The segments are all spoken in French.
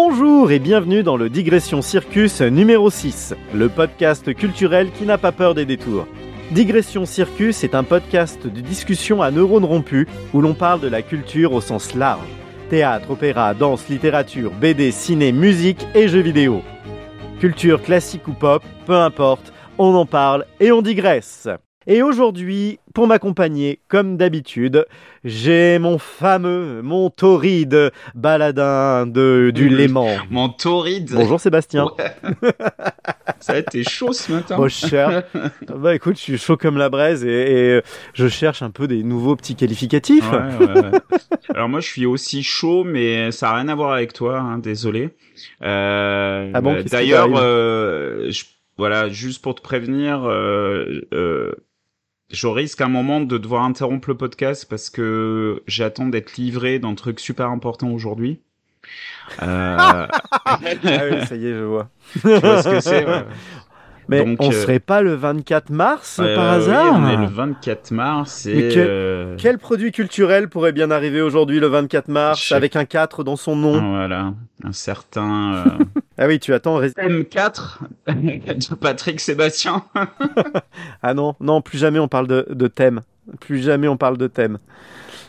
Bonjour et bienvenue dans le Digression Circus numéro 6, le podcast culturel qui n'a pas peur des détours. Digression Circus est un podcast de discussion à neurones rompus où l'on parle de la culture au sens large. Théâtre, opéra, danse, littérature, BD, ciné, musique et jeux vidéo. Culture classique ou pop, peu importe, on en parle et on digresse. Et aujourd'hui, pour m'accompagner, comme d'habitude, j'ai mon fameux, mon torride baladin de, du Léman. Mon torride Bonjour Sébastien. Ouais. Ça va, t'es chaud ce matin Bon, cher. bah écoute, je suis chaud comme la braise et, et je cherche un peu des nouveaux petits qualificatifs. Ouais, ouais, ouais. Alors moi, je suis aussi chaud, mais ça a rien à voir avec toi, hein, désolé. Euh, Ah bon, qui D'ailleurs, euh, voilà, juste pour te prévenir, euh, euh, je risque à un moment de devoir interrompre le podcast parce que j'attends d'être livré d'un truc super important aujourd'hui. Euh, Ah oui, ça y est, je vois. tu vois ce que c'est ouais. Mais Donc, on euh, serait pas le 24 mars Euh, par oui, hasard on est le 24 mars et Mais euh, Quel produit culturel pourrait bien arriver aujourd'hui le 24 mars avec un 4 dans son nom? Voilà, un certain euh, Ah oui, tu attends. ré- M4 de Patrick Sébastien. Ah non, non, plus jamais on parle de, de thème. Plus jamais on parle de thème.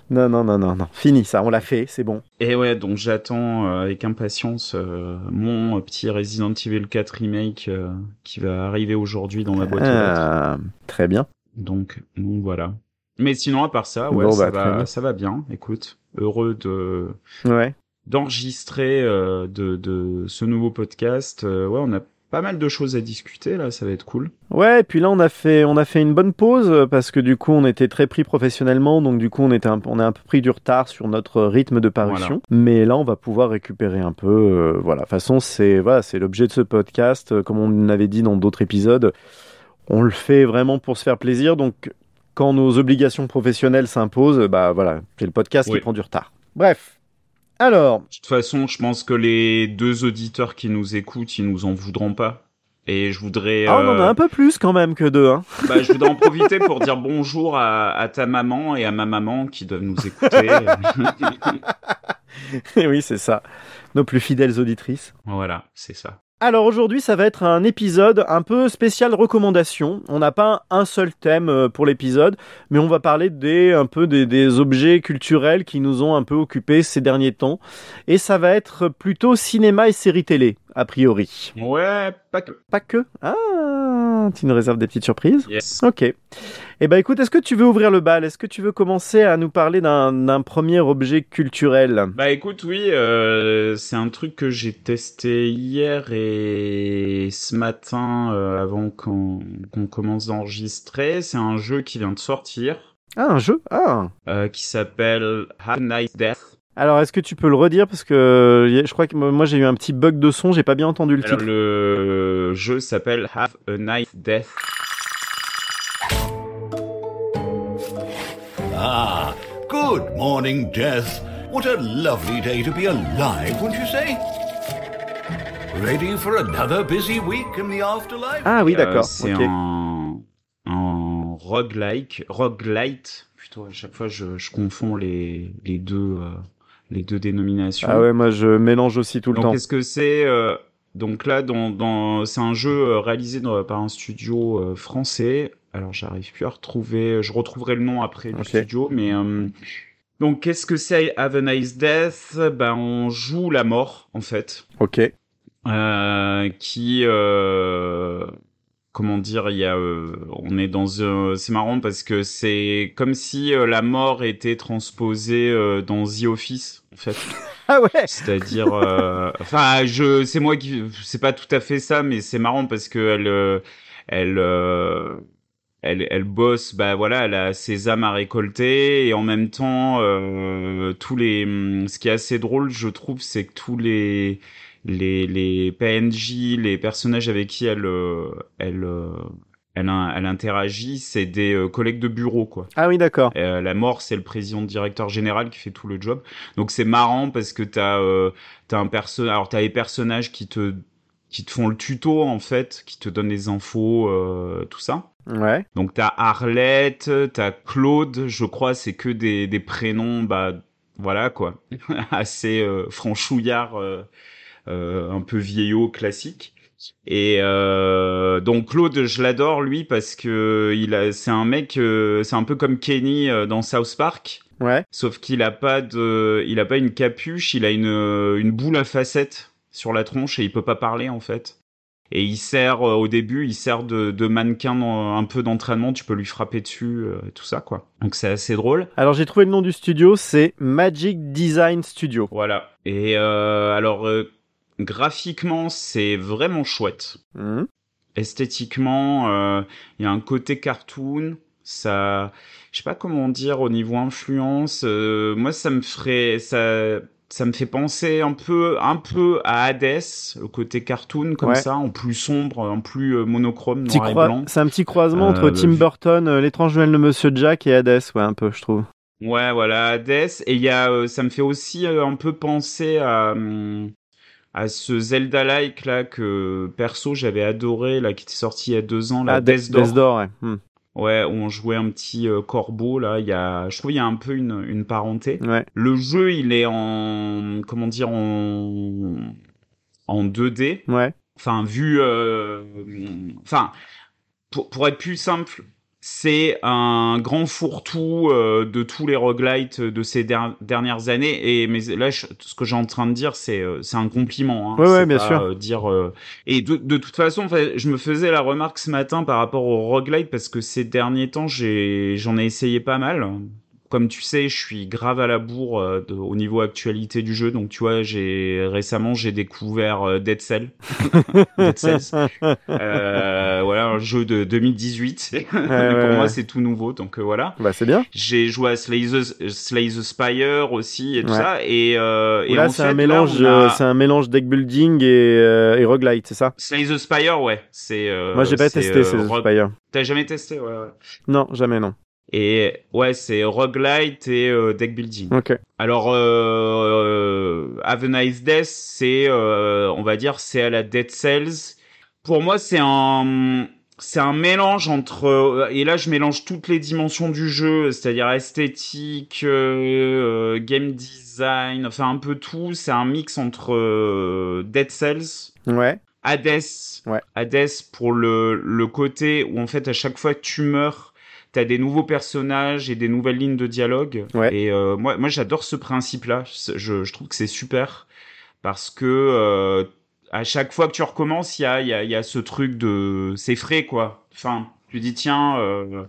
Non, non, non, non, non. Fini ça, on l'a fait, c'est bon. Et ouais, donc j'attends euh, avec impatience euh, mon euh, petit Resident Evil 4 remake euh, qui va arriver aujourd'hui dans ma boîte aux lettres. Ah, très bien. Donc, donc voilà. Mais sinon à part ça, ouais, Bon, ça, bah, va, ça va bien. Écoute, heureux de Ouais. D'enregistrer euh, de, de ce nouveau podcast. Euh, ouais, on a pas mal de choses à discuter là, ça va être cool. Ouais, et puis là on a fait on a fait une bonne pause euh, parce que du coup on était très pris professionnellement, donc du coup on était un, on a un peu pris du retard sur notre rythme de parution. Mais là on va pouvoir récupérer un peu. euh, voilà, de toute façon c'est voilà c'est l'objet de ce podcast, comme on avait dit dans d'autres épisodes. On le fait vraiment pour se faire plaisir, donc quand nos obligations professionnelles s'imposent, bah voilà, c'est le podcast Oui. qui prend du retard. Bref. Alors, De toute façon, je pense que les deux auditeurs qui nous écoutent, ils nous en voudront pas. Et je voudrais, ah, on en a euh, un peu plus quand même que deux. Hein. bah, je voudrais en profiter pour dire bonjour à, à ta maman et à ma maman qui doivent nous écouter. oui, c'est ça. Nos plus fidèles auditrices. voilà, c'est ça. Alors aujourd'hui, ça va être un épisode un peu spécial recommandation. On n'a pas un seul thème euh, pour l'épisode, mais on va parler des un peu des, des objets culturels qui nous ont un peu occupés ces derniers temps. Et ça va être plutôt cinéma et séries télé, a priori. Ouais, pas que. Pas que? Ah, tu nous réserves des petites surprises? Yes. Ok. Eh ben écoute, est-ce que tu veux ouvrir le bal? Est-ce que tu veux commencer à nous parler d'un premier objet culturel? Bah écoute, oui, euh, c'est un truc que j'ai testé hier et ce matin euh, avant qu'on commence d'enregistrer. C'est un jeu qui vient de sortir Ah, un jeu? Ah euh, qui s'appelle Have a Nice Death. Alors, est-ce que tu peux le redire? Parce que je crois que moi j'ai eu un petit bug de son, j'ai pas bien entendu le Alors, titre. le jeu s'appelle Have a Nice Death. Ah, good morning, Death. What a lovely day to be alive, wouldn't you say? Ready for another busy week in the afterlife? Ah oui, Euh, d'accord. c'est ok. un, un roguelike, roguelite. Putain, à chaque fois je, je confonds les, les deux euh, les deux dénominations. Ah ouais, moi je mélange aussi tout le Donc temps. qu'est-ce que c'est euh, Donc là, dans, dans, c'est un jeu euh, réalisé dans- par un studio euh, français. Alors j'arrive plus à retrouver, je retrouverai le nom après du Ok. studio, mais euh, donc qu'est-ce que c'est Have a Nice Death? Ben on joue la mort en fait Ok. euh, qui euh, comment dire il y a euh, on est dans un c'est marrant parce que c'est comme si euh, la mort était transposée euh, dans The Office en fait Ah ouais c'est-à-dire euh, enfin je c'est moi qui c'est pas tout à fait ça mais c'est marrant parce que elle elle euh, elle, elle bosse, bah voilà, elle a ses âmes à récolter et en même temps, euh, tous les, hum, ce qui est assez drôle, je trouve, c'est que tous les, les, les PNJ, les personnages avec qui elle, euh, elle, euh, elle, elle interagit, c'est des euh, collègues de bureau, quoi. Ah oui, d'accord. Euh, la mort, c'est le président directeur général qui fait tout le job. Donc c'est marrant parce que t'as euh, t'as un perso, alors t'as les personnages qui te qui te font le tuto en fait, qui te donnent les infos, euh, tout ça. Ouais. Donc t'as Arlette, t'as Claude, je crois, c'est que des, des prénoms, bah voilà quoi, assez euh, franchouillards. euh, euh, un peu vieillot classique. Et euh, donc Claude, je l'adore lui parce que il a, c'est un mec, euh, c'est un peu comme Kenny euh, dans South Park. Ouais. Sauf qu'il a pas de, il a pas une capuche, il a une une boule à facettes sur la tronche et il peut pas parler en fait. Et il sert euh, au début, il sert de, de mannequin dans- un peu d'entraînement. Tu peux lui frapper dessus, euh, tout ça quoi. Donc c'est assez drôle. Alors j'ai trouvé le nom du studio, c'est Magic Design Studio. Voilà. Et euh, alors euh, graphiquement, c'est vraiment chouette. Mhm. esthétiquement, il y a un côté cartoon. Ça, je sais pas comment dire au niveau influence. euh, moi, ça me ferait, ça, ça me fait penser un peu, un peu à Hades, le côté cartoon comme Ouais. ça, en plus sombre, en plus euh, monochrome, Petit noir et blanc. C'est un petit croisement Euh, entre Tim Burton, euh, l'étrange Noël de Monsieur Jack et Hades, ouais, un peu, je trouve. Ouais, voilà, Hades. Et il y a, euh, ça me fait aussi euh, un peu penser à, hum, à ce Zelda-like là que perso j'avais adoré là qui était sorti il y a deux ans là, Ah, Death Death Door. Death Door, ouais. Hmm. Ouais, où on jouait un petit euh, corbeau là. Il y a, je trouve il y a un peu une, une parenté. Ouais. Le jeu il est en, comment dire en, en 2D. Ouais. Enfin vu, euh, enfin pour, pour être plus simple, c'est un grand fourre-tout euh, de tous les roguelites de ces der- dernières années. Et mais là, je- ce que j'ai en train de dire, c'est euh, c'est un compliment. Hein. Ouais, ouais, bien pas, sûr. euh, dire et de, de toute façon, je me faisais la remarque ce matin par rapport au roguelite parce que ces derniers temps, j'ai j'en ai essayé pas mal. Comme tu sais, je suis grave à la bourre euh, de- au niveau actualité du jeu. Donc tu vois, j'ai récemment j'ai découvert euh, Dead Cell. Dead Cells. Euh, un jeu de 2018. Mais pour ouais, moi, ouais. c'est tout nouveau, donc euh, voilà. Bah c'est bien. J'ai joué à Slay the, Slay the Spire aussi et tout Ouais. ça. Et, euh, et là, c'est un mélange, a- euh, c'est un mélange deck building et, euh, et roguelite, c'est ça? Slay the Spire, ouais. C'est. euh, Moi, j'ai pas testé euh, ces rogue- Spire. T'as jamais testé, ouais, ouais. Non, jamais non. Et ouais, c'est roguelite et euh, deck building. Ok. Alors, euh, euh, Have a Nice Death, c'est, euh, on va dire, c'est à la Dead Cells. Pour moi, c'est un, c'est un mélange entre, et là, je mélange toutes les dimensions du jeu, c'est-à-dire esthétique, euh, euh, game design, enfin un peu tout. C'est un mix entre euh, Dead Cells, Ouais. Hades, Ouais. Hades pour le, le côté où en fait à chaque fois que tu meurs, t'as des nouveaux personnages et des nouvelles lignes de dialogue. Ouais. Et euh, moi, moi j'adore ce principe-là. Je, je trouve que c'est super parce que euh, à chaque fois que tu recommences, il y a, y, a, y a ce truc de c'est frais quoi. Enfin, tu dis tiens. Euh,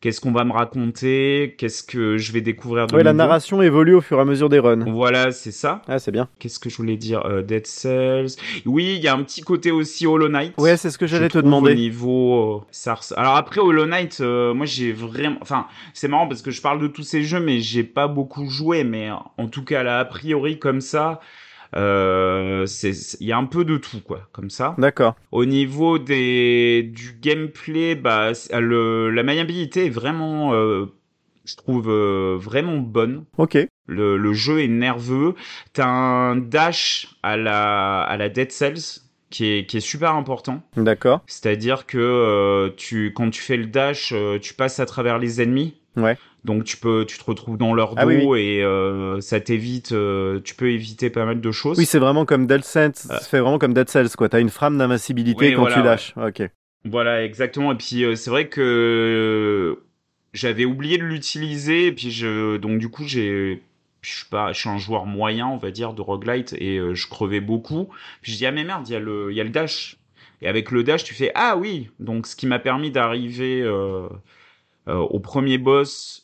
Qu'est-ce qu'on va me raconter? Qu'est-ce que je vais découvrir de Ouais, la narration évolue au fur et à mesure des runs. Voilà, c'est ça. Ah, c'est bien. Qu'est-ce que je voulais dire euh, Dead Cells? Oui, il y a un petit côté aussi Hollow Knight. Ouais, c'est ce que j'allais te demander. Au niveau euh, ça res- Alors après Hollow Knight, euh, moi j'ai vraiment, enfin c'est marrant parce que je parle de tous ces jeux, mais j'ai pas beaucoup joué. Mais en tout cas là, a priori comme ça, euh, il y a un peu de tout quoi, comme ça. D'accord. Au niveau des du gameplay, bah c'est- le la maniabilité est vraiment, euh, je trouve euh, vraiment bonne. Ok. Le, le jeu est nerveux. T'as un dash à la à la Dead Cells qui est qui est super important. D'accord. C'est-à-dire que euh, tu quand tu fais le dash, euh, tu passes à travers les ennemis. Ouais. Donc tu peux tu te retrouves dans leur dos Ah oui, et euh, ça t'évite euh, tu peux éviter pas mal de choses. Oui, c'est vraiment comme Dead Cells. Euh. C'est vraiment comme Dead Cells, quoi. T'as une frame d'invincibilité Oui, quand voilà, tu ouais. lâches. Ok. Voilà, exactement. Et puis euh, c'est vrai que j'avais oublié de l'utiliser. Et puis je, donc du coup j'ai, je suis pas, je suis un joueur moyen, on va dire, de roguelite et euh, je crevais beaucoup. Puis je dis ah mais merde, il y a le, il y a le dash. Et avec le dash, tu fais ah oui. Donc ce qui m'a permis d'arriver euh, euh, au premier boss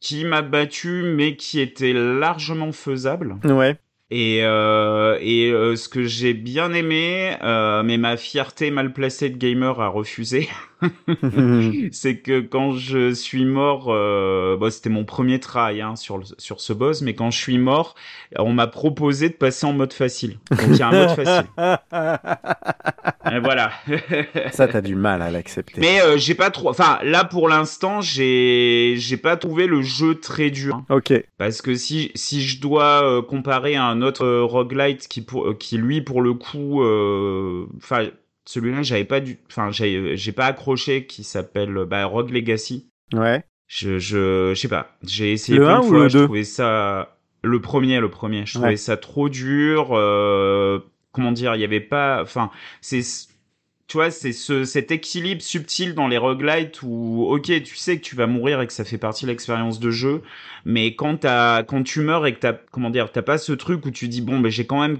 qui m'a battu, mais qui était largement faisable. Ouais. Et, euh, et euh, ce que j'ai bien aimé, euh, mais ma fierté mal placée de gamer a refusé, c'est que quand je suis mort, euh, bon, c'était mon premier try hein, sur, le- sur ce boss, mais quand je suis mort, on m'a proposé de passer en mode facile. Donc il y a un mode facile. Et voilà. Ça, t'as du mal à l'accepter. mais euh, j'ai pas trop... Enfin, là pour l'instant, j'ai j'ai pas trouvé le jeu très dur. hein. Ok. Parce que si, si je dois euh, comparer à un autre euh, roguelite qui, pour, euh, qui lui, pour le coup, euh, enfin, celui-là, j'avais pas du, enfin, j'ai j'ai pas accroché, qui s'appelle euh, bah, Rogue Legacy. Ouais. Je, je, je sais pas. J'ai essayé Le plein un de ou fois, le je deux trouvais ça, le premier, le premier. Je trouvais ça trop dur. euh, comment dire, il y avait pas, enfin, c'est tu vois, c'est ce, cet équilibre subtil dans les roguelites où, ok, tu sais que tu vas mourir et que ça fait partie de l'expérience de jeu, mais quand t'as, quand tu meurs et que t'as, comment dire, t'as pas ce truc où tu dis bon, ben j'ai quand même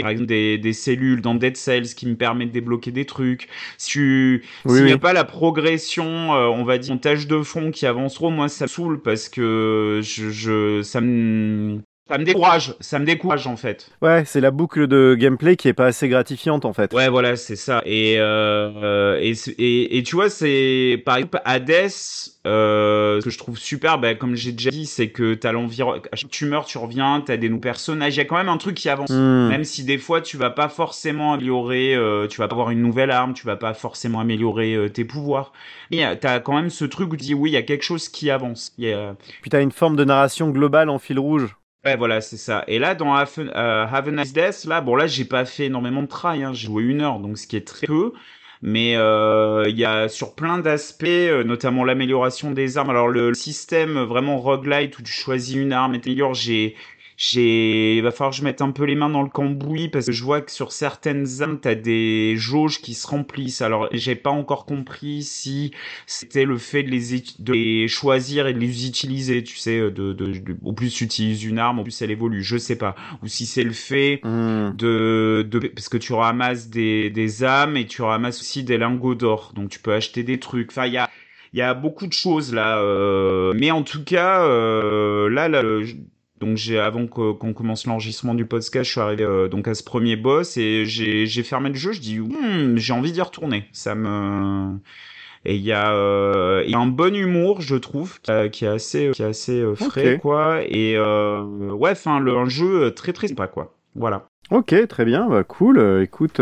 par exemple des, des cellules dans Dead Cells qui me permettent de débloquer des trucs. Si tu, Oui, s'il n'y a oui. pas la progression, euh, on va dire, en tâche de fond qui avance trop, moi ça me saoule parce que je, je, ça me, ça me décourage, ça me décourage en fait. Ouais, c'est la boucle de gameplay qui est pas assez gratifiante en fait. Ouais, voilà, c'est ça. Et, euh, euh, et, et, et tu vois, c'est par exemple Hades, euh, ce que je trouve super, bah, comme j'ai déjà dit, c'est que t'as l'environnement. Chaque tumeur, tu reviens, t'as des nouveaux personnages. Il y a quand même un truc qui avance. Hmm. Même si des fois tu vas pas forcément améliorer, euh, tu vas pas avoir une nouvelle arme, tu vas pas forcément améliorer euh, tes pouvoirs. Mais euh, t'as quand même ce truc où tu dis oui, il y a quelque chose qui avance. Y a, Puis t'as une forme de narration globale en fil rouge. Ouais, voilà, c'est ça. Et là, dans Have, euh, Have a Nice Death, là, bon, là, j'ai pas fait énormément de try, hein. J'ai joué une heure, donc ce qui est très peu. Mais euh, il y a sur plein d'aspects, euh, notamment l'amélioration des armes. Alors le, le système vraiment roguelite où tu choisis une arme et t'améliores, j'ai j'ai il va falloir que je mette un peu les mains dans le cambouis parce que je vois que sur certaines armes t'as des jauges qui se remplissent. Alors j'ai pas encore compris si c'était le fait de les, de les choisir et de les utiliser tu sais de, de, de- au plus tu utilises une arme au plus elle évolue je sais pas. Ou si c'est le fait Hmm. de, de parce que tu ramasses des, des âmes et tu ramasses aussi des lingots d'or. Donc tu peux acheter des trucs. Enfin il y a il y a beaucoup de choses là euh, mais en tout cas euh, là, là donc j'ai avant qu'on commence l'enregistrement du podcast je suis arrivé euh, donc à ce premier boss et j'ai fermé le jeu je dis Hmm, j'ai envie d'y retourner ça me et il y a euh, il y a un bon humour je trouve qui, est assez qui est assez euh, frais quoi et ouais enfin le un jeu très très sympa quoi voilà Ok, très bien, bah cool. Écoute,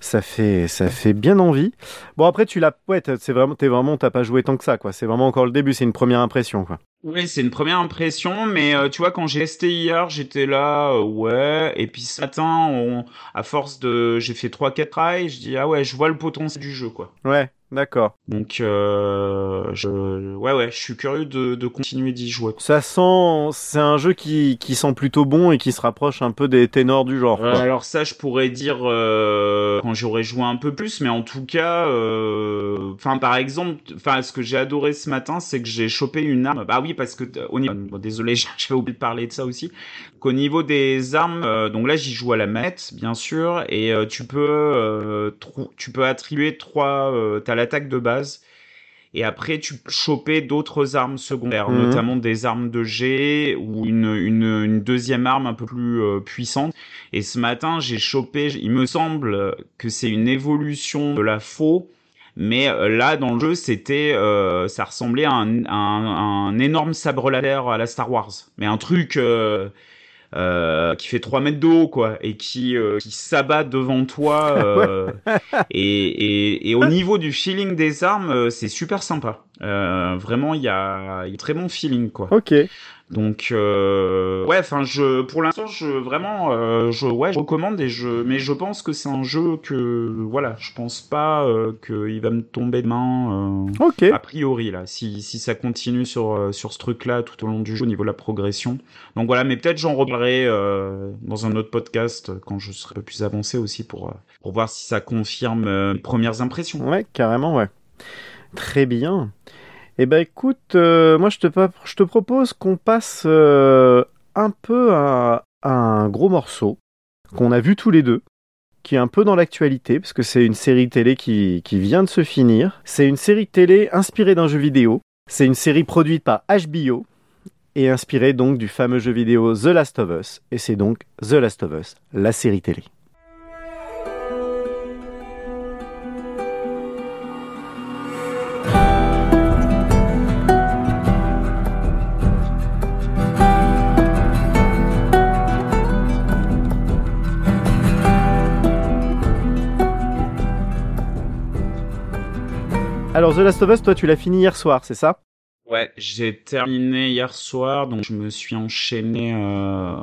ça fait ça fait bien envie. Bon après tu l'as, ouais, c'est vraiment, t'es vraiment, t'as pas joué tant que ça, quoi. C'est vraiment encore le début, c'est une première impression, quoi. Oui, c'est une première impression, mais euh, tu vois, quand j'ai testé hier, j'étais là, euh, ouais, et puis ce matin, on, à force de, j'ai fait trois quatre tries, je dis ah ouais, je vois le potentiel du jeu, quoi. Ouais, d'accord. Donc, euh, je, ouais, ouais, je suis curieux de, de continuer d'y jouer. Ça sent, c'est un jeu qui qui sent plutôt bon et qui se rapproche un peu des ténors du genre. Quoi. alors ça, je pourrais dire euh, quand j'aurais joué un peu plus, mais en tout cas, euh, enfin par exemple, enfin ce que j'ai adoré ce matin, c'est que j'ai chopé une arme. Bah oui, parce que t- au niveau, bon, désolé, j'avais oublié de parler de ça aussi. Qu'au niveau des armes, euh, donc là j'y joue à la manette, bien sûr, et euh, tu peux, euh, tu peux attribuer trois, euh, t'as l'attaque de base. Et après, tu peux choper d'autres armes secondaires, Mhm. notamment des armes de jet ou une, une, une deuxième arme un peu plus euh, puissante. Et ce matin, j'ai chopé, il me semble que c'est une évolution de la faux, mais euh, là, dans le jeu, c'était, euh, ça ressemblait à un, à un, un énorme sabre laser à la Star Wars. Mais un truc euh, euh, qui fait 3 mètres de haut, quoi, et qui, euh, qui s'abat devant toi. euh, et, et, et au niveau du feeling des armes, euh, c'est super sympa. Euh, vraiment, il y a, y a très bon feeling, quoi. Ok. Donc euh, ouais, enfin je pour l'instant je vraiment euh, je ouais je recommande et je mais je pense que c'est un jeu que voilà je pense pas euh, qu'il va me tomber de main euh, a priori là si si ça continue sur euh, sur ce truc là tout au long du jeu au niveau de la progression. Donc voilà, mais peut-être j'en reparlerai euh, dans un autre podcast quand je serai un peu plus avancé aussi pour pour voir si ça confirme euh, mes premières impressions. Ouais, carrément, ouais. Très bien. Eh ben écoute, euh, moi je te, je te propose qu'on passe euh, un peu à, un gros morceau qu'on a vu tous les deux, qui est un peu dans l'actualité, parce que c'est une série télé qui vient de se finir. C'est une série télé inspirée d'un jeu vidéo. C'est une série produite par HBO et inspirée donc du fameux jeu vidéo The Last of Us. Et c'est donc The Last of Us, la série télé. The Last of Us, toi tu l'as fini hier soir, c'est ça? Ouais, j'ai terminé hier soir, donc je me suis enchaîné euh,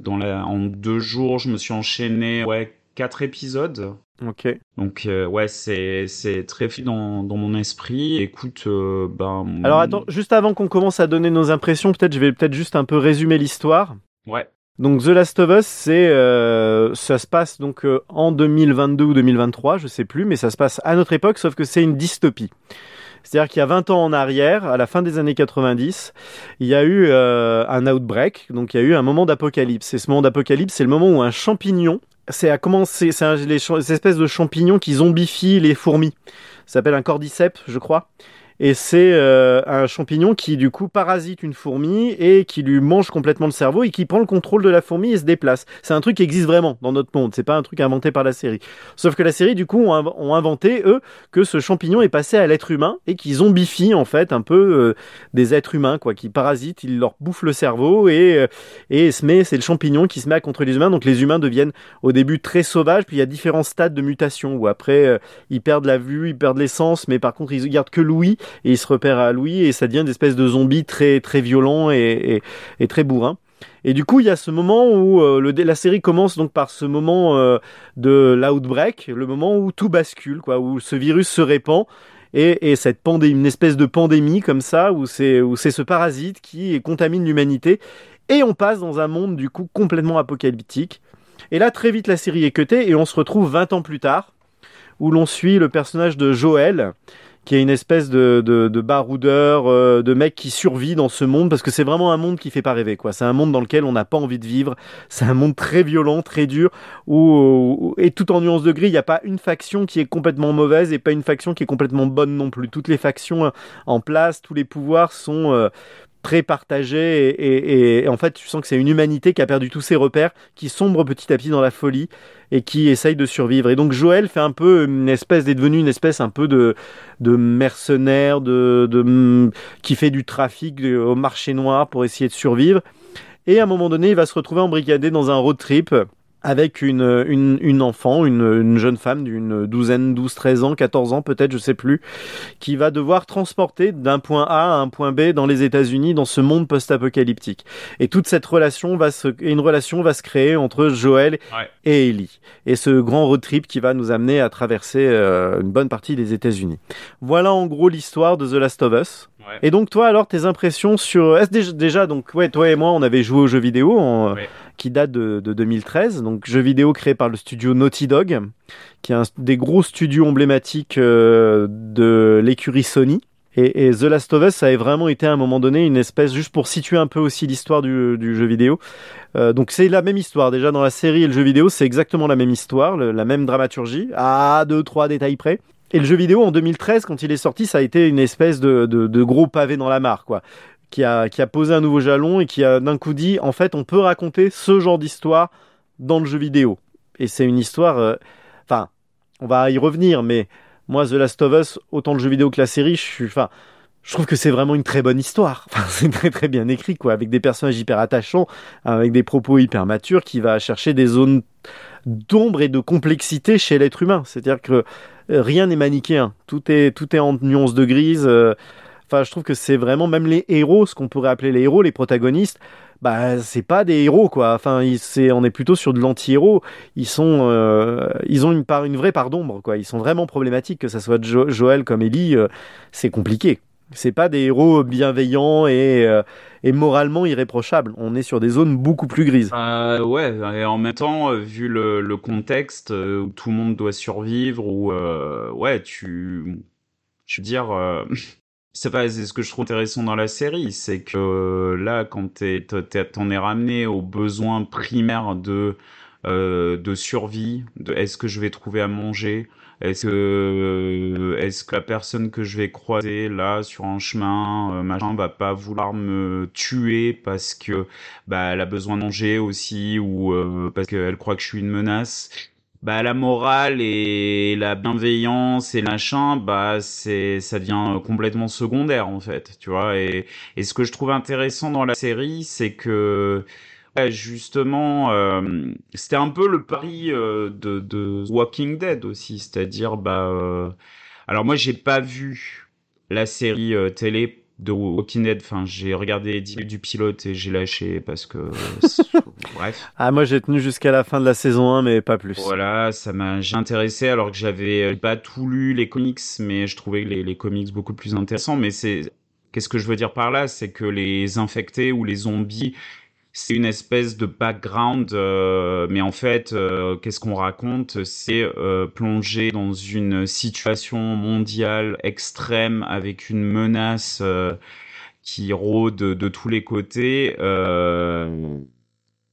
dans la, en deux jours, je me suis enchaîné ouais quatre épisodes. Ok. Donc euh, ouais, c'est c'est très fluide dans dans mon esprit. Écoute, euh, ben Alors attends, juste avant qu'on commence à donner nos impressions, peut-être je vais peut-être juste un peu résumer l'histoire. Ouais. Donc The Last of Us, c'est euh, ça se passe donc euh, en 2022 ou 2023, je sais plus, mais ça se passe à notre époque, sauf que c'est une dystopie. C'est-à-dire qu'il y a 20 ans en arrière, à la fin des années 90, il y a eu euh, un outbreak, donc il y a eu un moment d'apocalypse. Et ce moment d'apocalypse, c'est le moment où un champignon, c'est à commencer, c'est les, espèces de champignons qui zombifient les fourmis. Ça s'appelle un cordyceps, je crois. Et c'est euh, un champignon qui du coup parasite une fourmi et qui lui mange complètement le cerveau et qui prend le contrôle de la fourmi et se déplace. C'est un truc qui existe vraiment dans notre monde. C'est pas un truc inventé par la série. Sauf que la série du coup ont, inv- ont inventé eux que ce champignon est passé à l'être humain et qui zombifie en fait un peu euh, des êtres humains quoi, qui parasitent, il leur bouffe le cerveau et euh, et se met, c'est le champignon qui se met à contre les humains. Donc les humains deviennent au début très sauvages, puis il y a différents stades de mutation où après euh, ils perdent la vue, ils perdent l'essence, mais par contre ils gardent que l'ouïe et ils se repèrent à l'ouïe et ça devient des espèces de zombies très très violents et, très bourrins. Et du coup, il y a ce moment où euh, la série commence donc par ce moment euh, de l'outbreak, le moment où tout bascule, quoi, où ce virus se répand et, et cette pandémie, une espèce de pandémie comme ça, où c'est où c'est ce parasite qui contamine l'humanité, et on passe dans un monde du coup complètement apocalyptique. Et là, très vite, la série est cutée et on se retrouve 20 ans plus tard, où l'on suit le personnage de Joël, qui est une espèce de, de, de baroudeur, euh, de mec qui survit dans ce monde, parce que c'est vraiment un monde qui fait pas rêver, quoi. C'est un monde dans lequel on n'a pas envie de vivre. C'est un monde très violent, très dur, où, où- et tout en nuances de gris, il n'y a pas une faction qui est complètement mauvaise et pas une faction qui est complètement bonne non plus. Toutes les factions euh, en place, tous les pouvoirs sont euh, très partagés et, en fait, tu sens que c'est une humanité qui a perdu tous ses repères, qui sombre petit à petit dans la folie et qui essaye de survivre. Et donc Joël fait un peu une espèce, est devenu une espèce un peu de, de mercenaire, de, de, qui fait du trafic au marché noir pour essayer de survivre. Et à un moment donné, il va se retrouver embrigadé dans un road trip avec une, une, une enfant, une, une jeune femme d'une douzaine, 12, 13 ans, 14 ans peut-être, je sais plus, qui va devoir transporter d'un point A à un point B dans les États-Unis, dans ce monde post-apocalyptique. Et toute cette relation va se, une relation va se créer entre Joël Ouais. et Ellie. Et ce grand road trip qui va nous amener à traverser euh, une bonne partie des États-Unis. Voilà en gros l'histoire de The Last of Us. Ouais. Et donc toi alors tes impressions sur est-ce déjà, déjà donc ouais toi et moi on avait joué aux jeux vidéo en- Ouais. Qui date de, de 2013 donc jeux vidéo créé par le studio Naughty Dog qui est un des gros studios emblématiques euh, de l'écurie Sony. Et, The Last of Us ça a vraiment été à un moment donné une espèce juste pour situer un peu aussi l'histoire du, jeu vidéo. Euh, donc c'est la même histoire. Déjà dans la série et le jeu vidéo c'est exactement la même histoire la même dramaturgie à deux trois détails près. Et le jeu vidéo en 2013, quand il est sorti, ça a été une espèce de, de, de gros pavé dans la mare, quoi. Qui a, posé un nouveau jalon et qui a d'un coup dit, en fait, on peut raconter ce genre d'histoire dans le jeu vidéo. Et c'est une histoire, euh, enfin, on va y revenir, mais moi, The Last of Us, autant le jeu vidéo que la série, je suis, je trouve que c'est vraiment une très bonne histoire. C'est très très bien écrit, quoi, avec des personnages hyper attachants, avec des propos hyper matures, qui va chercher des zones d'ombre et de complexité chez l'être humain. C'est-à-dire que euh, rien n'est manichéen. Tout est, tout est en nuances de grise. euh, Je trouve que c'est vraiment même les héros, ce qu'on pourrait appeler les héros, les protagonistes. Bah, c'est pas des héros, quoi. Enfin, ils- c'est, on est plutôt sur de l'anti-héros. Ils sont, euh, ils ont une part, une vraie part d'ombre, quoi. Ils sont vraiment problématiques, que ça soit Jo- Joël comme Ellie. euh, c'est compliqué. C'est pas des héros bienveillants et, euh, et moralement irréprochables. On est sur des zones beaucoup plus grises. Euh, ouais, et en même temps, vu le, contexte où tout le monde doit survivre, où euh, ouais, tu, je veux dire, c'est pas, c'est ce que je trouve intéressant dans la série, c'est que euh, là, quand t'en es ramené aux besoins primaires de euh, de survie, de est-ce que je vais trouver à manger, est-ce que euh, est-ce que la personne que je vais croiser là sur un chemin, machin, va pas vouloir me tuer parce que bah elle a besoin de manger aussi ou euh, parce qu'elle croit que je suis une menace? Bah la morale et la bienveillance et machin, bah c'est ça devient complètement secondaire en fait, tu vois. Et, et ce que je trouve intéressant dans la série, c'est que justement, euh, c'était un peu le pari euh, de, Walking Dead aussi, c'est-à-dire bah euh, alors moi j'ai pas vu la série euh, télé de Walking. Enfin, j'ai regardé 10 minutes du pilote et j'ai lâché parce que bref. Ah, moi, j'ai tenu jusqu'à la fin de la saison 1, mais pas plus. Voilà, ça m'a j'ai intéressé alors que j'avais euh, pas tout lu les comics, mais je trouvais les, les comics beaucoup plus intéressants. Mais c'est qu'est-ce que je veux dire par là, c'est que les infectés ou les zombies c'est une espèce de background, euh, mais en fait, euh, qu'est-ce qu'on raconte? C'est euh, plonger dans une situation mondiale extrême avec une menace qui rôde de tous les côtés.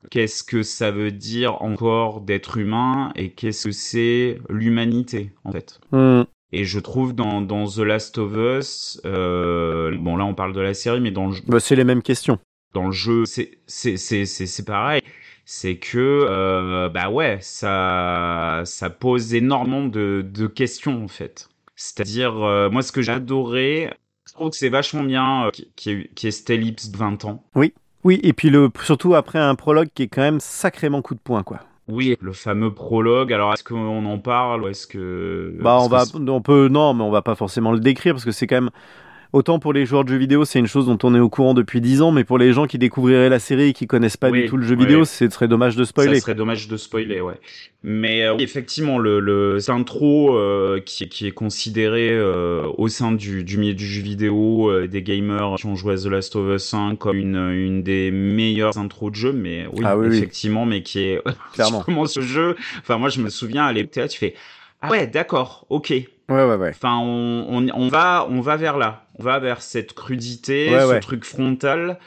qu'est-ce que ça veut dire encore d'être humain et qu'est-ce que c'est l'humanité en fait? Hmm. Et je trouve dans, dans The Last of Us, bon là on parle de la série, mais dans Bah, c'est les mêmes questions. Dans le jeu, c'est c'est c'est pareil. C'est que euh, bah ouais, ça ça pose énormément de de questions en fait. C'est-à-dire euh, moi ce que j'ai adoré, je trouve que c'est vachement bien euh, qui qui qui est cette ellipse de 20 ans. Oui, et puis le, surtout après un prologue qui est quand même sacrément coup de poing, quoi. Oui, le fameux prologue. Alors est-ce qu'on en parle ou est-ce que Bah, on va, on peut, non, mais on va pas forcément le décrire parce que c'est quand même, autant pour les joueurs de jeux vidéo, c'est une chose dont on est au courant depuis 10 ans, mais pour les gens qui découvriraient la série et qui connaissent pas Oui, du tout le jeu oui. vidéo, ce serait dommage de spoiler. Ça serait dommage de spoiler, ouais. Mais euh, effectivement, le, le intro euh, qui, est- qui est considéré euh, au sein du, du milieu du jeu vidéo, euh, des gamers qui ont joué à The Last of Us 1 comme une, une des meilleures intros de jeu, mais oui, Ah oui, effectivement, mais qui est Clairement. ce jeu. Enfin, moi, je me souviens à l'époque, tu fais ah ouais, d'accord, ok. Ouais, ouais, ouais. Enfin, on, on, on va on va vers là, on va vers cette crudité, Ouais, ce ouais. truc frontal.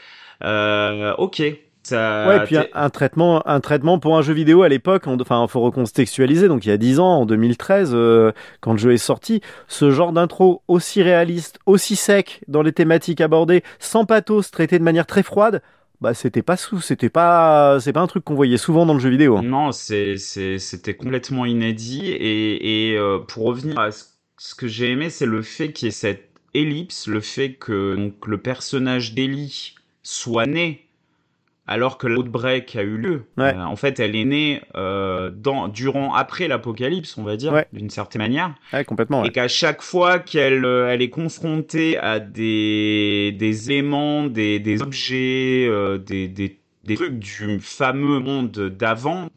Euh, ok. Ça, Ouais, et puis un, traitement, un traitement pour un jeu vidéo à l'époque, enfin, faut recontextualiser. Donc, il y a 10 ans, en 2013, euh, quand le jeu est sorti, ce genre d'intro aussi réaliste, aussi sec dans les thématiques abordées, sans pathos, traité de manière très froide, bah, c'était pas sous, c'était pas, c'est pas un truc qu'on voyait souvent dans le jeu vidéo. hein. Non, c'est, c'est, c'était complètement inédit. Et, et euh, pour revenir à ce, ce que j'ai aimé, c'est le fait qu'il y ait cette ellipse, le fait que donc, le personnage d'Ellie soit né alors que l'outbreak a eu lieu. Ouais. Euh, en fait, elle est née euh, dans, durant, après l'apocalypse, on va dire, Ouais. d'une certaine manière. Ouais, complètement. Et qu'à chaque fois qu'elle euh, elle est confrontée à des, des éléments, des, des objets, des, des, des trucs du fameux monde d'avant,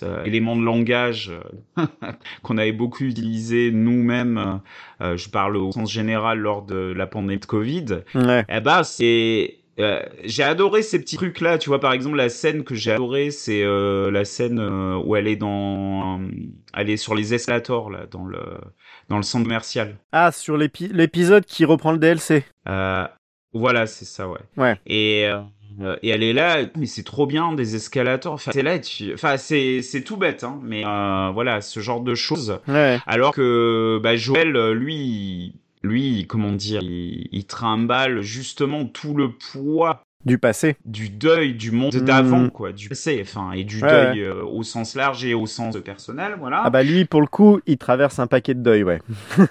ça, éléments de langage euh, qu'on avait beaucoup utilisé nous-mêmes, euh, je parle au sens général lors de la pandémie de Covid, Ouais. eh ben c'est euh, j'ai adoré ces petits trucs là tu vois par exemple la scène que j'ai adoré c'est euh, la scène euh, où elle est dans euh, elle est sur les escalators là dans le dans le centre commercial Ah, sur l'épi- l'épisode qui reprend le DLC. euh, voilà c'est ça ouais Ouais. et euh, et elle est là mais c'est trop bien des escalators enfin c'est là tu enfin c'est c'est tout bête hein mais euh, voilà ce genre de choses Ouais. alors que bah, Joël, euh, lui, lui, comment dire, il, il trimballe justement tout le poids Du passé. du deuil du monde Mm. d'avant, quoi, du passé, enfin, et du Ouais, deuil euh, au sens large et au sens personnel, voilà. Ah bah lui, pour le coup, il traverse un paquet de deuil, ouais.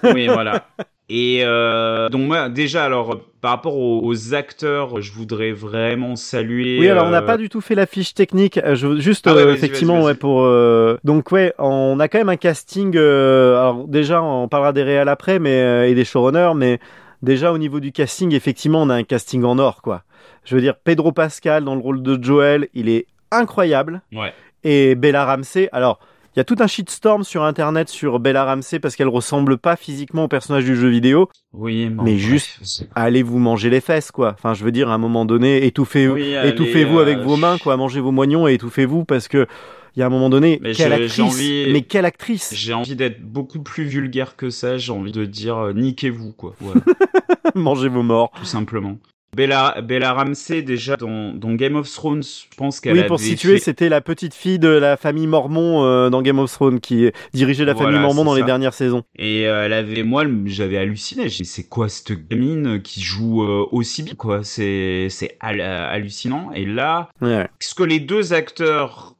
Oui, voilà. Et euh, donc moi, déjà, alors, par rapport aux, aux acteurs, je voudrais vraiment saluer. Oui, alors on n'a euh, pas du tout fait la fiche technique. Euh, Je, juste Ah ouais, euh, effectivement, ouais, pour euh, donc ouais, on a quand même un casting. alors déjà, on parlera des réals après, mais et des showrunners, mais déjà au niveau du casting, effectivement, on a un casting en or, quoi. Je veux dire, Pedro Pascal dans le rôle de Joel, il est incroyable, Ouais. et Bella Ramsey. Alors, il y a tout un shitstorm sur Internet sur Bella Ramsey parce qu'elle ressemble pas physiquement au personnage du jeu vidéo. Oui, Mais juste- Allez vous manger les fesses, quoi. Enfin, je veux dire, à un moment donné, étouffez, Oui, étouffez-vous euh, avec vos mains, quoi. Mangez vos moignons et étouffez-vous parce que il y a un moment donné, Mais quelle actrice envie- Mais quelle actrice J'ai envie d'être beaucoup plus vulgaire que ça. J'ai envie de dire euh, niquez-vous, quoi. Voilà. Mangez vos morts. tout simplement. Bella, Bella Ramsey, déjà, dans, dans Game of Thrones, je pense qu'elle Oui, pour situer, fait- c'était la petite fille de la famille Mormon euh, dans Game of Thrones qui dirigeait la famille Mormon dans les dernières saisons. Et euh, elle avait, moi, j'avais halluciné. J'ai dit, c'est quoi cette gamine qui joue euh, aussi bien, quoi? C'est c'est hal- hallucinant. Et là, Ouais. ce que les deux acteurs,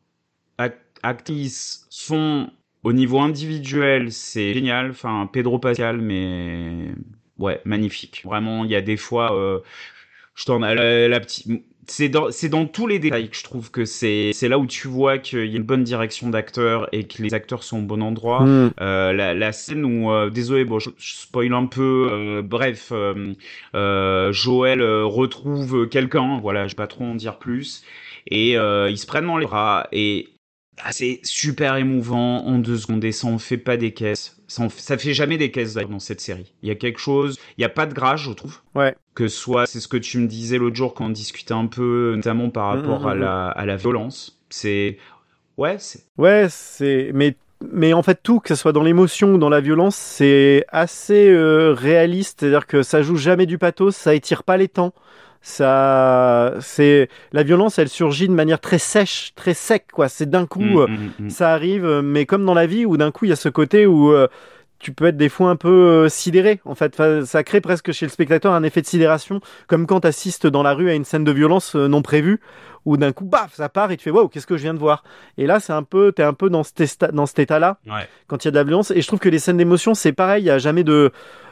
ac- actrices font au niveau individuel, c'est génial. Enfin, Pedro Pascal, mais ouais, magnifique. Vraiment, il y a des fois, euh, je t'en la, la petite. C'est dans, c'est dans tous les détails que je trouve que c'est, c'est là où tu vois qu'il y a une bonne direction d'acteur et que les acteurs sont au bon endroit. Hmm. Euh, la, la scène où, euh, désolé, bon, je, je spoil un peu. euh, bref, euh, euh, Joël euh, retrouve quelqu'un. Voilà, je vais pas trop en dire plus. Et euh, ils se prennent dans les bras. Et ah, c'est super émouvant en deux secondes et ça en fait pas des caisses. Ça, fait, ça fait jamais des caisses dans cette série. Il y a quelque chose, il y a pas de grâce, je trouve. Ouais. Que soit, c'est ce que tu me disais l'autre jour quand on discutait un peu, notamment par rapport Mhm, à mhm. la à la violence. C'est ouais, c'est Ouais, c'est mais mais en fait tout, que ce soit dans l'émotion ou dans la violence, c'est assez euh, réaliste. C'est-à-dire que ça joue jamais du pathos, ça étire pas les temps. Ça, c'est la violence, elle surgit de manière très sèche, très sec, quoi. C'est d'un coup, Mm, euh, mm, mm. ça arrive, euh, mais comme dans la vie où d'un coup il y a ce côté où euh, tu peux être des fois un peu euh, sidéré. En fait, Enfin, ça crée presque chez le spectateur un effet de sidération, comme quand tu assistes dans la rue à une scène de violence euh, non prévue, où d'un coup, baf, ça part et tu fais waouh, qu'est-ce que je viens de voir? Et là, c'est un peu, t'es un peu dans cet, ésta- dans cet état-là Ouais. quand il y a de la violence. Et je trouve que les scènes d'émotion, c'est pareil, il y a jamais de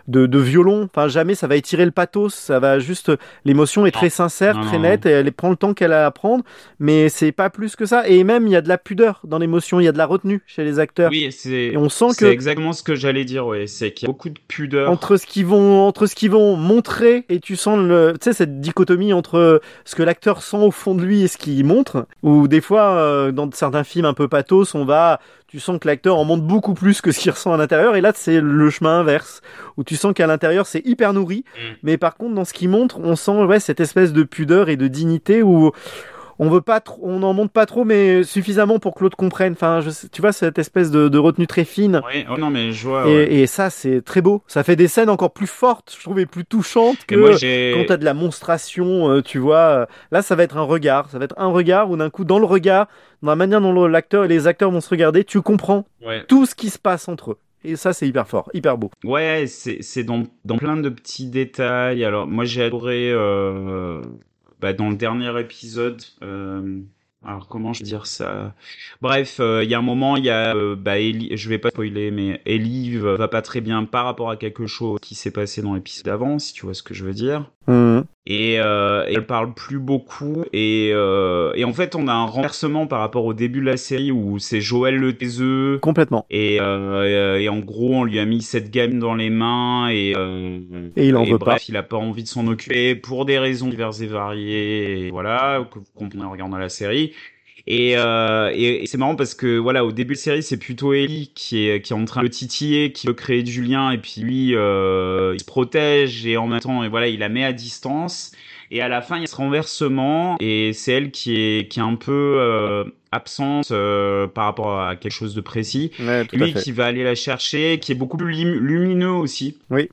de, de violon, enfin jamais ça va étirer le pathos, ça va juste l'émotion est très sincère, Non, très non, nette, et elle prend le temps qu'elle a à prendre, mais c'est pas plus que ça. Et même il y a de la pudeur dans l'émotion, il y a de la retenue chez les acteurs. Oui, c'est on sent c'est que exactement ce que j'allais dire. Ouais, c'est qu'il y a beaucoup de pudeur. entre ce qu'ils vont entre ce qu'ils vont montrer et tu sens le tu sais cette dichotomie entre ce que l'acteur sent au fond de lui et ce qu'il montre ou des fois euh, dans certains films un peu pathos on va tu sens que l'acteur en montre beaucoup plus que ce qu'il ressent à l'intérieur et là c'est le chemin inverse où tu sens qu'à l'intérieur c'est hyper nourri Mm. mais par contre dans ce qu'il montre on sent ouais cette espèce de pudeur et de dignité où on veut pas trop, on en montre pas trop, mais suffisamment pour que l'autre comprenne. Enfin, je tu vois cette espèce de, de retenue très fine. Oui, oh non, mais je vois. Et, ouais. et ça, c'est très beau. Ça fait des scènes encore plus fortes, je trouve, et plus touchantes que moi, quand t'as de la monstration, euh, tu vois. Là, ça va être un regard. Ça va être un regard où d'un coup, dans le regard, dans la manière dont l'acteur et les acteurs vont se regarder, tu comprends Ouais. tout ce qui se passe entre eux. Et ça, c'est hyper fort, hyper beau. Ouais, c'est c'est dans dans plein de petits détails. Alors moi j'ai adoré euh, bah, dans le dernier épisode. Euh, alors comment je vais dire ça? Bref, euh, il y a un moment, il y a euh, bah je vais pas spoiler, mais Ellie va pas très bien par rapport à quelque chose qui s'est passé dans l'épisode d'avant, si tu vois ce que je veux dire. Mhm. Et, euh, et elle parle plus beaucoup et, euh, et en fait on a un renversement par rapport au début de la série où c'est Joël le taiseux Complètement. et, euh, et en gros, on lui a mis cette gamme dans les mains et, euh, Et il en veut bref, il a pas envie de s'en occuper pour des raisons diverses et variées. Et voilà, que vous comprenez en regardant la série. Et, euh, et, et c'est marrant parce que voilà, au début de la série, c'est plutôt Ellie qui est qui est en train de le titiller, qui veut créer du lien, et puis lui, euh, il se protège et en même temps, et voilà, il la met à distance. Et à la fin, il y a ce renversement et c'est elle qui est qui est un peu euh, absente euh, par rapport à quelque chose de précis. Ouais, Lui qui va aller la chercher, qui est beaucoup plus lumineux aussi. Oui.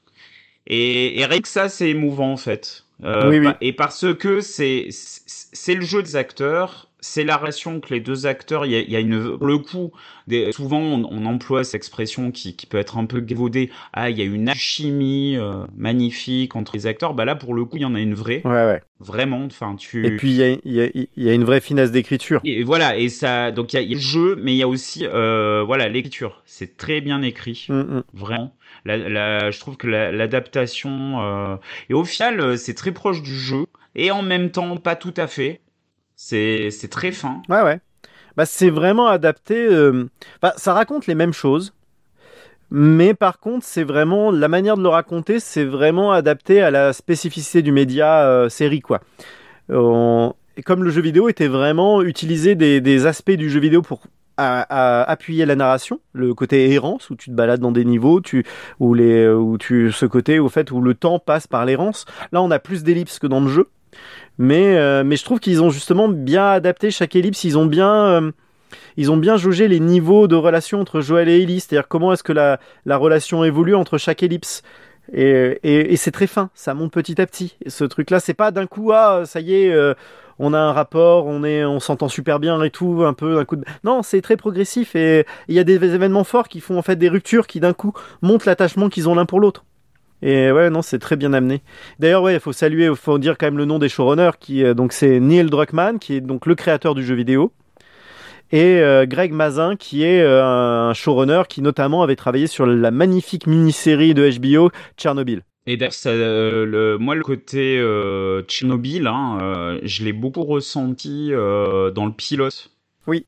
Et, et rien que ça, c'est émouvant en fait. Euh, Oui, oui. Et parce que c'est c'est le jeu des acteurs, c'est la relation que les deux acteurs. Il y a, y a une pour le coup. Des, souvent, on, on emploie cette expression qui, qui peut être un peu gaudée. Ah, il y a une alchimie euh, magnifique entre les acteurs. Bah là, pour le coup, il y en a une vraie, Ouais, ouais. vraiment. Enfin, tu. Et puis, il y a, y, a, y a une vraie finesse d'écriture. Et voilà, et ça, donc il y a, le jeu, mais il y a aussi, euh, voilà, l'écriture. C'est très bien écrit, Mhm. vraiment. La, la, je trouve que la- l'adaptation, euh, et au final, euh, c'est très proche du jeu, et en même temps, pas tout à fait. C'est, très fin. Ouais, ouais. Bah, c'est vraiment adapté. euh, ça raconte les mêmes choses. Mais par contre, c'est vraiment la manière de le raconter, c'est vraiment adapté à la spécificité du média euh, série, quoi. On- et Comme le jeu vidéo était vraiment utiliser des, aspects du jeu vidéo pour appuyer la narration, le côté errance où tu te balades dans des niveaux, tu où les où tu ce côté au fait où le temps passe par l'errance. Là, on a plus d'ellipses que dans le jeu. Mais, euh, mais je trouve qu'ils ont justement bien adapté chaque ellipse. Ils ont bien, euh, ils ont bien jaugé les niveaux de relation entre Joël et Ellie. C'est-à-dire comment est-ce que la, la relation évolue entre chaque ellipse. Et, et, c'est très fin. Ça monte petit à petit. Et ce truc-là, c'est pas d'un coup, ah, ça y est, euh, on a un rapport, on est, on s'entend super bien et tout, un peu d'un coup. De... Non, c'est très progressif et il y a des événements forts qui font en fait des ruptures qui d'un coup montrent l'attachement qu'ils ont l'un pour l'autre. Et ouais, non, c'est très bien amené. D'ailleurs, ouais, il faut saluer, il faut dire quand même le nom des showrunners, qui euh, donc c'est Neil Druckmann, qui est donc le créateur du jeu vidéo, et euh, Greg Mazin, qui est euh, un showrunner qui notamment avait travaillé sur la magnifique mini-série de HBO Tchernobyl. Et d'ailleurs, euh, le, moi, le côté euh, Tchernobyl, hein, euh, je l'ai beaucoup ressenti dans le pilote. Oui.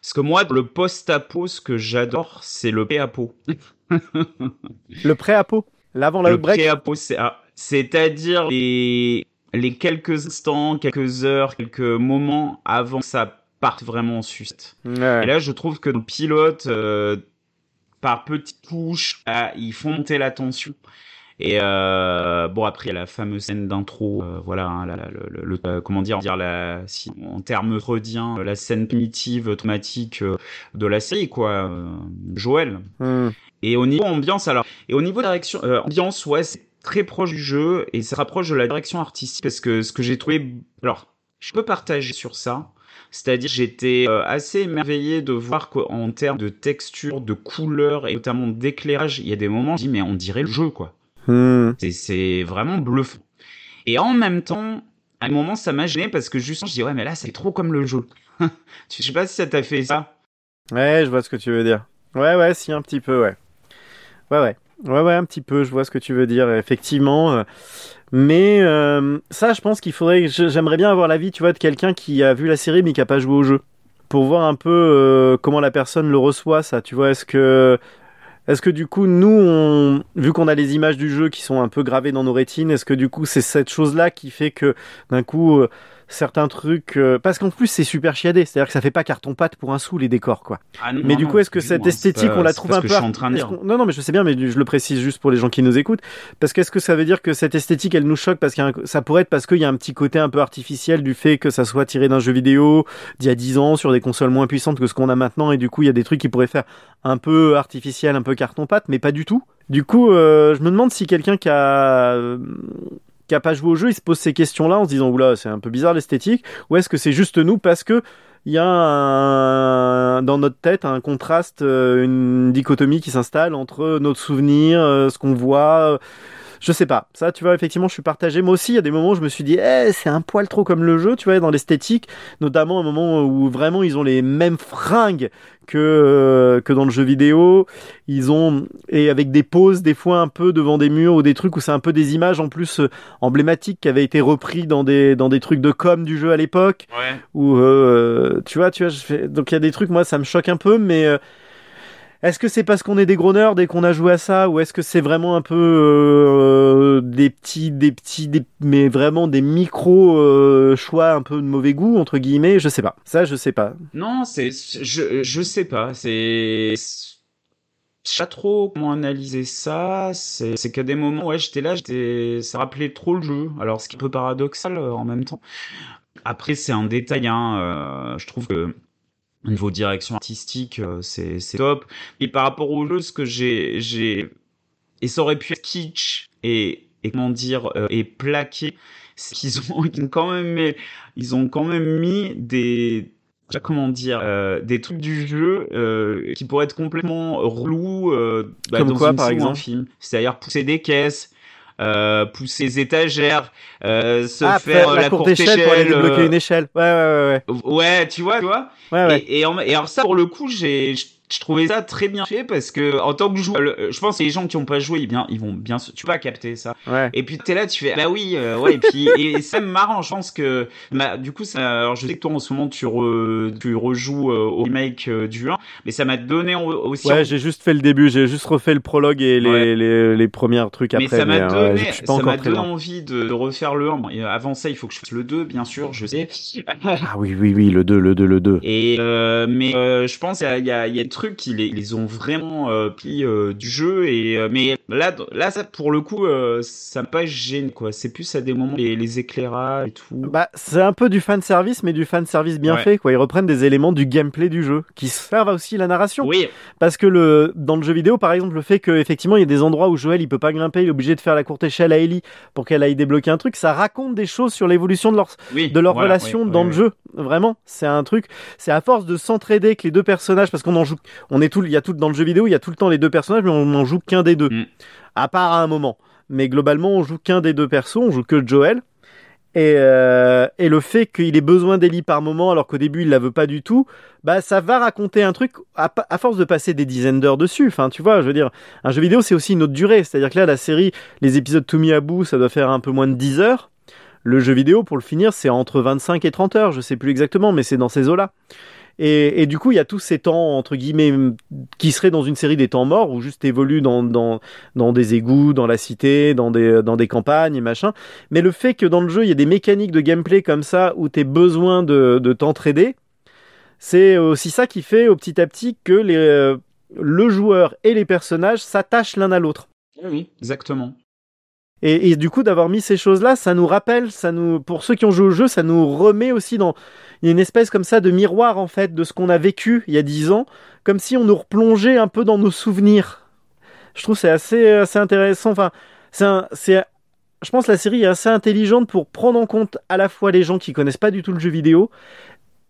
Parce que moi, le post-apo, ce que j'adore, c'est le pré-apo. Le pré-apo, l'avant Le le break. ah, c'est-à-dire les, les quelques instants, quelques heures, quelques moments avant que ça partent vraiment en suite. Ouais. Et là, je trouve que le pilote, euh, par petites touches, ah, ils font monter la tension. Et euh, bon, après, il y a la fameuse scène d'intro, euh, voilà, hein, la- la- le, le- comment dire, dire la, si, en termes freudiens, la scène primitive, traumatique euh, de la série, quoi. Joël. Hmm. Et au niveau ambiance, alors, et au niveau direction, euh, ambiance, ouais, c'est très proche du jeu et ça rapproche de la direction artistique parce que ce que j'ai trouvé, alors, je peux partager sur ça. C'est-à-dire, j'étais euh, assez émerveillé de voir qu'en termes de texture, de couleur et notamment d'éclairage, il y a des moments, je dis, mais on dirait le jeu, quoi. Hmm. C'est- C'est vraiment bluffant. Et en même temps, à un moment, ça m'a gêné parce que justement, je dis, ouais, mais là, c'est trop comme le jeu. je sais pas si ça t'a fait ça. Ouais, je vois ce que tu veux dire. Ouais, ouais, si, un petit peu, ouais. Ouais, ouais. Ouais, ouais, un petit peu, je vois ce que tu veux dire, effectivement. euh, Mais euh, ça, je pense qu'il faudrait. J'aimerais bien avoir l'avis, tu vois, de quelqu'un qui a vu la série mais qui a pas joué au jeu. Pour voir un peu euh, comment la personne le reçoit, ça. Tu vois, est-ce que. Est-ce que du coup, nous, on, vu qu'on a les images du jeu qui sont un peu gravées dans nos rétines, est-ce que du coup, c'est cette chose-là qui fait que d'un coup, certains trucs. euh, Parce qu'en plus, c'est super chiadé, c'est-à-dire que ça fait pas carton-pâte pour un sou, les décors, quoi. Ah, non, Mais non, du coup, est-ce que cette esthétique, pas- on la trouve un que peu je suis en train de dire. Non, non, mais je sais bien, mais je le précise juste pour les gens qui nous écoutent. Parce qu'est-ce que ça veut dire que cette esthétique, elle nous choque? Parce un- ça pourrait être parce qu'il y a un petit côté un peu artificiel du fait que ça soit tiré d'un jeu vidéo d'il y a 10 ans sur des consoles moins puissantes que ce qu'on a maintenant et du coup, il y a des trucs qui pourraient faire un peu artificiel, un peu carton-pâte, mais pas du tout. Du coup, euh, je me demande si quelqu'un qui a euh, qui a pas joué au jeu, il se pose ces questions-là en se disant oula, c'est un peu bizarre l'esthétique, ou est-ce que c'est juste nous parce que il y a dans notre tête un contraste, euh, une dichotomie qui s'installe entre notre souvenir, euh, ce qu'on voit. Je sais pas. Ça, tu vois, effectivement, je suis partagé. Moi aussi, il y a des moments où je me suis dit, eh, c'est un poil trop comme le jeu, tu vois, dans l'esthétique. Notamment un moment où vraiment ils ont les mêmes fringues que, euh, que dans le jeu vidéo. Ils ont, et avec des pauses, des fois un peu devant des murs ou des trucs où c'est un peu des images en plus euh, emblématiques qui avaient été repris dans des, dans des trucs de com du jeu à l'époque Ouais. ou euh, tu vois, tu vois, je fais... donc il y a des trucs, moi, ça me choque un peu, mais euh, est-ce que c'est parce qu'on est des gros nerds dès qu'on a joué à ça, ou est-ce que c'est vraiment un peu euh, des petits, des petits, mais vraiment des micro euh, choix un peu de mauvais goût entre guillemets, je sais pas. Ça, je sais pas. Non, c'est, je, je sais pas, c'est, je sais pas trop comment analyser ça. C'est, c'est qu'à des moments, ouais, j'étais là, j'étais, ça rappelait trop le jeu. Alors, ce qui est un peu paradoxal euh, en même temps. Après, c'est un détail, hein. euh, je trouve que au niveau direction artistique, euh, c'est, top. Et par rapport au jeu, ce que j'ai, j'ai, et ça aurait pu être kitsch et, et comment dire, euh, et plaqué, c'est qu'ils ont, ils ont quand même, mis- ils ont quand même mis des, comment dire, euh, des trucs du jeu euh, qui pourraient être complètement relous euh, bah, Comme dans quoi, une par exemple film. C'est-à-dire pousser des caisses, euh, pousser les étagères, euh, se ah, faire la, la courte courte échelle pour aller échelle, débloquer euh, une échelle. Ouais, ouais, ouais, Ouais, tu vois, tu vois. ouais, ouais. ouais. Et, et, en- et alors ça, pour le coup, j'ai, je, trouvais ça très bien fait parce que en tant que joueur, le- je pense que les gens qui ont pas joué, ils, bien, ils vont bien, se- tu vas capter ça. ouais. Et puis t'es là, tu fais, bah oui, euh, ouais. Et puis et c'est marrant, je pense que, bah, du coup, ça, alors je sais que toi en ce moment tu, re, tu rejoues euh, au remake euh, du 1, mais ça m'a donné aussi. Ouais, j'ai juste fait le début, j'ai juste refait le prologue et les, Ouais. les, les premiers trucs mais après. ça m'a euh, donné, ça m'a donné envie de, de refaire le 1. Bon, et avant ça, il faut que je fasse le 2, bien sûr, je sais. Ah oui, oui, oui, le 2, le 2, le 2. Et euh, mais euh, je pense qu'il y a, il y, a, y a trucs ils les ont vraiment euh, pris euh, du jeu et euh, mais là là ça pour le coup euh, ça m'a pas gêné quoi. C'est plus à des moments les, les éclairages et tout. Bah, c'est un peu du fan service, mais du fan service bien Ouais. fait, quoi. Ils reprennent des éléments du gameplay du jeu, qui servent aussi la narration. Oui, Parce que le, dans le jeu vidéo, par exemple, le fait qu'effectivement, il y a des endroits où Joël, il peut pas grimper, il est obligé de faire la courte échelle à Ellie pour qu'elle aille débloquer un truc, ça raconte des choses sur l'évolution de leur, oui. de leur voilà, relation oui, dans oui, le jeu. Vraiment, c'est un truc. C'est à force de s'entraider avec les deux personnages, parce qu'on en joue, on est tout, il y a tout dans le jeu vidéo, il y a tout le temps les deux personnages, mais on en joue qu'un des deux, Mm. à part à un moment. Mais globalement, on joue qu'un des deux persos, on joue que Joel. Et, euh, et le fait qu'il ait besoin d'Ellie par moment, alors qu'au début il la veut pas du tout, bah ça va raconter un truc à force de passer des dizaines d'heures dessus. Enfin, tu vois, je veux dire, un jeu vidéo c'est aussi une autre durée. C'est-à-dire que là, la série, les épisodes tout mis à bout, ça doit faire un peu moins de 10 heures. Le jeu vidéo, pour le finir, c'est entre 25 et 30 heures, je sais plus exactement, mais c'est dans ces eaux-là. Et, et du coup, il y a tous ces temps, entre guillemets, qui seraient dans une série des temps morts, ou juste évoluent dans, dans, dans des égouts, dans la cité, dans des, dans des campagnes et machin. Mais le fait que dans le jeu, il y a des mécaniques de gameplay comme ça, où tu besoin de, de t'entraider, c'est aussi ça qui fait au petit à petit que les, euh, le joueur et les personnages s'attachent l'un à l'autre. Oui, oui, exactement. Et, du coup, d'avoir mis ces choses-là, ça nous rappelle, ça nous, pour ceux qui ont joué au jeu, ça nous remet aussi dans une espèce comme ça de miroir en fait de ce qu'on a vécu il y a dix ans, comme si on nous replongeait un peu dans nos souvenirs. Je trouve c'est assez, assez intéressant. Enfin, c'est, je pense que la série est assez intelligente pour prendre en compte à la fois les gens qui connaissent pas du tout le jeu vidéo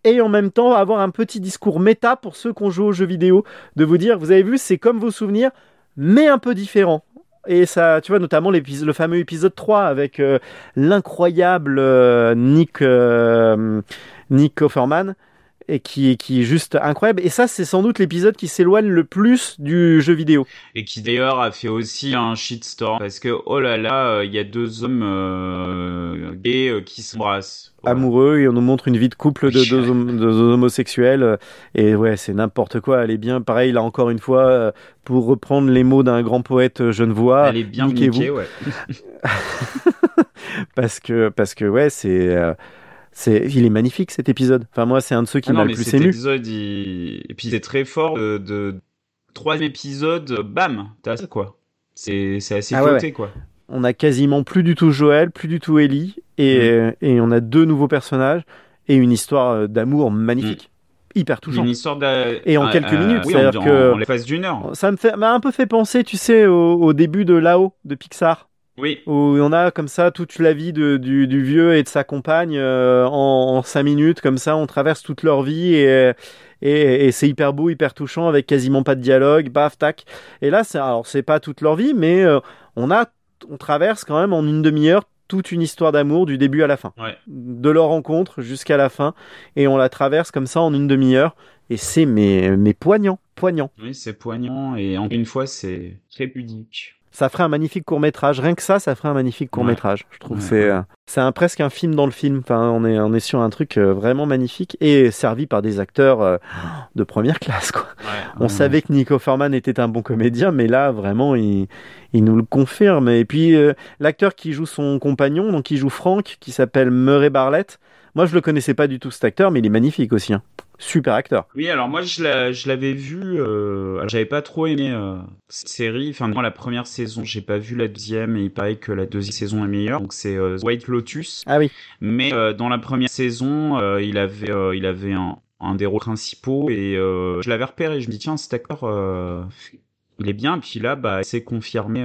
et en même temps avoir un petit discours méta pour ceux qui ont joué au jeu vidéo, de vous dire, vous avez vu, c'est comme vos souvenirs, mais un peu différent. Et ça, tu vois, notamment le fameux épisode 3 avec euh, l'incroyable euh, Nick, euh, Nick Offerman, et qui, qui est juste incroyable. Et ça, c'est sans doute l'épisode qui s'éloigne le plus du jeu vidéo. Et qui d'ailleurs a fait aussi un shitstorm parce que oh là là, euh, il y a deux hommes euh, gays euh, qui s'embrassent. Amoureux, et on nous montre une vie de couple de deux, hom- deux homosexuels. euh, Et ouais, c'est n'importe quoi. Elle est bien, pareil, là encore une fois, euh, pour reprendre les mots d'un grand poète euh, genevois. Elle est bien niquée, ouais. parce que parce que ouais c'est euh, c'est il est magnifique cet épisode enfin moi c'est un de ceux qui Ah m'a le plus cet ému épisode, il... et puis c'est très fort de, de troisième épisode, bam, t'as ça quoi. C'est c'est assez Ah ouais, quoi. on a quasiment plus du tout Joël plus du tout Ellie et Mm. euh, et on a deux nouveaux personnages et une histoire euh, d'amour magnifique hyper touchant Une histoire de... Et en quelques euh, minutes, oui, c'est-à-dire que- en l'espace d'une heure. ça me fait m'a un peu fait penser tu sais au, au début de Là-haut de Pixar Oui, où on a comme ça toute la vie de, du, du vieux et de sa compagne euh, en, en cinq minutes, comme ça, on traverse toute leur vie et, et, et c'est hyper beau, hyper touchant avec quasiment pas de dialogue, baf, tac. Et là, c'est alors c'est pas toute leur vie, mais euh, on a, on traverse quand même en une demi-heure toute une histoire d'amour du début à la fin, ouais. de leur rencontre jusqu'à la fin, et on la traverse comme ça en une demi-heure, et c'est mais, mais poignant, poignant. Oui, c'est poignant et encore une fois, c'est très pudique. Ça ferait un magnifique court métrage. Rien que ça, ça ferait un magnifique court métrage. Je trouve Ouais, c'est ouais. euh, c'est un presque un film dans le film. Enfin, on est on est sur un truc euh, vraiment magnifique et servi par des acteurs euh, de première classe. Quoi. On savait que Nico Offerman était un bon comédien, mais là vraiment il il nous le confirme. Et puis euh, l'acteur qui joue son compagnon, donc qui joue Frank, qui s'appelle Murray Barlett. Moi, je le connaissais pas du tout cet acteur, mais il est magnifique aussi. hein. Super acteur. Oui, alors moi je l'a- je l'avais vu, euh, alors, j'avais pas trop aimé euh, cette série, enfin moi la première saison, j'ai pas vu la deuxième et il paraît que la deuxième saison est meilleure, donc c'est euh, White Lotus, Ah oui. mais euh, dans la première saison, il avait il avait un, un des rôles principaux et je l'avais repéré, je me dis tiens cet acteur il est bien, puis là bah c'est confirmé.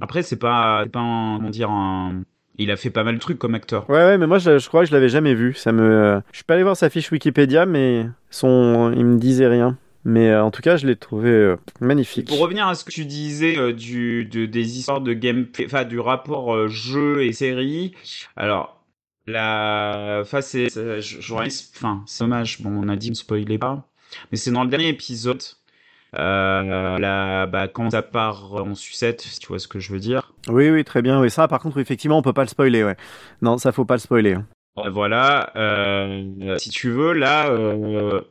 Après c'est pas c'est pas un, comment dire un il a fait pas mal de trucs comme acteur. Ouais, ouais, mais moi, je, je crois que je l'avais jamais vu. Ça me, je suis pas allé voir sa fiche Wikipédia, mais son, il me disait rien. Mais euh, en tout cas, je l'ai trouvé euh, magnifique. Pour revenir à ce que tu disais euh, du de, des histoires de gameplay, enfin du rapport euh, jeu et série. Alors la, enfin c'est, enfin c'est dommage. Bon, on a dit ne spoilez pas, mais c'est dans le dernier épisode. Euh, la, bah, quand ça part en sucette, si tu vois ce que je veux dire. Oui, oui, très bien. Oui, ça, par contre, effectivement, on peut pas le spoiler. Ouais. Non, ça faut pas le spoiler. Voilà, euh, si tu veux, là, euh,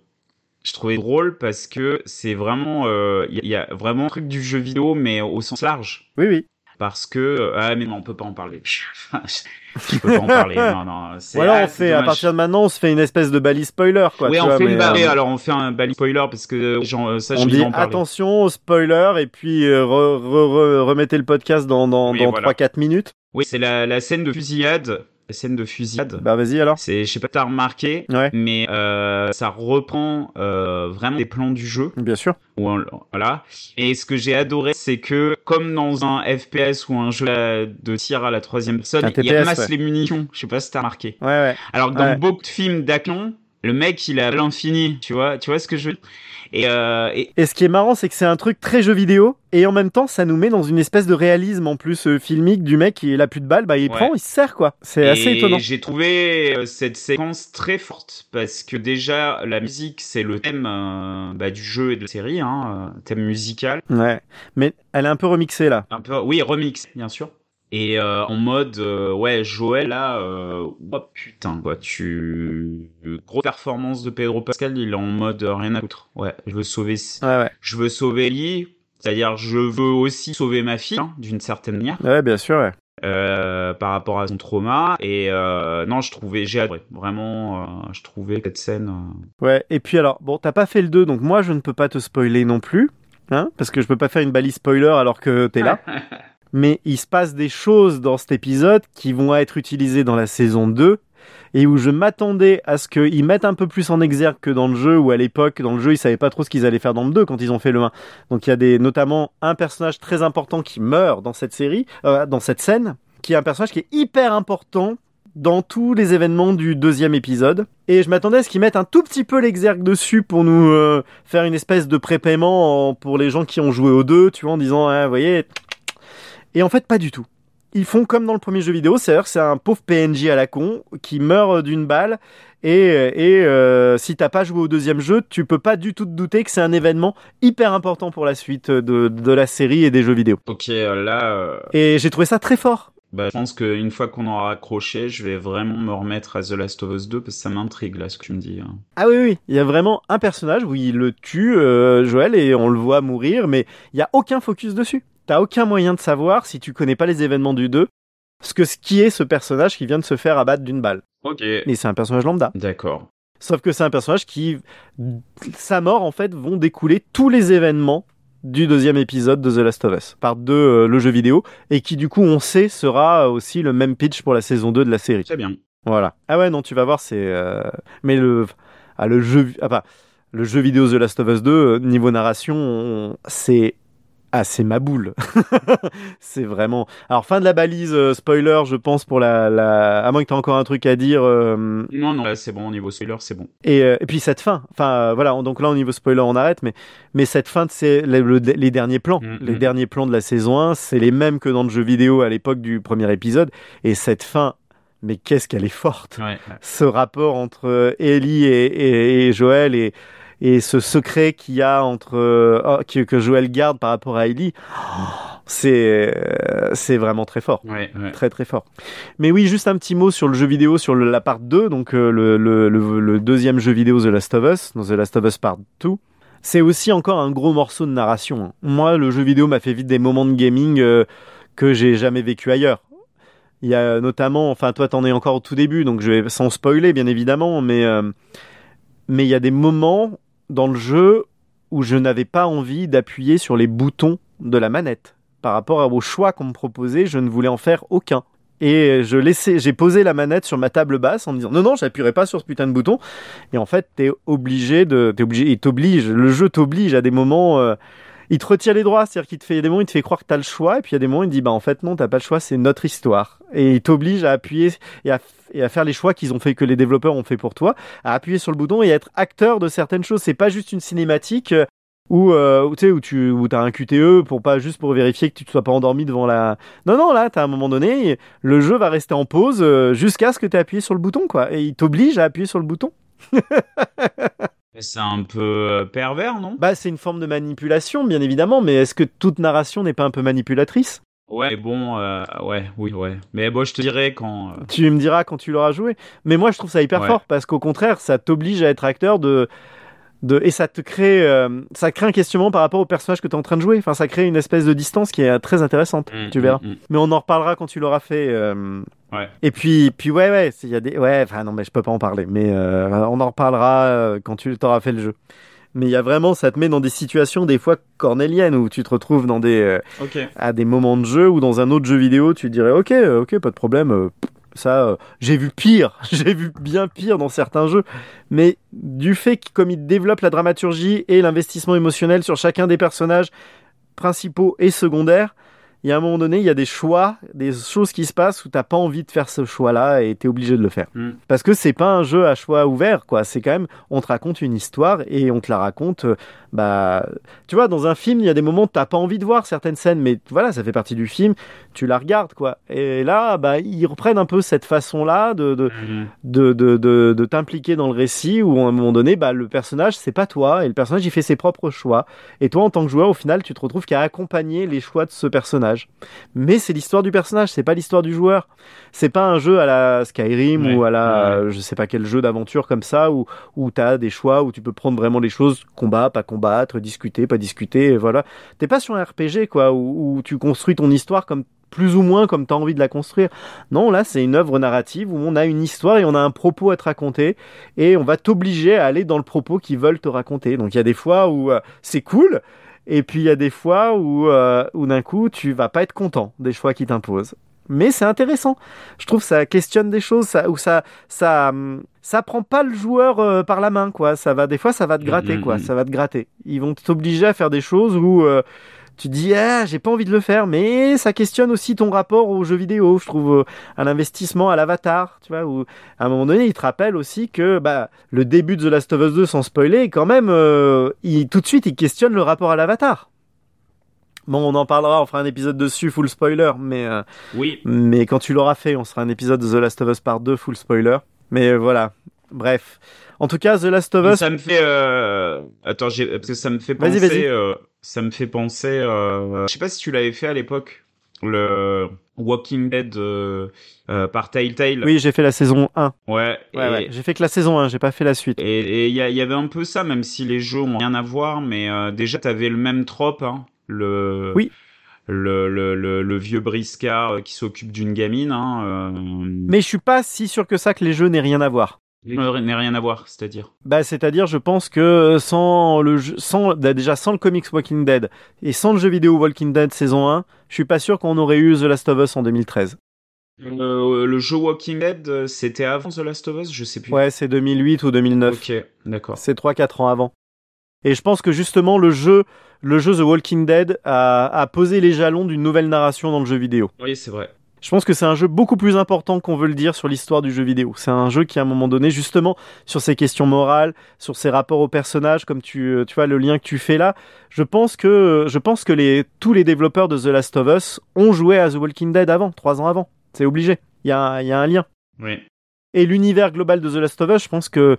je trouvais drôle parce que c'est vraiment, euh, il y, a vraiment un truc du jeu vidéo, mais au sens large. Oui, oui. Parce que ah mais non on peut pas en parler. je peux pas en parler. Non non. Voilà, ah, on c'est fait, à partir de maintenant, on se fait une espèce de balise spoiler, quoi. oui on vois, fait une barrée. euh, Alors on fait un bali spoiler parce que genre, ça j'ai on envie dit attention au spoiler et puis euh, re- re- re- remettez le podcast dans, dans, Oui, dans voilà. 3-4 minutes. Oui c'est la, la scène de fusillade. Scène de fusillade. Bah, vas-y alors. C'est je sais pas si t'as remarqué. Ouais. Mais euh, ça reprend euh, vraiment des plans du jeu. Bien sûr. Voilà. Et ce que j'ai adoré, c'est que comme dans un FPS ou un jeu de tir à la troisième personne, Un il TPS, ramasse ouais. les munitions. Je sais pas si t'as remarqué. Ouais, ouais. Alors que dans Ouais. beaucoup de films d'action, le mec il à l'infini. Tu vois, tu vois ce que je veux dire? Et, euh, et Et ce qui est marrant, c'est que c'est un truc très jeu vidéo, et en même temps, ça nous met dans une espèce de réalisme en plus euh, filmique du mec qui a plus de balles, bah il Ouais. prend, il se sert quoi. C'est assez étonnant. J'ai trouvé euh, cette séquence très forte parce que déjà la musique c'est le thème euh, bah, du jeu et de la série, hein, euh, thème musical. Ouais. Mais elle est un peu remixée là. Un peu, oui, remix, bien sûr. Et euh, en mode, euh, ouais, Joël, là, euh, oh putain, quoi, tu... Grosse performance de Pedro Pascal, il est en mode euh, rien à foutre. Ouais, je veux sauver, Ouais, ouais. je veux sauver Ellie, c'est-à-dire je veux aussi sauver ma fille, hein, d'une certaine manière. Ouais, bien sûr, ouais. euh, par rapport à son trauma. Et euh, non, je trouvais, j'ai adoré. Vraiment, euh, je trouvais cette scène. Ouais, et puis alors, bon, t'as pas fait le 2, donc moi je ne peux pas te spoiler non plus, hein, parce que je peux pas faire une balise spoiler alors que t'es là. Mais il se passe des choses dans cet épisode qui vont être utilisées dans la saison 2 et où je m'attendais à ce qu'ils mettent un peu plus en exergue que dans le jeu, où à l'époque, dans le jeu, ils savaient pas trop ce qu'ils allaient faire dans le 2 quand ils ont fait le 1. Donc il y a des, notamment un personnage très important qui meurt dans cette série, euh, dans cette scène, qui est un personnage qui est hyper important dans tous les événements du deuxième épisode. Et je m'attendais à ce qu'ils mettent un tout petit peu l'exergue dessus pour nous euh, faire une espèce de prépaiement en- pour les gens qui ont joué au 2, tu vois, en disant, ah, vous voyez. Et en fait, pas du tout. Ils font comme dans le premier jeu vidéo, c'est-à-dire c'est un pauvre PNJ à la con qui meurt d'une balle. Et, et euh, si t'as pas joué au deuxième jeu, tu peux pas du tout te douter que c'est un événement hyper important pour la suite de, de la série et des jeux vidéo. Ok, euh, là, euh, Et j'ai trouvé ça très fort. bah, je pense qu'une fois qu'on aura accroché, je vais vraiment me remettre à The Last of Us 2 parce que ça m'intrigue là ce que tu me dis. hein. Ah oui, oui, il y a vraiment un personnage où il le tue, euh, Joël, et on le voit mourir, mais il y a aucun focus dessus. T'as aucun moyen de savoir, si tu connais pas les événements du 2, ce que ce qui est ce personnage qui vient de se faire abattre d'une balle. Ok. Et c'est un personnage lambda. D'accord. Sauf que c'est un personnage qui, sa mort en fait, vont découler tous les événements du deuxième épisode de The Last of Us, par deux euh, le jeu vidéo, et qui du coup on sait sera aussi le même pitch pour la saison 2 de la série. Très bien. Voilà. Ah ouais, non, tu vas voir, c'est. euh, Mais le. Ah, le jeu. Ah, bah, le jeu vidéo The Last of Us 2, euh, niveau narration, on- c'est. Ah, c'est ma boule. c'est vraiment. Alors, fin de la balise, euh, spoiler, je pense, pour la. la... À moins que tu encore un truc à dire. euh, Non, non, là c'est bon, au niveau spoiler, c'est bon. Et, euh, et puis cette fin. Enfin, euh, voilà, on- donc là, au niveau spoiler, on arrête, mais, mais cette fin, c'est le- le- les derniers plans. Mhm. Les derniers plans de la saison 1, c'est les mêmes que dans le jeu vidéo à l'époque du premier épisode. Et cette fin, mais qu'est-ce qu'elle est forte! Ouais. ce rapport entre Ellie et, et, et Joël et, et ce secret qu'il y a entre euh, oh, que, que Joël garde par rapport à Ellie, oh, c'est euh, c'est vraiment très fort. Ouais, ouais. Très très fort. Mais oui, juste un petit mot sur le jeu vidéo, sur le- la part 2, donc euh, le, le, le, le deuxième jeu vidéo The Last of Us, dans The Last of Us Part 2. C'est aussi encore un gros morceau de narration. hein. Moi, le jeu vidéo m'a fait vite des moments de gaming euh, que j'ai jamais vécu ailleurs. Il y a notamment, enfin toi t'en es encore au tout début, donc je vais sans spoiler bien évidemment, mais euh, mais il y a des moments dans le jeu où je n'avais pas envie d'appuyer sur les boutons de la manette. Par rapport au choix qu'on me proposait, je ne voulais en faire aucun. Et je laissais, j'ai posé la manette sur ma table basse en me disant non non, j'appuierai pas sur ce putain de bouton. Et en fait, t'es obligé de, t'es obligé, il t'oblige, le jeu t'oblige à des moments. euh, il te retire les droits, c'est-à-dire qu'il te fait des moments, il te fait croire que t'as le choix, et puis il y a des moments, il dit bah en fait non, t'as pas le choix, c'est notre histoire. Et il t'oblige à appuyer et à, faire les choix qu'ils ont que les développeurs ont fait pour toi, à appuyer sur le bouton et à être acteur de certaines choses. C'est pas juste une cinématique euh, où, euh, où tu tu t'as un QTE pour pas juste pour vérifier que tu te sois pas endormi devant la. Non non là, t'as un moment donné, le jeu va rester en pause euh, jusqu'à ce que tu appuyé sur le bouton quoi, et il t'oblige à appuyer sur le bouton. C'est un peu euh, pervers, non? Bah c'est une forme de manipulation bien évidemment, mais est-ce que toute narration n'est pas un peu manipulatrice? Ouais, mais bon, euh, ouais, oui, ouais. Mais bon, je te dirais quand. euh, Tu me diras quand tu l'auras joué. Mais moi, je trouve ça hyper Ouais. fort parce qu'au contraire, ça t'oblige à être acteur de, de et ça te crée, euh, ça crée un questionnement par rapport au personnage que tu es en train de jouer. Enfin, ça crée une espèce de distance qui est très intéressante. mm, tu verras. mm, mm. Mais on en reparlera quand tu l'auras fait. euh, Ouais. Et puis, puis ouais, ouais, il y a des, ouais, enfin non, mais je peux pas en parler. Mais euh, on en reparlera quand tu t'auras fait le jeu. Mais il y a vraiment, ça te met dans des situations des fois cornéliennes où tu te retrouves dans des, à des moments de jeu ou dans un autre jeu vidéo, tu dirais ok, ok, pas de problème. Ça, euh, j'ai vu pire, j'ai vu bien pire dans certains jeux. Mais du fait que comme il développe la dramaturgie et l'investissement émotionnel sur chacun des personnages principaux et secondaires, il y a un moment donné, il y a des choix, des choses qui se passent où t'as pas envie de faire ce choix-là et t'es obligé de le faire. Mm. Parce que c'est pas un jeu à choix ouvert, quoi. C'est quand même, on te raconte une histoire et on te la raconte, euh, bah, tu vois, dans un film, il y a des moments où t'as pas envie de voir certaines scènes, mais voilà, ça fait partie du film, tu la regardes, quoi. Et là, bah, ils reprennent un peu cette façon-là de, de, Mhm. de, de, de, de t'impliquer dans le récit où à un moment donné, bah, le personnage, c'est pas toi, et le personnage, il fait ses propres choix. Et toi, en tant que joueur, au final, tu te retrouves qu'à accompagner les choix de ce personnage. Mais c'est l'histoire du personnage, c'est pas l'histoire du joueur. C'est pas un jeu à la Skyrim Ouais, ou à la, ouais. je sais pas quel jeu d'aventure comme ça, où, où t'as des choix, où tu peux prendre vraiment les choses, combat, pas combattre, discuter, pas discuter, et voilà. T'es pas sur un RPG, quoi, où, où tu construis ton histoire comme plus ou moins comme tu as envie de la construire. Non, là, c'est une œuvre narrative où on a une histoire et on a un propos à te raconter et on va t'obliger à aller dans le propos qu'ils veulent te raconter. Donc il y a des fois où euh, c'est cool et puis il y a des fois où, euh, où d'un coup tu vas pas être content des choix qu'ils t'imposent. Mais c'est intéressant. Je trouve que ça questionne des choses, ça, où ça, ça, hum, ça prend pas le joueur euh, par la main, quoi. Ça va, des fois, ça va te gratter, Mhm, quoi. mhm. Ça va te gratter. Ils vont t'obliger à faire des choses où euh, tu te dis, ah, j'ai pas envie de le faire, mais ça questionne aussi ton rapport aux jeux vidéo. Je trouve euh, à l'investissement, à l'avatar, tu vois. Où à un moment donné, il te rappelle aussi que bah le début de The Last of Us 2, sans spoiler, quand même, euh, il, tout de suite, il questionne le rapport à l'avatar. Bon, on en parlera, on fera un épisode dessus, full spoiler, mais euh, Oui. mais quand tu l'auras fait, on sera un épisode de The Last of Us Part 2, full spoiler. Mais euh, voilà, bref. En tout cas, The Last of Us, Ça me fait. Euh... Attends, parce que ça me fait penser. vas-y. euh, Ça me fait penser. Euh... Je sais pas si tu l'avais fait à l'époque. Le Walking Dead euh, euh, par Telltale. oui, j'ai fait la saison 1. Ouais. Ouais, ouais. J'ai fait que la saison 1, j'ai pas fait la suite. Et il y, avait un peu ça, même si les jeux ont rien à voir, mais euh, déjà t'avais le même trope, hein, le, Oui. le, le, le, le vieux briscard euh, qui s'occupe d'une gamine, hein, euh, Mais je suis pas si sûr que ça que les jeux n'aient rien à voir. Euh, n'a rien à voir, c'est-à-dire. Bah, c'est-à-dire, je pense que sans le jeu, sans, bah, déjà sans le comics Walking Dead et sans le jeu vidéo Walking Dead saison 1, je suis pas sûr qu'on aurait eu The Last of Us en 2013. Euh, le jeu Walking Dead, euh, c'était avant The Last of Us, je sais plus. Ouais, c'est 2008 ou 2009. Ok, d'accord. C'est 3-4 ans avant. Et je pense que justement, le jeu, le jeu The Walking Dead a, a posé les jalons d'une nouvelle narration dans le jeu vidéo. Oui, c'est vrai. Je pense que c'est un jeu beaucoup plus important qu'on veut le dire sur l'histoire du jeu vidéo. C'est un jeu qui, à un moment donné, justement, sur ses questions morales, sur ses rapports aux personnages, comme tu, euh, tu vois, le lien que tu fais là, je pense que, je pense que les, tous les développeurs de The Last of Us ont joué à The Walking Dead avant, trois ans avant. C'est obligé. Il y a, y a un lien. Oui. Et l'univers global de The Last of Us, je pense que,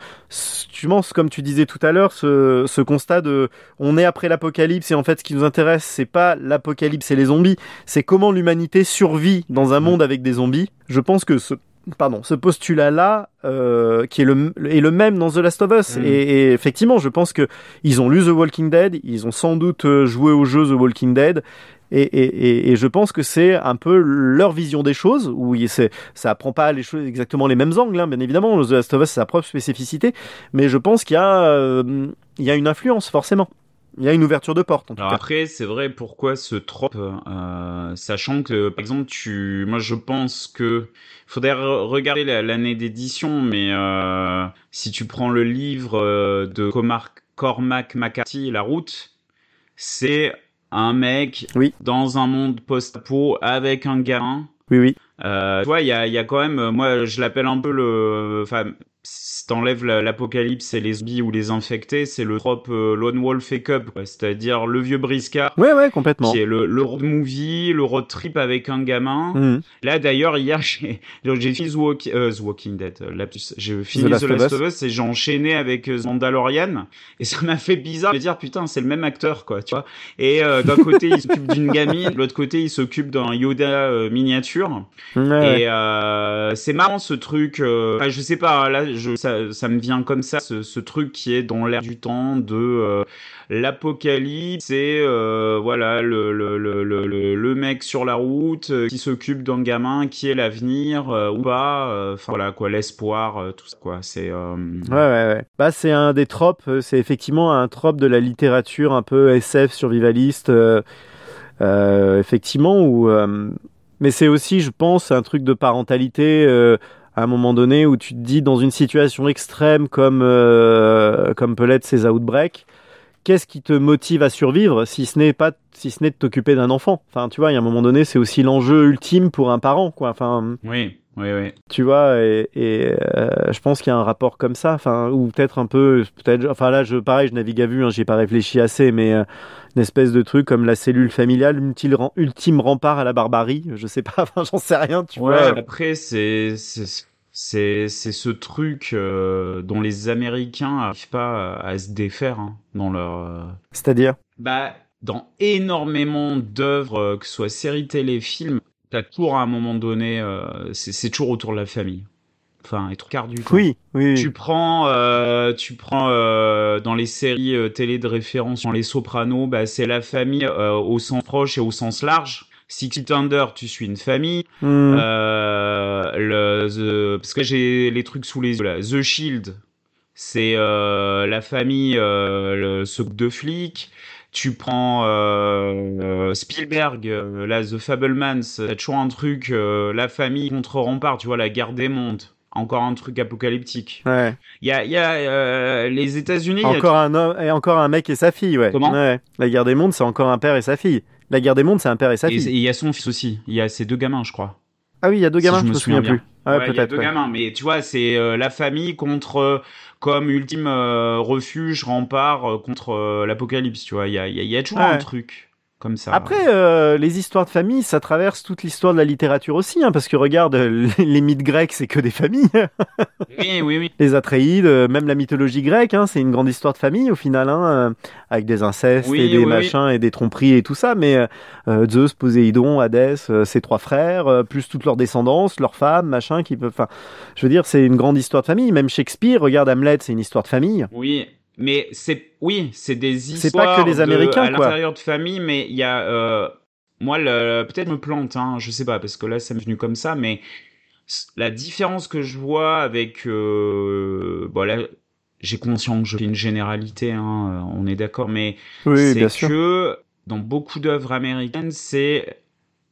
tu penses, comme tu disais tout à l'heure, ce, ce constat de on est après l'apocalypse et en fait ce qui nous intéresse, c'est pas l'apocalypse et les zombies, c'est comment l'humanité survit dans un Mm. monde avec des zombies. Je pense que ce, pardon, ce postulat-là, euh, qui est le, est le même dans The Last of Us. Mm. Et, et effectivement, je pense que ils ont lu The Walking Dead, ils ont sans doute euh, joué au jeu The Walking Dead. Et, et, et, et je pense que c'est un peu leur vision des choses, où ça prend pas les choses exactement les mêmes angles, hein, bien évidemment. The Last of Us, c'est sa propre spécificité, mais je pense qu'il y a, euh, il y a une influence forcément. Il y a une ouverture de porte en tout Alors cas. après, c'est vrai, pourquoi ce trope, euh, sachant que, par exemple, tu, moi, je pense que faudrait re- regarder la- l'année d'édition, mais euh, si tu prends le livre de Cormac McCarthy, La Route, c'est un mec Oui. dans un monde post-apo avec un gamin. Oui, oui. Euh, tu vois, il y a, il y a quand même, euh, moi, je l'appelle un peu le, enfin, si t'enlèves la- l'apocalypse et les zombies ou les infectés, c'est le trope euh, Lone Wolf et Cub, c'est-à-dire le vieux briscard. Ouais, ouais, complètement. Qui est le, le road movie, le road trip avec un gamin. Mhm. Là, d'ailleurs, hier, j'ai fini The, Walk- euh, The Walking Dead. J'ai fini The Last Last, of Us et j'ai enchaîné avec euh, The Mandalorian. Et ça m'a fait bizarre de me dire, putain, c'est le même acteur, quoi, tu vois. Et euh, d'un côté, il s'occupe d'une gamine, de l'autre côté, il s'occupe d'un Yoda miniature. Et c'est marrant ce truc. Enfin, je sais pas. Là, ça, me vient comme ça, ce, truc qui est dans l'air du temps de euh, l'apocalypse. C'est euh, voilà le, le, le, le, mec sur la route euh, qui s'occupe d'un gamin qui est l'avenir euh, ou pas. voilà quoi, l'espoir, tout ça quoi. C'est. Bah, c'est un des tropes, c'est effectivement un trope de la littérature un peu SF survivaliste, effectivement, où, mais c'est aussi, je pense, un truc de parentalité, à un moment donné où tu te dis, dans une situation extrême comme, euh, comme peut l'être ces outbreaks, qu'est-ce qui te motive à survivre si ce n'est pas, si ce n'est de t'occuper d'un enfant? Enfin, tu vois, il y a un moment donné, c'est aussi l'enjeu ultime pour un parent, quoi. Enfin, oui, oui, oui. tu vois et, et, euh, je pense qu'il y a un rapport comme ça enfin ou peut-être un peu peut-être enfin là je pareil je navigue à vue hein, j'ai pas réfléchi assez mais euh, une espèce de truc comme la cellule familiale ultime, rempart à la barbarie je sais pas enfin j'en sais rien tu Ouais, vois après, c'est, c'est, c'est, c'est ce truc euh, dont les Américains n'arrivent pas à, à se défaire hein, dans leur. c'est-à-dire? Bah, dans énormément d'œuvres, que ce soit séries télé, films, t'as toujours à un moment donné, euh, c'est, toujours autour de la famille. Enfin, et trois quarts du temps. oui oui Tu prends, euh, tu prends euh, dans les séries télé de référence, dans les Sopranos, bah, c'est la famille au sens proche et au sens large. Six Feet Under, tu suis une famille. Hmm. Le, The- parce que j'ai les trucs sous les yeux là. The Shield, c'est la famille, le, ce groupe de flics. Tu prends euh, euh, Spielberg, euh, là, The Fablemans, t'as toujours un truc, la famille contre rempart, tu vois, la guerre des mondes. Encore un truc apocalyptique. Ouais. Il y a, il y a euh, les États-Unis. il y a Encore un homme et encore un mec et sa fille, ouais. Comment Ouais. La guerre des mondes, c'est encore un père et sa fille. La guerre des mondes, c'est un père et sa Et fille. il y a son fils aussi. Il y a ces deux gamins, je crois. Ah oui, il y a deux gamins, je je me me souviens souviens plus. Ah, Ouais, il y a deux ouais. gamins, mais tu vois, c'est euh, la famille contre euh, comme ultime euh, refuge, rempart euh, contre euh, l'apocalypse. Tu vois, il y a, y a- y a toujours un truc comme ça. Après, euh, les histoires de famille, ça traverse toute l'histoire de la littérature aussi, hein, parce que regarde, euh, les mythes grecs, c'est que des familles. oui, oui, oui. les Atréides, euh, même la mythologie grecque, hein, c'est une grande histoire de famille au final, hein, euh, avec des incestes Oui, et des oui, oui. machins et des tromperies et tout ça. Mais euh, Zeus, Poséidon, Hadès, euh, ses trois frères, plus toute leur descendance, leurs femmes, machin, qui peuvent. Enfin, je veux dire, c'est une grande histoire de famille. Même Shakespeare, regarde Hamlet, c'est une histoire de famille. Oui, mais c'est oui, c'est des C'est histoires pas que les de- Américains, à l'intérieur de famille, mais il y a euh, moi le, peut-être me plante, hein, je sais pas parce que là ça m'est venu comme ça, mais la différence que je vois avec euh, bon là j'ai conscience que je fais une généralité, hein, euh, on est d'accord, mais Oui, c'est sûr. que dans beaucoup d'œuvres américaines, c'est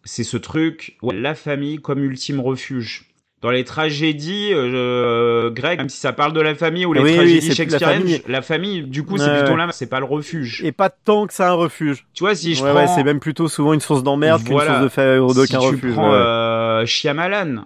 c'est ce truc, ouais, la famille comme ultime refuge. Dans les tragédies euh, grecques, même si ça parle de la famille ou les Oui, tragédies c'est la shakespeariennes, la famille, du coup, c'est plutôt là, c'est pas le refuge. Et pas tant que ça un refuge. Tu vois, si je ouais, prends, ouais, c'est même plutôt souvent une source d'emmerde qu'une source de fa- si d'aucun tu refuge. prends ouais. euh, Shyamalan,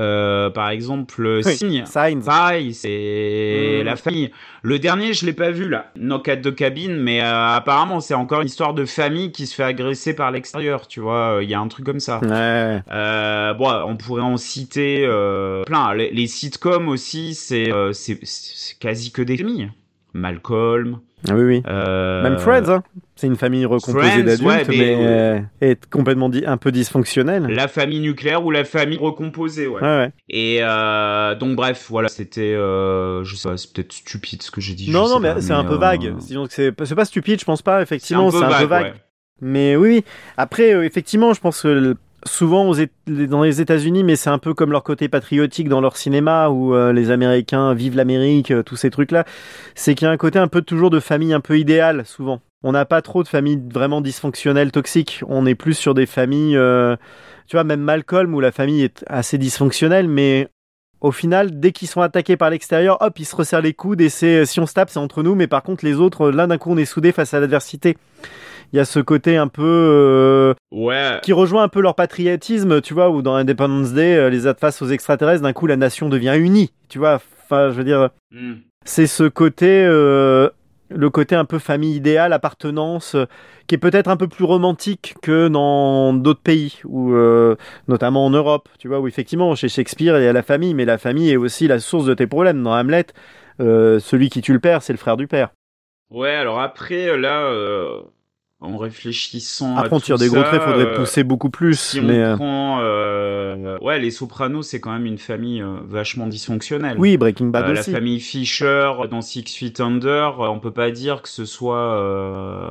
euh, par exemple, Oui, Signe. Signs. Pareil, c'est Mm. la famille. Le dernier, je l'ai pas vu là, Knock at the Cabin, mais euh, apparemment c'est encore une histoire de famille qui se fait agresser par l'extérieur, tu vois. Il y a un truc comme ça. Ouais. Euh, bon, on pourrait en citer euh, plein. Les, les sitcoms aussi, euh, c'est quasi que des familles. Malcolm. Ah oui, oui. Euh, Même Friends, hein. c'est une famille recomposée d'adultes, ouais, mais, mais- euh, est complètement un peu dysfonctionnelle. La famille nucléaire ou la famille recomposée, ouais. Et euh, donc bref, voilà, c'était, je sais pas, c'est peut-être stupide ce que j'ai dit. Non, non, mais c'est un peu vague. C'est pas stupide, je pense pas. Effectivement, c'est un peu vague. ouais. Mais oui, oui. Après, effectivement, je pense que souvent aux dans les États-Unis, mais c'est un peu comme leur côté patriotique dans leur cinéma où euh, les Américains vivent l'Amérique, euh, tous ces trucs-là. C'est qu'il y a un côté un peu toujours de famille un peu idéale, souvent. On n'a pas trop de familles vraiment dysfonctionnelles, toxiques. On est plus sur des familles, euh, tu vois, même Malcolm où la famille est assez dysfonctionnelle, mais au final, dès qu'ils sont attaqués par l'extérieur, hop, ils se resserrent les coudes et c'est si on se tape, c'est entre nous, mais par contre les autres, là d'un coup, on est soudés face à l'adversité. Il y a ce côté un peu euh, Ouais. qui rejoint un peu leur patriotisme, tu vois, où dans Independence Day, euh, les face aux extraterrestres, d'un coup la nation devient unie, tu vois. Enfin, je veux dire, Hmm. c'est ce côté, euh, le côté un peu famille idéale, appartenance, euh, qui est peut-être un peu plus romantique que dans d'autres pays, ou euh, notamment en Europe, tu vois, où effectivement chez Shakespeare il y a la famille, mais la famille est aussi la source de tes problèmes. Dans Hamlet, euh, celui qui tue le père, c'est le frère du père. Ouais, alors après, là, en réfléchissant Après, à on tire des gros traits, faudrait euh, pousser beaucoup plus, Si on mais euh, prend, euh, ouais, les Sopranos, c'est quand même une famille euh, vachement dysfonctionnelle. oui, Breaking Bad Euh, la aussi. famille Fisher dans Six Feet Under, on peut pas dire que ce soit. euh,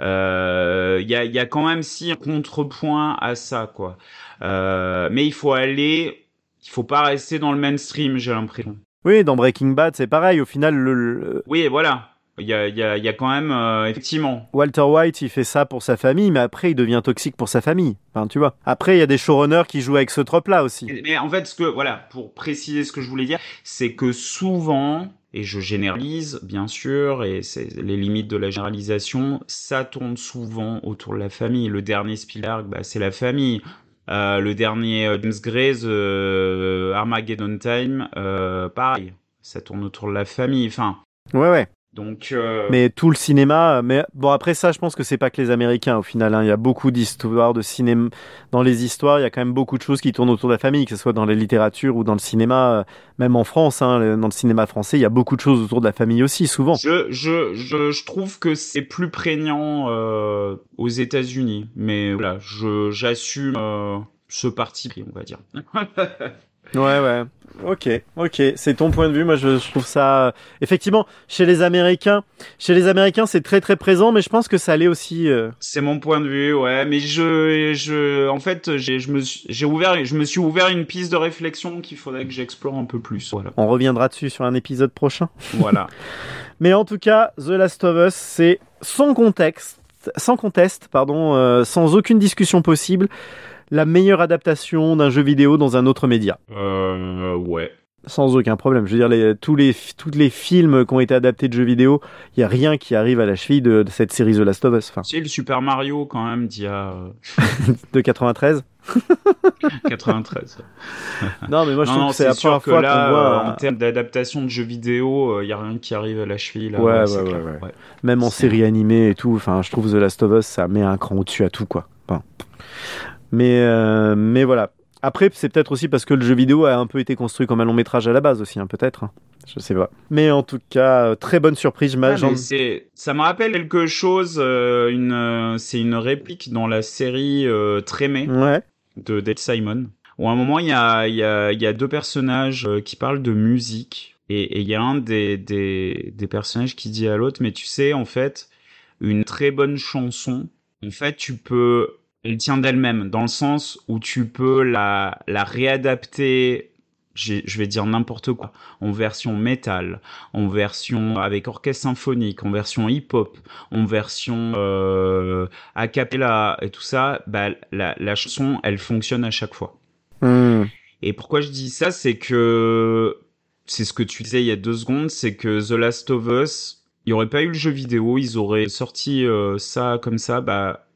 euh, Il y, a, y a quand même si un contrepoint à ça, quoi. Euh, mais il faut aller, il faut pas rester dans le mainstream, j'ai l'impression. Oui, dans Breaking Bad, c'est pareil. Au final, le, le- Oui, voilà. Il y a, il y, a, il y a quand même, euh, effectivement. Walter White, il fait ça pour sa famille, mais après, il devient toxique pour sa famille. Enfin, tu vois. Après, il y a des showrunners qui jouent avec ce trope-là aussi. Mais en fait, ce que, voilà, pour préciser ce que je voulais dire, c'est que souvent, et je généralise, bien sûr, et c'est les limites de la généralisation, ça tourne souvent autour de la famille. Le dernier Spielberg, bah, c'est la famille. Euh, le dernier euh, James Gray, euh, Armageddon Time, euh, pareil, ça tourne autour de la famille. Enfin, Ouais, ouais. Donc. euh, Mais tout le cinéma, mais bon après ça, je pense que c'est pas que les Américains au final. hein. Il y a beaucoup d'histoires de cinéma. Dans les histoires, il y a quand même beaucoup de choses qui tournent autour de la famille, que ce soit dans la littérature ou dans le cinéma, euh, même en France. Hein, dans le cinéma français, il y a beaucoup de choses autour de la famille aussi, souvent. Je, je, je, je trouve que c'est plus prégnant euh, aux États-Unis, mais voilà, je j'assume euh, ce parti pris, on va dire. Ouais, ouais. Ok, ok, c'est ton point de vue. Moi, je, je trouve ça effectivement chez les Américains, chez les Américains, c'est très très présent, mais je pense que ça allait aussi. euh, C'est mon point de vue, ouais. Mais je, je, en fait, j'ai, je me, suis- j'ai ouvert, je me suis ouvert une piste de réflexion qu'il faudrait que j'explore un peu plus. Voilà. On reviendra dessus sur un épisode prochain. Voilà. Mais en tout cas, The Last of Us, c'est sans contexte, sans conteste, pardon, euh, sans aucune discussion possible, la meilleure adaptation d'un jeu vidéo dans un autre média. euh, ouais. Sans aucun problème. Je veux dire, les, tous les tous les films qui ont été adaptés de jeux vidéo, il y a rien qui arrive à la cheville de, de cette série The Last of Us, enfin, C'est le Super Mario quand même d'il y a euh, de 93. 93. Non, mais moi je non, trouve non, que c'est la sûr première que fois là, qu'on voit, euh, en termes d'adaptation de jeux vidéo, il y a rien qui arrive à la cheville. Là, Ouais, c'est ouais, clair. ouais, même en c'est- série animée et tout. Enfin, je trouve The Last of Us, ça met un cran au-dessus à tout, quoi. Enfin, mais, euh, mais voilà. Après, c'est peut-être aussi parce que le jeu vidéo a un peu été construit comme un long métrage à la base aussi, hein, peut-être. hein. Je sais pas. Mais en tout cas, euh, très bonne surprise. Ah, ça me rappelle quelque chose. euh, une, c'est une réplique dans la série euh, Trémé Ouais. de Dead Simon. Où à un moment il y a, y a, il y a deux personnages qui parlent de musique et et il y a un des, des, des personnages qui dit à l'autre, mais tu sais en fait, une très bonne chanson, en fait tu peux, elle tient d'elle-même dans le sens où tu peux la, la réadapter. Je vais dire n'importe quoi en version métal, en version avec orchestre symphonique, en version hip-hop, en version euh, a cappella et tout ça, bah, la, la chanson, elle fonctionne à chaque fois. Hmm. Et pourquoi je dis ça, c'est que c'est ce que tu disais il y a deux secondes, c'est que The Last of Us, il n'y aurait pas eu le jeu vidéo, ils auraient sorti euh, ça comme ça, bah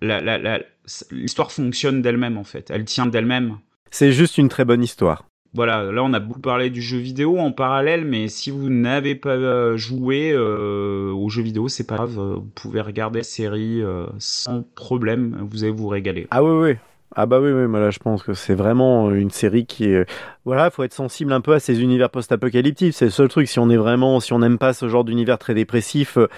l'histoire fonctionne d'elle-même en fait, elle tient d'elle-même. C'est juste une très bonne histoire. Voilà, là on a beaucoup parlé du jeu vidéo en parallèle, mais si vous n'avez pas euh, joué euh, au jeu vidéo, c'est pas grave, euh, vous pouvez regarder la série euh, sans problème, vous allez vous régaler. Ah oui, oui. Ah bah oui, oui, moi là je pense que c'est vraiment une série qui est... Voilà, faut être sensible un peu à ces univers post-apocalyptiques, c'est le seul truc, si on est vraiment, si on n'aime pas ce genre d'univers très dépressif, euh,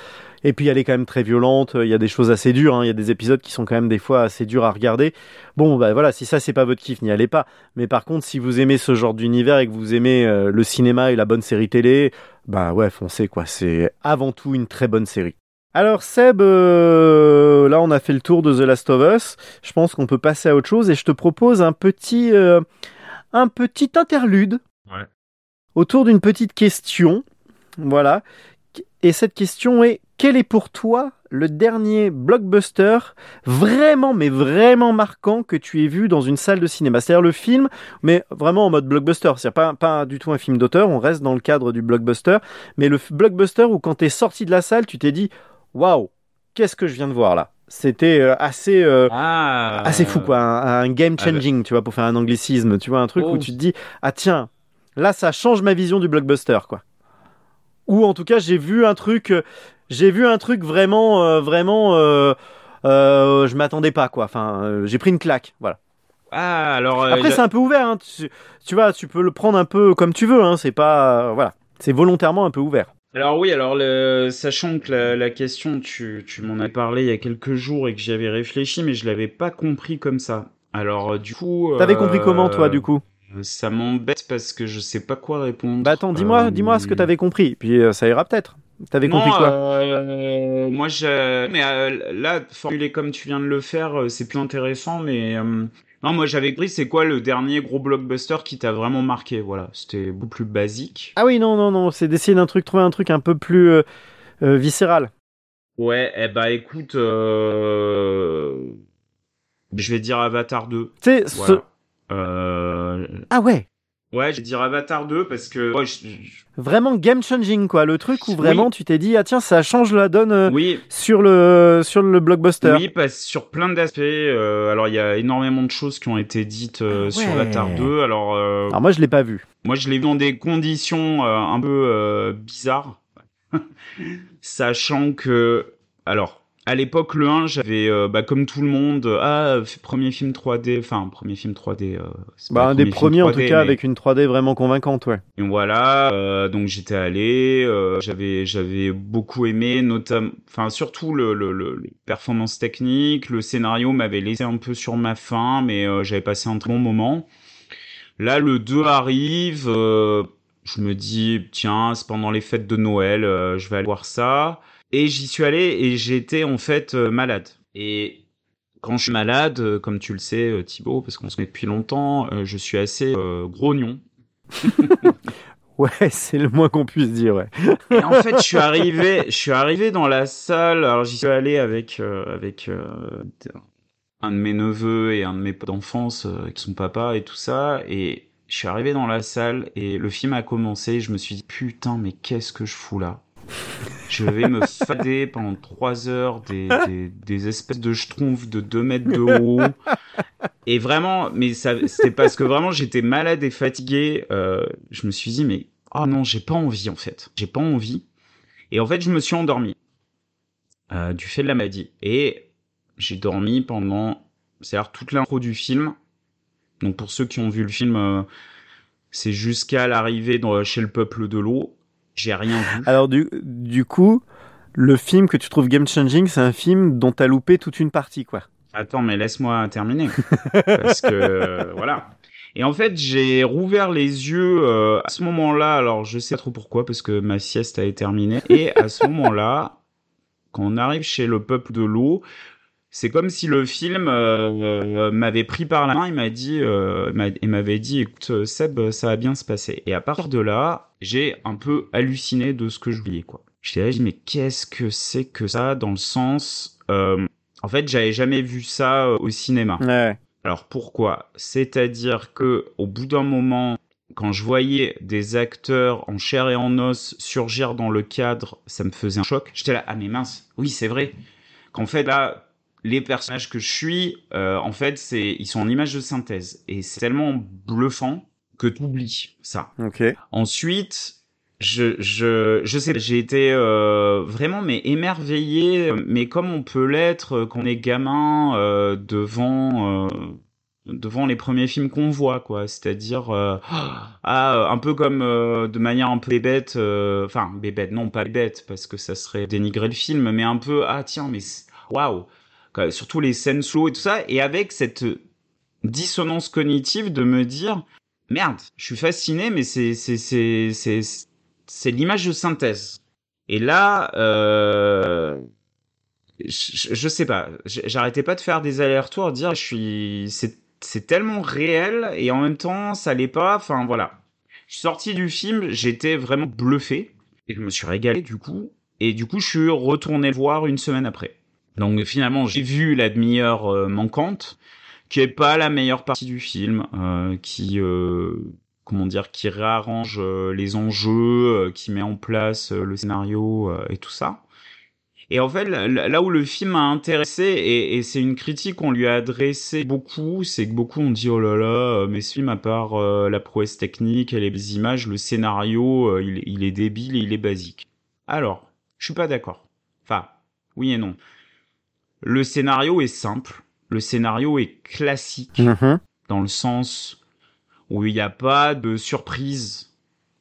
et puis elle est quand même très violente, il y a des choses assez dures, hein, il y a des épisodes qui sont quand même des fois assez durs à regarder. Bon, bah voilà, si ça c'est pas votre kiff, n'y allez pas. Mais par contre, si vous aimez ce genre d'univers et que vous aimez euh, le cinéma et la bonne série télé, bah ouais, foncez quoi, c'est avant tout une très bonne série. Alors Seb, euh, là on a fait le tour de The Last of Us. Je pense qu'on peut passer à autre chose et je te propose un petit, euh, un petit interlude Ouais. autour d'une petite question. Voilà. Et cette question est quel est pour toi le dernier blockbuster vraiment, mais vraiment marquant que tu aies vu dans une salle de cinéma? C'est-à-dire le film, mais vraiment en mode blockbuster. C'est-à-dire pas, pas du tout un film d'auteur, on reste dans le cadre du blockbuster, mais le blockbuster où quand t'es sorti de la salle, tu t'es dit waouh, qu'est-ce que je viens de voir là C'était euh, assez. euh, Ah, assez fou quoi, un, un game ah, changing, tu vois, pour faire un anglicisme, tu vois, un truc Oh. où tu te dis ah tiens, là ça change ma vision du blockbuster quoi. Ou en tout cas j'ai vu un truc, euh, j'ai vu un truc vraiment, euh, vraiment, euh, euh, je m'attendais pas quoi. Enfin, j'ai pris une claque, voilà. Ah, alors. Après c'est un peu ouvert, hein, tu, tu vois, tu peux le prendre un peu comme tu veux, hein, c'est pas, voilà, c'est volontairement un peu ouvert. Alors oui, alors le... sachant que la, la question, tu, tu m'en as parlé il y a quelques jours et que j'y avais réfléchi, mais je l'avais pas compris comme ça. Alors euh, du coup... T'avais euh, compris comment toi du coup Ça m'embête parce que je sais pas quoi répondre. Bah attends, dis-moi, Euh, dis-moi ce que t'avais compris, puis euh, ça ira peut-être. T'avais compris quoi euh, Moi, j'ai... Mais euh, là, formulé comme tu viens de le faire, euh, c'est plus intéressant, mais... Non, moi j'avais compris c'est quoi le dernier gros blockbuster qui t'a vraiment marqué, voilà. C'était beaucoup plus basique. Ah oui, non, non, non, c'est d'essayer d'un truc, trouver un truc un peu plus euh, euh, viscéral. Ouais, eh bah écoute... euh, Je vais dire Avatar 2. Tu sais, ce- Voilà. Euh... ah ouais, Ouais, je vais dire Avatar 2 parce que... ouais, je- je- vraiment game changing quoi, le truc où Oui. vraiment tu t'es dit ah tiens ça change la donne euh, Oui, sur le sur le blockbuster. oui, parce sur plein d'aspects. euh, alors, il y a énormément de choses qui ont été dites euh, Ah sur. Avatar 2. Alors, euh, Alors moi je l'ai pas vu. moi, je l'ai vu dans des conditions un peu bizarres. Sachant que... Alors, à l'époque, le 1, j'avais, euh, bah, comme tout le monde, euh, ah, premier film 3D, enfin, premier film 3D. euh, Bah un des premiers en 3D, tout cas mais- avec une 3D vraiment convaincante ouais. Et voilà, euh, donc j'étais allé, euh, j'avais j'avais beaucoup aimé, notamment, enfin surtout le, le, le, les performances techniques, le scénario m'avait laissé un peu sur ma faim, mais j'avais passé un très bon moment. Là, le 2 arrive. euh, je me dis, tiens, c'est pendant les fêtes de Noël, euh, je vais aller voir ça. Et j'y suis allé et j'étais en fait euh, malade. Et quand je suis malade, euh, comme tu le sais, euh, Thibaut, parce qu'on se met depuis longtemps, je suis assez euh, grognon. Ouais, c'est le moins qu'on puisse dire, ouais. Et en fait, je suis arrivé, je suis arrivé dans la salle. Alors, j'y suis allé avec euh, avec euh, un de mes neveux et un de mes potes d'enfance, euh, avec son papa et tout ça. Et je suis arrivé dans la salle et le film a commencé. Je me suis dit putain, mais qu'est-ce que je fous là? Je vais me fader pendant trois heures des, espèces de schtroumpfs de 2 mètres de haut. Et vraiment, mais c'était parce que vraiment j'étais malade et fatigué. Euh, je me suis dit, mais oh non, j'ai pas envie en fait. J'ai pas envie. Et en fait, je me suis endormi euh, du fait de la maladie. Et j'ai dormi pendant, c'est-à-dire toute l'intro du film. Donc pour ceux qui ont vu le film, euh, c'est jusqu'à l'arrivée chez le peuple de l'eau. J'ai rien vu. Alors du, du coup, le film que tu trouves game changing, c'est un film dont t'as loupé toute une partie, quoi. Attends, mais laisse-moi terminer. Parce que, euh, voilà. Et en fait, j'ai rouvert les yeux euh, à ce moment-là. Alors, je sais pas trop pourquoi, parce que ma sieste a été terminée. Et à ce moment-là, quand on arrive chez le peuple de l'eau, c'est comme si le film euh, euh, m'avait pris par la main. Il m'a dit, euh, m'avait dit, écoute, Seb, ça va bien se passer. Et à partir de là, j'ai un peu halluciné de ce que je voyais, quoi. J'étais là, dis, mais qu'est-ce que c'est que ça dans le sens, euh, en fait, j'avais jamais vu ça euh, au cinéma. Ouais. Alors pourquoi? C'est-à-dire que au bout d'un moment, quand je voyais des acteurs en chair et en os surgir dans le cadre, ça me faisait un choc. J'étais là, ah mais mince, oui c'est vrai. Qu'en fait là, les personnages que je suis, euh, en fait, c'est ils sont en image de synthèse et c'est tellement bluffant que t'oublies ça. Ok. Ensuite, je, je, je sais, j'ai été euh, vraiment mais émerveillé, mais comme on peut l'être quand on est gamin euh, devant euh, devant les premiers films qu'on voit, quoi. C'est-à-dire, euh, ah, un peu comme euh, de manière un peu bébête, euh, enfin bébête, non pas bébête parce que ça serait dénigrer le film, mais un peu ah tiens mais waouh, surtout les scènes slow et tout ça, et avec cette dissonance cognitive de me dire merde, je suis fasciné, mais c'est c'est c'est c'est c'est l'image de synthèse. Et là, euh, je, je sais pas, j'arrêtais pas de faire des allers-retours, dire je suis, c'est c'est tellement réel et en même temps ça l'est pas. Enfin voilà, je suis sorti du film, j'étais vraiment bluffé et je me suis régalé du coup. Et du coup, je suis retourné voir une semaine après. Donc finalement, j'ai vu la demi-heure euh, manquante qui est pas la meilleure partie du film, euh, qui euh, comment dire, qui réarrange euh, les enjeux, qui met en place le scénario et tout ça. Et en fait, là, où le film m'a intéressé, et, c'est une critique qu'on lui a adressée beaucoup, c'est que beaucoup ont dit oh là là, mais ce film à part la prouesse technique et les images, le scénario, il, il est débile et il est basique. Alors, je suis pas d'accord. Enfin, oui et non. Le scénario est simple, le scénario est classique Mhm. dans le sens où il n'y a pas de surprise.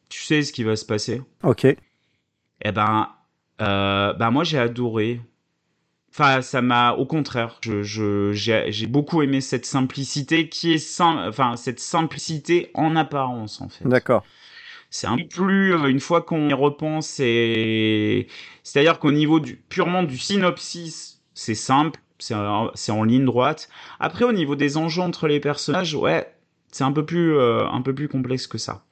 Tu sais ce qui va se passer? Ok. Eh ben, euh, ben moi j'ai adoré. Enfin, ça m'a, au contraire, je, je, j'ai, j'ai beaucoup aimé cette simplicité qui est sim- enfin cette simplicité en apparence en fait. D'accord. C'est un peu plus, euh, une fois qu'on y repense, et c'est-à-dire qu'au niveau du purement du synopsis, c'est simple, c'est en, ligne droite. Après, au niveau des enjeux entre les personnages, ouais, c'est un peu plus, euh, complexe que ça.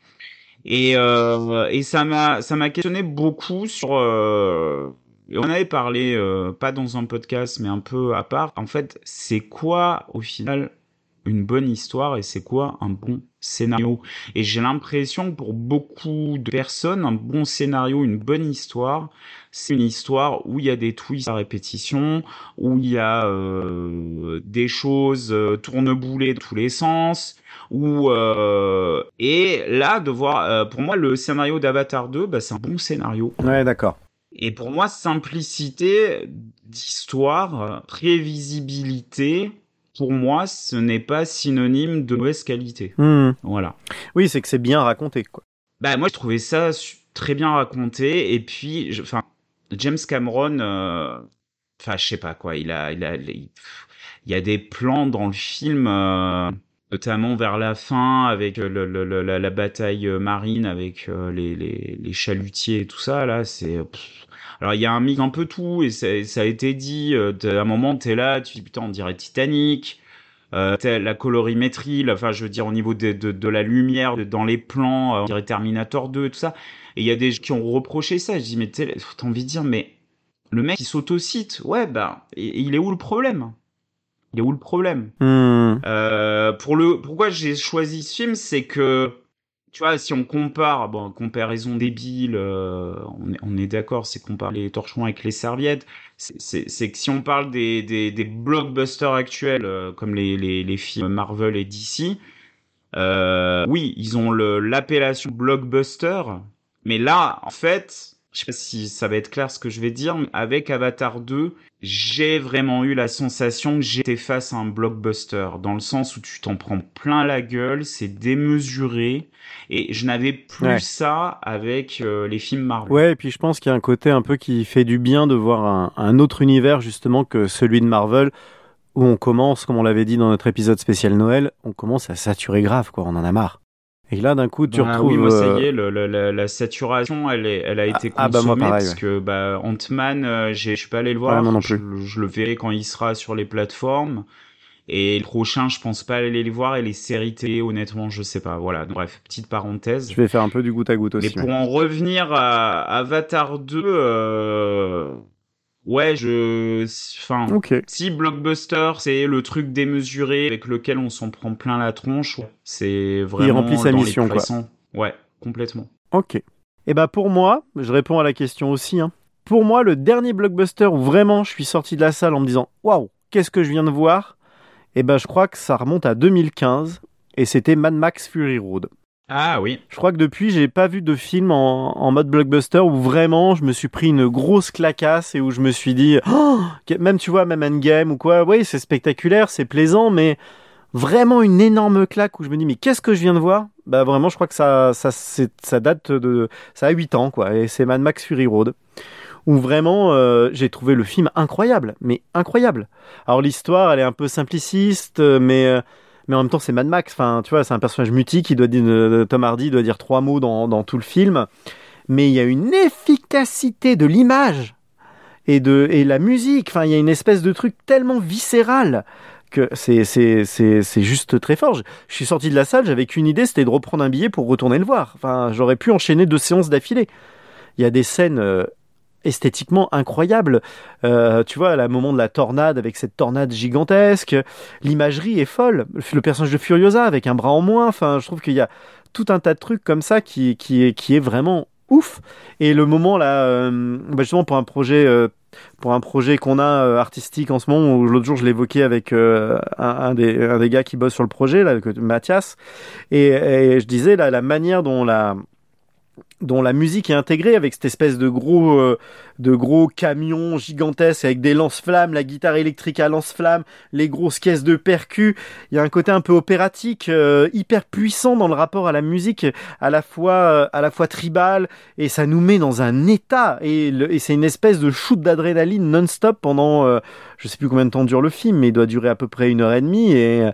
Et, euh, ça m'a, questionné beaucoup sur. Euh, on avait parlé, euh, pas dans un podcast, mais un peu à part. En fait, c'est quoi au final une bonne histoire et c'est quoi un bon scénario? Et j'ai l'impression que pour beaucoup de personnes, un bon scénario, une bonne histoire, c'est une histoire où il y a des twists à répétition, où il y a euh, des choses euh, tourneboulées dans tous les sens, où euh, et là de voir, euh, pour moi le scénario d'Avatar 2, bah, c'est un bon scénario. Ouais, d'accord. Et pour moi, simplicité d'histoire, prévisibilité, pour moi, ce n'est pas synonyme de mauvaise qualité. Hmm. Voilà. Oui, c'est que c'est bien raconté, quoi. Bah moi je trouvais ça très bien raconté et puis je- enfin James Cameron euh, enfin je sais pas quoi il a il a il, il y a des plans dans le film euh, notamment vers la fin avec le, le, le, la, la, bataille marine avec les, les, les, chalutiers et tout ça là c'est alors il y a un mix un peu tout et ça, ça a été dit à un moment t'es là tu dis putain on dirait Titanic euh, la colorimétrie, enfin je veux dire au niveau de, de, de la lumière de, dans les plans, euh, on dirait Terminator 2 et tout ça. Et il y a des gens qui ont reproché ça. Je dis mais t'as envie de dire mais le mec il s'autocite, ouais bah il est où le problème? Il est où le problème? Hmm. euh, Pour le pourquoi j'ai choisi ce film, c'est que tu vois, si on compare, bon, comparaison débile, euh, on est, d'accord, c'est comparer les torchons avec les serviettes. C'est que si on parle des, des, blockbusters actuels, euh, comme les, les, les, films Marvel et DC, euh, oui, ils ont l'appellation blockbuster, mais là, en fait, je sais pas si ça va être clair ce que je vais dire, mais avec Avatar 2, j'ai vraiment eu la sensation que j'étais face à un blockbuster, dans le sens où tu t'en prends plein la gueule, c'est démesuré, et je n'avais plus ça avec euh, les films Marvel. Ouais, et puis je pense qu'il y a un côté un peu qui fait du bien de voir un, un autre univers justement que celui de Marvel, où on commence, comme on l'avait dit dans notre épisode spécial Noël, on commence à saturer grave, quoi, on en a marre. Et là, d'un coup, tu bah, retrouves. Oui, moi, ça y est, le, le, la, la, saturation, elle, est, elle a été ah, bah, moi, consommée pareil, parce ouais. que bah, Ant-Man, euh, je suis pas allé le voir. Ouais, moi non plus. Je, je, le verrai quand il sera sur les plateformes. Et le prochain, je pense pas aller les voir. Et les séries télé, honnêtement, je sais pas. Voilà. Bref, petite parenthèse. Je vais faire un peu du goutte à goutte aussi. Mais pour en revenir à Avatar 2, euh... Ouais, je, enfin, okay. si blockbuster c'est le truc démesuré avec lequel on s'en prend plein la tronche, c'est vraiment il remplit sa mission quoi. Ouais, complètement. Ok. Et eh bah pour moi, je réponds à la question aussi. Hein. Pour moi, le dernier blockbuster où vraiment je suis sorti de la salle en me disant waouh, qu'est-ce que je viens de voir? Et eh ben bah, je crois que ça remonte à 2015 et c'était Mad Max Fury Road. Ah oui. Je crois que depuis, j'ai pas vu de film en, en, mode blockbuster où vraiment je me suis pris une grosse clacasse et où je me suis dit, oh même tu vois, même Endgame ou quoi, oui, c'est spectaculaire, c'est plaisant, mais vraiment une énorme claque où je me dis, mais qu'est-ce que je viens de voir? Bah vraiment, je crois que ça, ça, date de, ça a 8 ans, quoi, et c'est Mad Max Fury Road où vraiment euh, j'ai trouvé le film incroyable, mais incroyable. Alors l'histoire, elle est un peu simpliciste, mais euh, mais en même temps c'est Mad Max. Enfin, tu vois, c'est un personnage mutique qui doit dire euh, Tom Hardy doit dire trois mots dans, dans tout le film, mais il y a une efficacité de l'image et de et la musique. Enfin, il y a une espèce de truc tellement viscéral que c'est c'est c'est juste très fort. Je, je suis sorti de la salle, j'avais qu'une idée, c'était de reprendre un billet pour retourner le voir. Enfin, j'aurais pu enchaîner deux séances d'affilée. Il y a des scènes euh, esthétiquement incroyables. Euh, tu vois, à la moment de la tornade, avec cette tornade gigantesque, l'imagerie est folle. Le personnage de Furiosa avec un bras en moins. Enfin, je trouve qu'il y a tout un tas de trucs comme ça qui qui est qui est vraiment ouf. Et le moment là, euh, bah justement pour un projet euh, pour un projet qu'on a artistique en ce moment, où l'autre jour je l'évoquais avec un, un, des, un des gars qui bosse sur le projet, là, Mathias, et, et je disais là, la manière dont la, dont la musique est intégrée avec cette espèce de gros euh, de gros camions gigantesques avec des lance-flammes, la guitare électrique à lance-flammes, les grosses caisses de percus. Il y a un côté un peu opératique, euh, hyper puissant dans le rapport à la musique, à la fois euh, à la fois tribal et ça nous met dans un état et, et c'est une espèce de shoot d'adrénaline non-stop pendant euh, je sais plus combien de temps dure le film, mais il doit durer à peu près une heure et demie et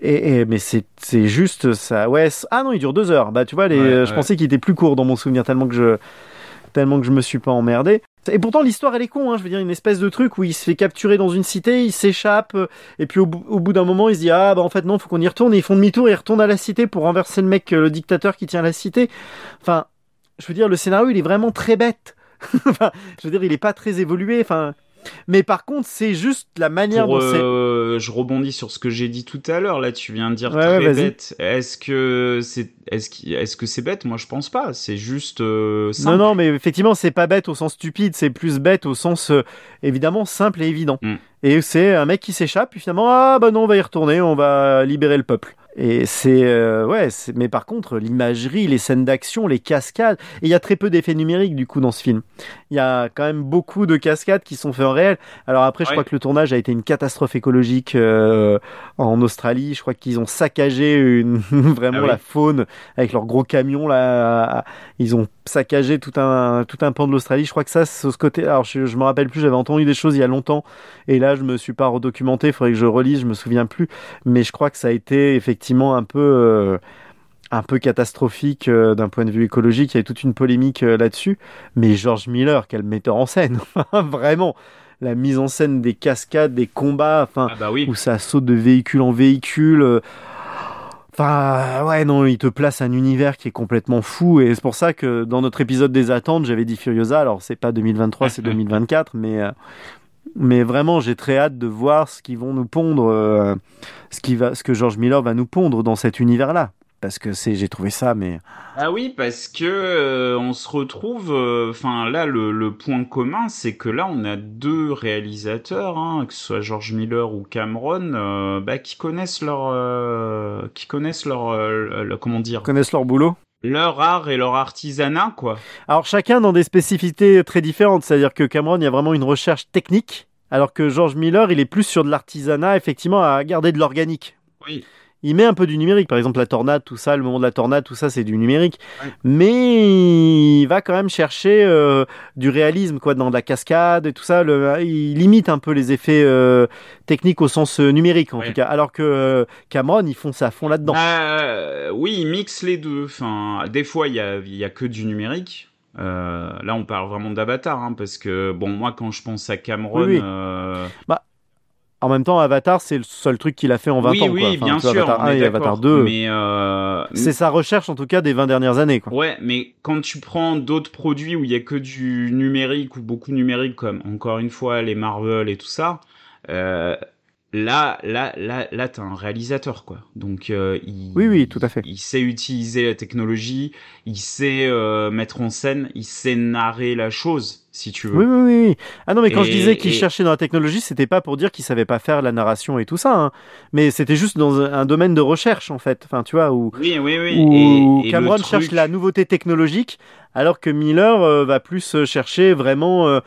et, et, mais c'est c'est juste ça. Ouais ah non il dure deux heures. Bah tu vois les, Ouais, je ouais. pensais qu'il était plus court dans mon souvenir tellement que je tellement que je me suis pas emmerdé. Et pourtant l'histoire elle est con hein, je veux dire une espèce de truc où il se fait capturer dans une cité il s'échappe et puis au, bout- au bout d'un moment il se dit ah bah en fait non faut qu'on y retourne. Et ils font demi-tour et ils retournent à la cité pour renverser le mec euh, le dictateur qui tient la cité. Enfin je veux dire le scénario il est vraiment très bête. Enfin je veux dire il est pas très évolué. Enfin mais par contre c'est juste la manière Pour, dont c'est euh, je rebondis sur ce que j'ai dit tout à l'heure. Là, tu viens de dire Ouais, très ouais, bête. Est-ce que c'est, est-ce est-ce que c'est bête? Moi, je pense pas. C'est juste euh, simple. Non, non, mais effectivement, c'est pas bête au sens stupide, c'est plus bête au sens euh, évidemment simple et évident. Mm. Et c'est un mec qui s'échappe, puis finalement, ah bah non, on va y retourner, on va libérer le peuple. Et c'est euh, ouais, mais par contre, l'imagerie, les scènes d'action, les cascades, et il y a très peu d'effets numériques du coup dans ce film. Il y a quand même beaucoup de cascades qui sont faits en réel. Alors après, je Ouais. crois que le tournage a été une catastrophe écologique euh, en Australie. Je crois qu'ils ont saccagé une, vraiment Ah oui. la faune avec leurs gros camions là. Ils ont saccager tout un tout un pan de l'Australie. Je crois que ça, ce côté. Alors je, je me rappelle plus. J'avais entendu des choses il y a longtemps, et là je me suis pas redocumenté. Il faudrait que je relise. Je me souviens plus. Mais je crois que ça a été effectivement un peu euh, un peu catastrophique euh, d'un point de vue écologique. Il y a toute une polémique euh, là-dessus. Mais George Miller, quel metteur en scène, vraiment. La mise en scène des cascades, des combats, enfin, Ah bah oui. où ça saute de véhicule en véhicule. Enfin, ouais, non, il te place un univers qui est complètement fou. Et c'est pour ça que dans notre épisode des attentes, j'avais dit Furiosa. Alors, c'est pas 2023, c'est 2024. Mais, euh, mais vraiment, j'ai très hâte de voir ce qu'ils vont nous pondre, euh, ce, qui va, ce que George Miller va nous pondre dans cet univers-là. Parce que c'est, j'ai trouvé ça, mais. Ah oui, parce que euh, on se retrouve. Enfin là, le, le point commun, c'est que là, on a deux réalisateurs, hein, que ce soit George Miller ou Cameron, euh, bah, qui connaissent leur, euh, qui connaissent leur, euh, le- comment dire, connaissent leur boulot. leur art et leur artisanat, quoi. Alors chacun dans des spécificités très différentes, c'est-à-dire que Cameron, il y a vraiment une recherche technique, alors que George Miller, il est plus sur de l'artisanat, effectivement, à garder de l'organique. Oui. Il met un peu du numérique, par exemple la tornade, tout ça, le moment de la tornade, tout ça, c'est du numérique. Ouais. Mais il va quand même chercher euh, du réalisme, quoi, dans la cascade et tout ça. Le, il limite un peu les effets euh, techniques au sens euh, numérique, en Ouais. tout cas. Alors que euh, Cameron, ils font ça à fond là-dedans. Bah, oui, ils mixent les deux. Enfin, des fois, il y a, y a que du numérique. Euh, là, on parle vraiment d'Avatar, hein, parce que bon, moi, quand je pense à Cameron, Oui, oui. euh, En même temps, Avatar, c'est le seul truc qu'il a fait en 20 oui, ans. oui. Enfin, bien sûr, Avatar on 1 est et Avatar d'accord. 2. Mais euh, C'est sa recherche, en tout cas, des 20 dernières années. Quoi. ouais, mais quand tu prends d'autres produits où il y a que du numérique ou beaucoup numérique, comme encore une fois les Marvel et tout ça, euh, là, là, là, là, t'as un réalisateur, quoi. Donc, euh, il, Oui, oui, tout à fait. Il sait utiliser la technologie, il sait euh, mettre en scène, il sait narrer la chose, si tu veux. Oui, oui, oui. Ah non, mais quand je disais qu'il et- cherchait dans la technologie, c'était pas pour dire qu'il savait pas faire la narration et tout ça. hein. Mais c'était juste dans un domaine de recherche, en fait. Enfin, tu vois, où, Oui, oui, oui. où et, et Cameron cherche la nouveauté technologique, alors que Miller euh, va plus euh, chercher vraiment euh,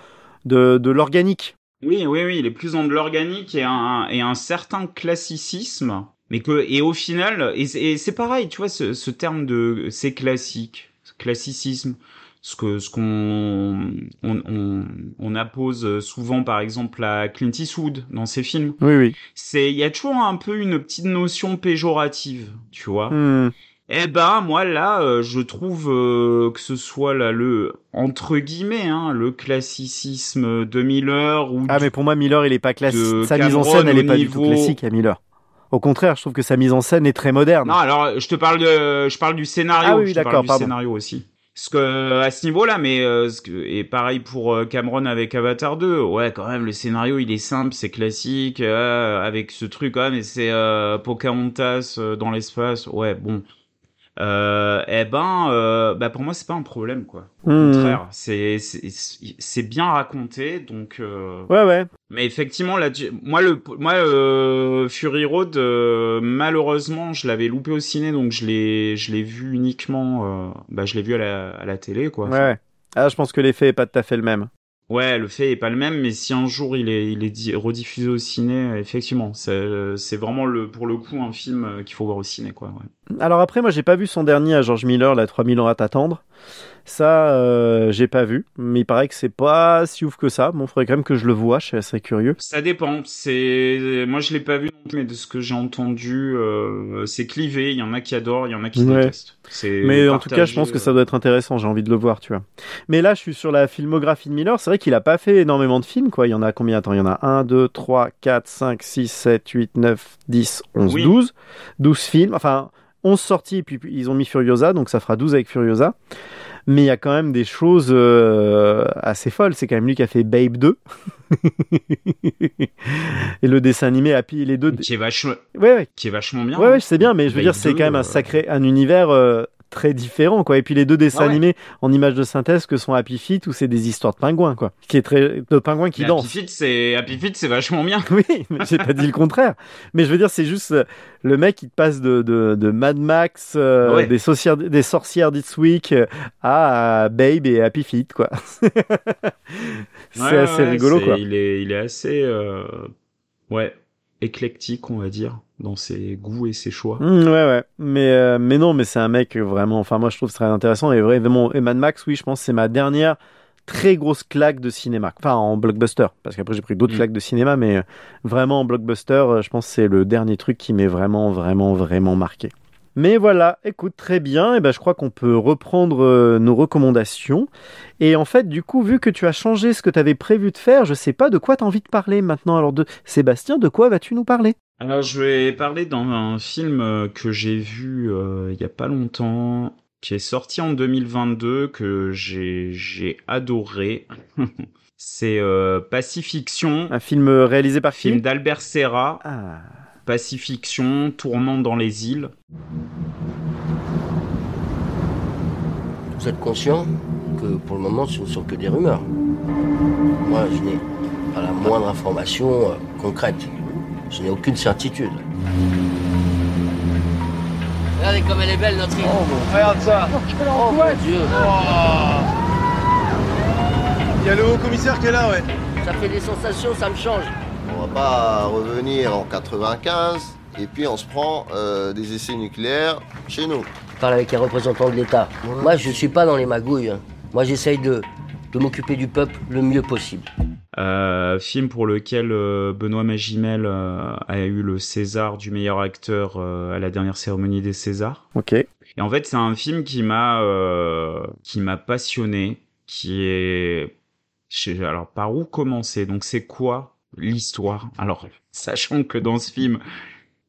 de, de l'organique. Oui, oui, oui, il est plus dans de l'organique et un, et un certain classicisme. Mais que, et au final, et c'est pareil, tu vois, ce, ce terme de, c'est classique, ce classicisme, ce que, ce qu'on, on, on, on appose souvent, par exemple, à Clint Eastwood dans ses films. Oui, oui. C'est, il y a toujours un peu une petite notion péjorative, tu vois. Hmm. Eh ben moi là, euh, je trouve euh, que ce soit là le entre guillemets hein, le classicisme de Miller ou Ah, mais pour moi, Miller, il est pas classique. Sa mise en scène, elle est pas du tout classique à Miller. Au contraire, je trouve que sa mise en scène est très moderne. non alors je te parle de je parle du scénario, Ah oui, je te d'accord, parle du pardon. scénario aussi. Parce que à ce niveau-là, mais euh, ce et pareil pour euh, Cameron avec Avatar 2, ouais quand même le scénario il est simple, c'est classique, euh, avec ce truc quand même, et c'est euh, Pocahontas dans l'espace, ouais bon. Euh, eh ben, euh, bah pour moi c'est pas un problème quoi. Au Hmm. contraire, c'est bien raconté donc. euh, Ouais, ouais. Mais effectivement, là, moi, le, moi, euh, Fury Road, malheureusement, je l'avais loupé au ciné, donc je l'ai, je l'ai vu uniquement, bah, je l'ai vu à la, à la télé, quoi. Ouais. Ah, je pense que l'effet est pas tout à fait le même. Ouais, le fait est pas le même, mais si un jour il est, il est di- rediffusé au ciné, effectivement, c'est, vraiment le, pour le coup, un film qu'il faut voir au ciné, quoi. ouais. Alors après, moi, j'ai pas vu son dernier à George Miller, la 3000 ans à t'attendre. Ça, euh, j'ai pas vu. Mais il paraît que c'est pas si ouf que ça. Bon, faudrait quand même que je le vois. Je suis assez curieux. Ça dépend. C'est, moi, je l'ai pas vu mais de ce que j'ai entendu, euh, c'est clivé. Il y en a qui adorent, il y en a qui Ouais. détestent. Mais en tout cas, je partagé, pense que euh, ça doit être intéressant. J'ai envie de le voir, tu vois. Mais là, je suis sur la filmographie de Miller. C'est vrai qu'il a pas fait énormément de films, quoi. Il y en a combien? Attends, il y en a 1, 2, 3, 4, 5, 6, 7, 8, 9, 10, 11, Oui. 12. 12 films. Enfin, 11 sorties, et puis ils ont mis Furiosa, donc ça fera 12 avec Furiosa. Mais il y a quand même des choses euh, assez folles. C'est quand même lui qui a fait Babe 2. et le dessin animé Happy, les deux. qui est vachement, Ouais, ouais, qui est vachement bien. Ouais, hein. ouais, je sais bien, mais je veux Babe dire, c'est 2, quand même un euh, sacré, un univers euh, très différent, quoi. Et puis les deux dessins Ah ouais. animés en images de synthèse que sont Happy Feet, où c'est des histoires de pingouins, quoi. Qui est très, de pingouins qui Mais dansent. Happy Feet, c'est Happy Feet, c'est vachement bien. Oui, mais j'ai pas dit le contraire. Mais je veux dire, c'est juste le mec, il te passe de, de, de Mad Max, euh, Ouais. des, sorcières, des sorcières d'It's Week euh, à, Babe et Happy Feet, quoi. c'est Ouais, assez rigolo, quoi. Il est, il est assez, euh, ouais. Éclectique, on va dire, dans ses goûts et ses choix. Mmh, ouais, ouais. Mais, euh, mais non, mais c'est un mec vraiment. Enfin, moi, je trouve très intéressant. Et vraiment, et Mad Max, oui, je pense c'est ma dernière très grosse claque de cinéma. Enfin, en blockbuster. Parce qu'après, j'ai pris d'autres Mm. claques de cinéma, mais euh, vraiment en blockbuster, euh, je pense c'est le dernier truc qui m'est vraiment, vraiment, vraiment marqué. Mais voilà, écoute, très bien. Et ben, je crois qu'on peut reprendre euh, nos recommandations. Et en fait, du coup, vu que tu as changé ce que tu avais prévu de faire, je sais pas de quoi tu as envie de parler maintenant. Alors, de Sébastien, de quoi vas-tu nous parler? Alors, je vais parler d'un film euh, que j'ai vu euh, il y a pas longtemps, qui est sorti en 2022, que j'ai adoré. C'est euh, Pacifiction, Un film réalisé par film d'Albert Serra. Ah. Pacifiction, tourment dans les îles. Vous êtes conscient que pour le moment, ce ne sont que des rumeurs. Moi, je n'ai pas la moindre information euh, concrète. Je n'ai aucune certitude. Regardez comme elle est belle, notre île. Regarde ça Oh mon Dieu, Il y a le haut commissaire qui est là, ouais. ça fait des sensations, ça me change. On va pas revenir en 95 et puis on se prend euh, des essais nucléaires chez nous. Je parle avec un représentant de l'État. Moi, je ne suis pas dans les magouilles. hein. Moi, j'essaye de, de m'occuper du peuple le mieux possible. Euh, film pour lequel euh, Benoît Magimel euh, a eu le César du meilleur acteur euh, à la dernière cérémonie des Césars. Ok. Et en fait, c'est un film qui m'a euh, qui m'a passionné, qui est alors par où commencer? Donc c'est quoi l'histoire Alors sachant que dans ce film,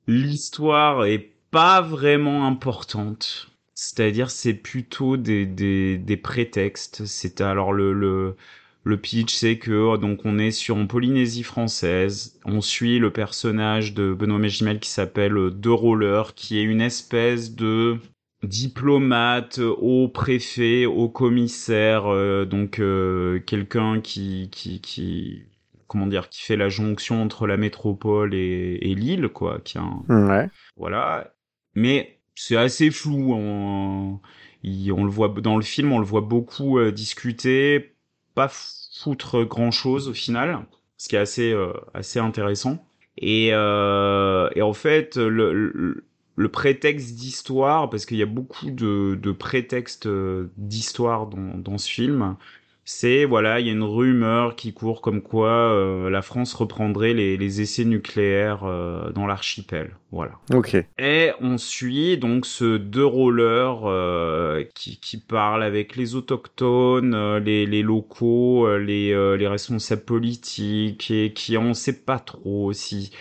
l'histoire est pas vraiment importante. C'est-à-dire c'est plutôt des des des prétextes. C'est alors le le le pitch, c'est que donc on est sur en Polynésie française. On suit le personnage de Benoît Magimel qui s'appelle euh, De Roller, qui est une espèce de diplomate au préfet, au commissaire, euh, donc euh, quelqu'un qui qui qui comment dire, qui fait la jonction entre la métropole et, et l'île, quoi, qui a un, Ouais. voilà. Mais c'est assez flou. On, il- on le voit dans le film, on le voit beaucoup euh, discuter, pas foutre grand chose au final, ce qui est assez euh, assez intéressant. Et, euh, et en fait, le, le, le prétexte d'histoire, parce qu'il y a beaucoup de, de prétextes d'histoire dans, dans ce film, c'est voilà, il y a une rumeur qui court comme quoi euh, la France reprendrait les, les essais nucléaires euh, dans l'archipel. Voilà. Ok. Et on suit donc ce deux rollers euh, qui, qui parle avec les autochtones, euh, les, les locaux, euh, les, euh, les responsables politiques et qui on sait pas trop si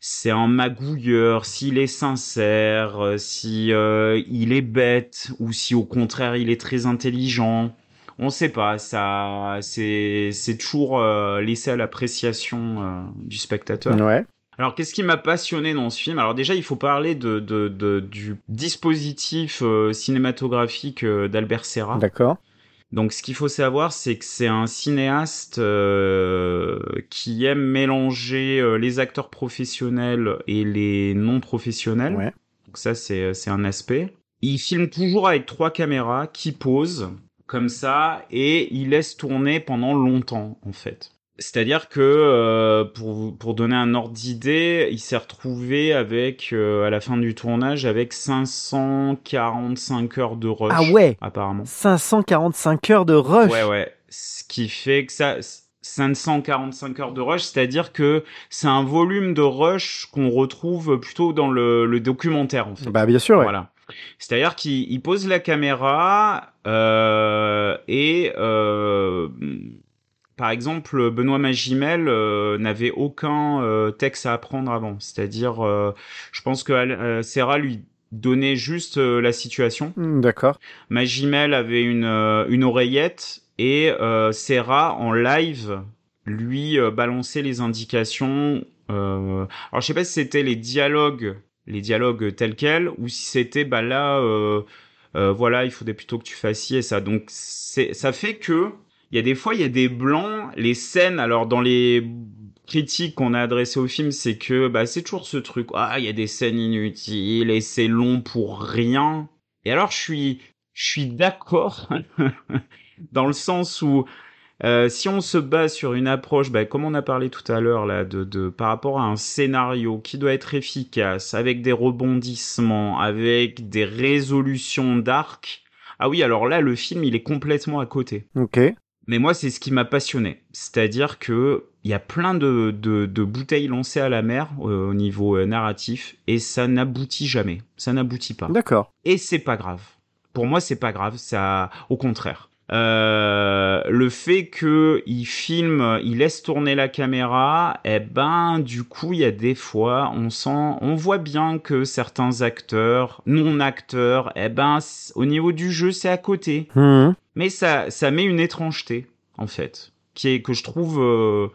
c'est un magouilleur, s'il est sincère, si euh, il est bête ou si au contraire il est très intelligent. On sait pas, ça c'est c'est toujours euh, laissé à l'appréciation euh, du spectateur. Ouais. Alors, qu'est-ce qui m'a passionné dans ce film? Alors déjà, il faut parler de, de, de- du dispositif euh, cinématographique euh, d'Albert Serra. D'accord. Donc, ce qu'il faut savoir, c'est que c'est un cinéaste euh, qui aime mélanger euh, les acteurs professionnels et les non professionnels. Ouais. Donc ça, c'est c'est un aspect. Il filme toujours avec trois caméras qui posent comme ça et il laisse tourner pendant longtemps en fait. C'est-à-dire que euh, pour pour donner un ordre d'idée, il s'est retrouvé avec euh, à la fin du tournage avec 545 heures de rush. Ah ouais apparemment. 545 heures de rush. Ouais ouais. Ce qui fait que ça 545 heures de rush, c'est-à-dire que c'est un volume de rush qu'on retrouve plutôt dans le, le documentaire en fait. Bah bien sûr. Ouais. Voilà. C'est-à-dire qu'il il pose la caméra euh, et euh, par exemple Benoît Magimel euh, n'avait aucun euh, texte à apprendre avant. C'est-à-dire, euh, je pense que euh, Serra lui donnait juste la situation. Hmm, D'accord. Magimel avait une une oreillette et euh, Serra en live lui balançait les indications. Euh... Alors je sais pas si c'était les dialogues, les dialogues tels quels, ou si c'était bah là, euh, euh, voilà, il faudrait plutôt que tu fasses ci et ça. Donc c'est ça fait que il y a des fois il y a des blancs, les scènes. Alors dans les critiques qu'on a adressées au film, c'est que bah c'est toujours ce truc. Ah il y a des scènes inutiles et c'est long pour rien. Et alors je suis je suis d'accord dans le sens où Euh, si on se base sur une approche, bah, comme on a parlé tout à l'heure là, de, de par rapport à un scénario qui doit être efficace, avec des rebondissements, avec des résolutions d'arc. Ah oui, alors là, le film, il est complètement à côté. Ok. Mais moi, c'est ce qui m'a passionné. C'est-à-dire que il y a plein de, de, de bouteilles lancées à la mer euh, au niveau euh, narratif et ça n'aboutit jamais. Ça n'aboutit pas. D'accord. Et c'est pas grave. Pour moi, c'est pas grave. Ça, au contraire. Euh, le fait que il filme, il laisse tourner la caméra, eh ben du coup il y a des fois on sent, on voit bien que certains acteurs, non acteurs, eh ben au niveau du jeu c'est à côté, Mhm. mais ça ça met une étrangeté en fait, qui est que je trouve euh,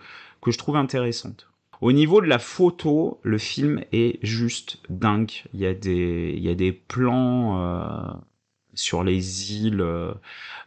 que je trouve intéressante. Au niveau de la photo, le film est juste dingue. Il y a des il y a des plans euh, sur les îles, euh,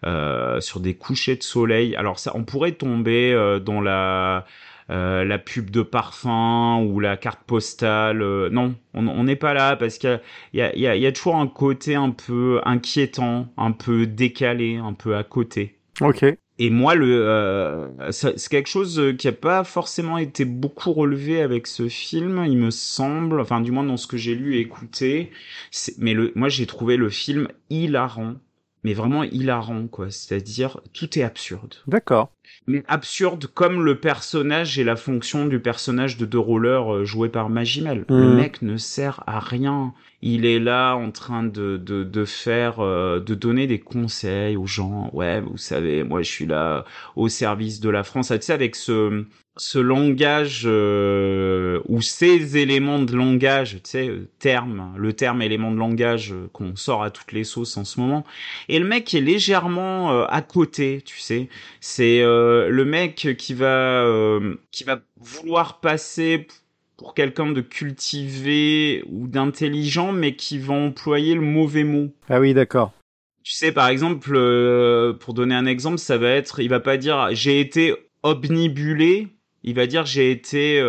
euh, sur des couchers de soleil. Alors ça, on pourrait tomber euh, dans la euh, la pub de parfum ou la carte postale. euh, non, on n'est pas là parce qu'il y y, y a toujours un côté un peu inquiétant, un peu décalé, un peu à côté. Ok. Et moi, le, euh, c'est quelque chose euh, qui a pas forcément été beaucoup relevé avec ce film, il me semble, enfin du moins dans ce que j'ai lu et écouté. Mais le, moi, j'ai trouvé le film hilarant, mais vraiment hilarant, quoi. C'est-à-dire, tout est absurde. D'accord. Mais absurde comme le personnage et la fonction du personnage de The Roller euh, joué par Magimel. Le Mhm. mec ne sert à rien. Il est là en train de, de, de faire, euh, de donner des conseils aux gens. Ouais, vous savez, moi je suis là au service de la France. Ah, Tu sais, avec ce, ce langage euh, ou ces éléments de langage, tu sais, euh, terme, le terme élément de langage euh, qu'on sort à toutes les sauces en ce moment. Et le mec est légèrement euh, à côté, tu sais. C'est euh, le mec qui va euh, qui va vouloir passer pour quelqu'un de cultivé ou d'intelligent, mais qui va employer le mauvais mot. Ah oui, d'accord. Tu sais, par exemple, euh, pour donner un exemple, ça va être, il va pas dire j'ai été obnibulé, il va dire j'ai été.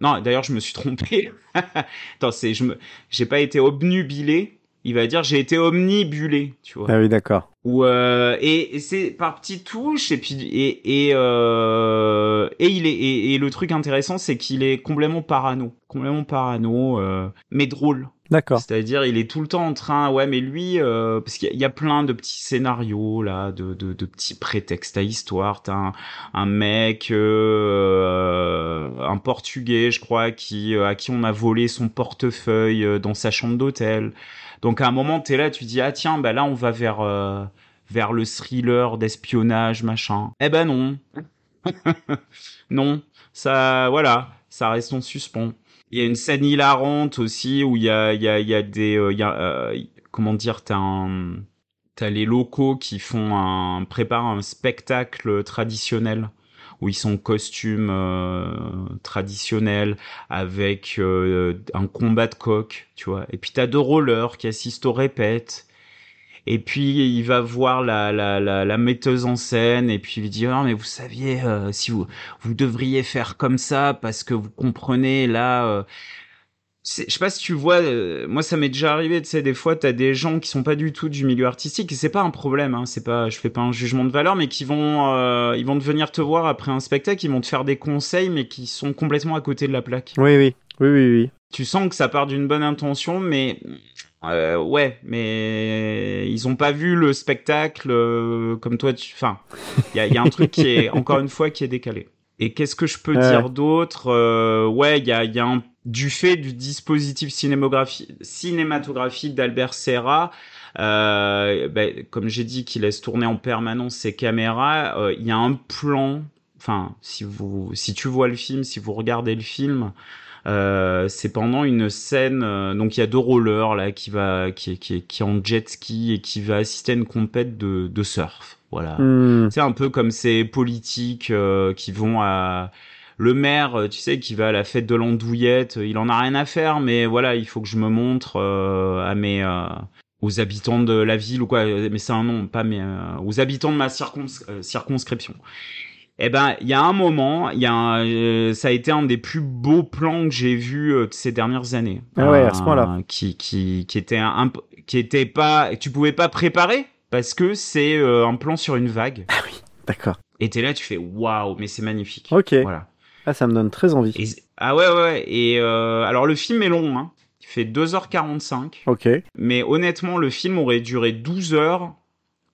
Non, d'ailleurs, je me suis trompé. Attends, c'est je me, j'ai pas été obnubilé. Il va dire j'ai été omnibulé, tu vois. Ah oui, d'accord. Ou euh, et, et c'est par petites touches et puis et et euh, et il est et, et le truc intéressant c'est qu'il est complètement parano, complètement parano, euh, mais drôle. D'accord. C'est-à-dire, il est tout le temps en train, ouais, mais lui, euh, parce qu'il y, a- il y a plein de petits scénarios là, de, de, de petits prétextes à histoire. T'as un, un mec, euh, un Portugais, je crois, qui euh, à qui on a volé son portefeuille dans sa chambre d'hôtel. Donc à un moment, t'es là, tu dis ah tiens, bah là on va vers euh, vers le thriller d'espionnage machin. Eh ben non, non, ça, voilà, ça reste en suspens. Il y a une scène hilarante aussi où il y a, il y a, il y a des, euh, euh, comment dire, t'as les locaux qui font un, préparent un spectacle traditionnel où ils sont en costume euh, traditionnel avec euh, un combat de coq, tu vois. Et puis t'as deux rollers qui assistent aux répètes. Et puis il va voir la, la, la, la metteuse en scène et puis il lui dit ah mais vous saviez euh, si vous vous devriez faire comme ça parce que vous comprenez là euh, je sais pas si tu vois euh, moi ça m'est déjà arrivé tu sais des fois t'as des gens qui sont pas du tout du milieu artistique et c'est pas un problème hein, c'est pas je fais pas un jugement de valeur mais qui vont euh, ils vont te venir te voir après un spectacle ils vont te faire des conseils mais qui sont complètement à côté de la plaque Oui, oui. Oui, oui, oui. tu sens que ça part d'une bonne intention, mais euh, ouais, mais ils ont pas vu le spectacle euh, comme toi. Tu... Enfin, il y y a un truc qui est encore une fois qui est décalé. Et qu'est-ce que je peux Ouais. dire d'autre Euh, Ouais, il y a, il y a un du fait du dispositif cinématographique d'Albert Serra. Euh, ben, comme j'ai dit, qu'il laisse tourner en permanence ses caméras. euh, Il y a un plan. Enfin, si vous, si tu vois le film, si vous regardez le film, euh, c'est pendant une scène. donc il y a deux rollers là qui va, qui est, qui est, qui est en jet ski et qui va assister à une compète de, de surf. Voilà. Hmm. C'est un peu comme ces politiques qui vont à le maire, euh, tu sais, qui va à la fête de l'andouillette. euh, Il en a rien à faire, mais voilà, il faut que je me montre euh, à mes euh, aux habitants de la ville ou quoi. Mais c'est un nom, pas mes euh, aux habitants de ma circons- circonscription. Eh ben, il y a un moment, il y a un, euh, ça a été un des plus beaux plans que j'ai vu euh, de ces dernières années. Ah ouais, à ce point-là. Qui, qui, qui était un, qui était pas, tu pouvais pas préparer parce que c'est euh, un plan sur une vague. D'accord. Et t'es là, tu fais waouh, mais c'est magnifique. Ok. Voilà. Ah, ça me donne très envie. Et, ah ouais, ouais. Et euh, alors le film est long, hein. Il fait 2h45. Ok. Mais honnêtement, le film aurait duré 12 heures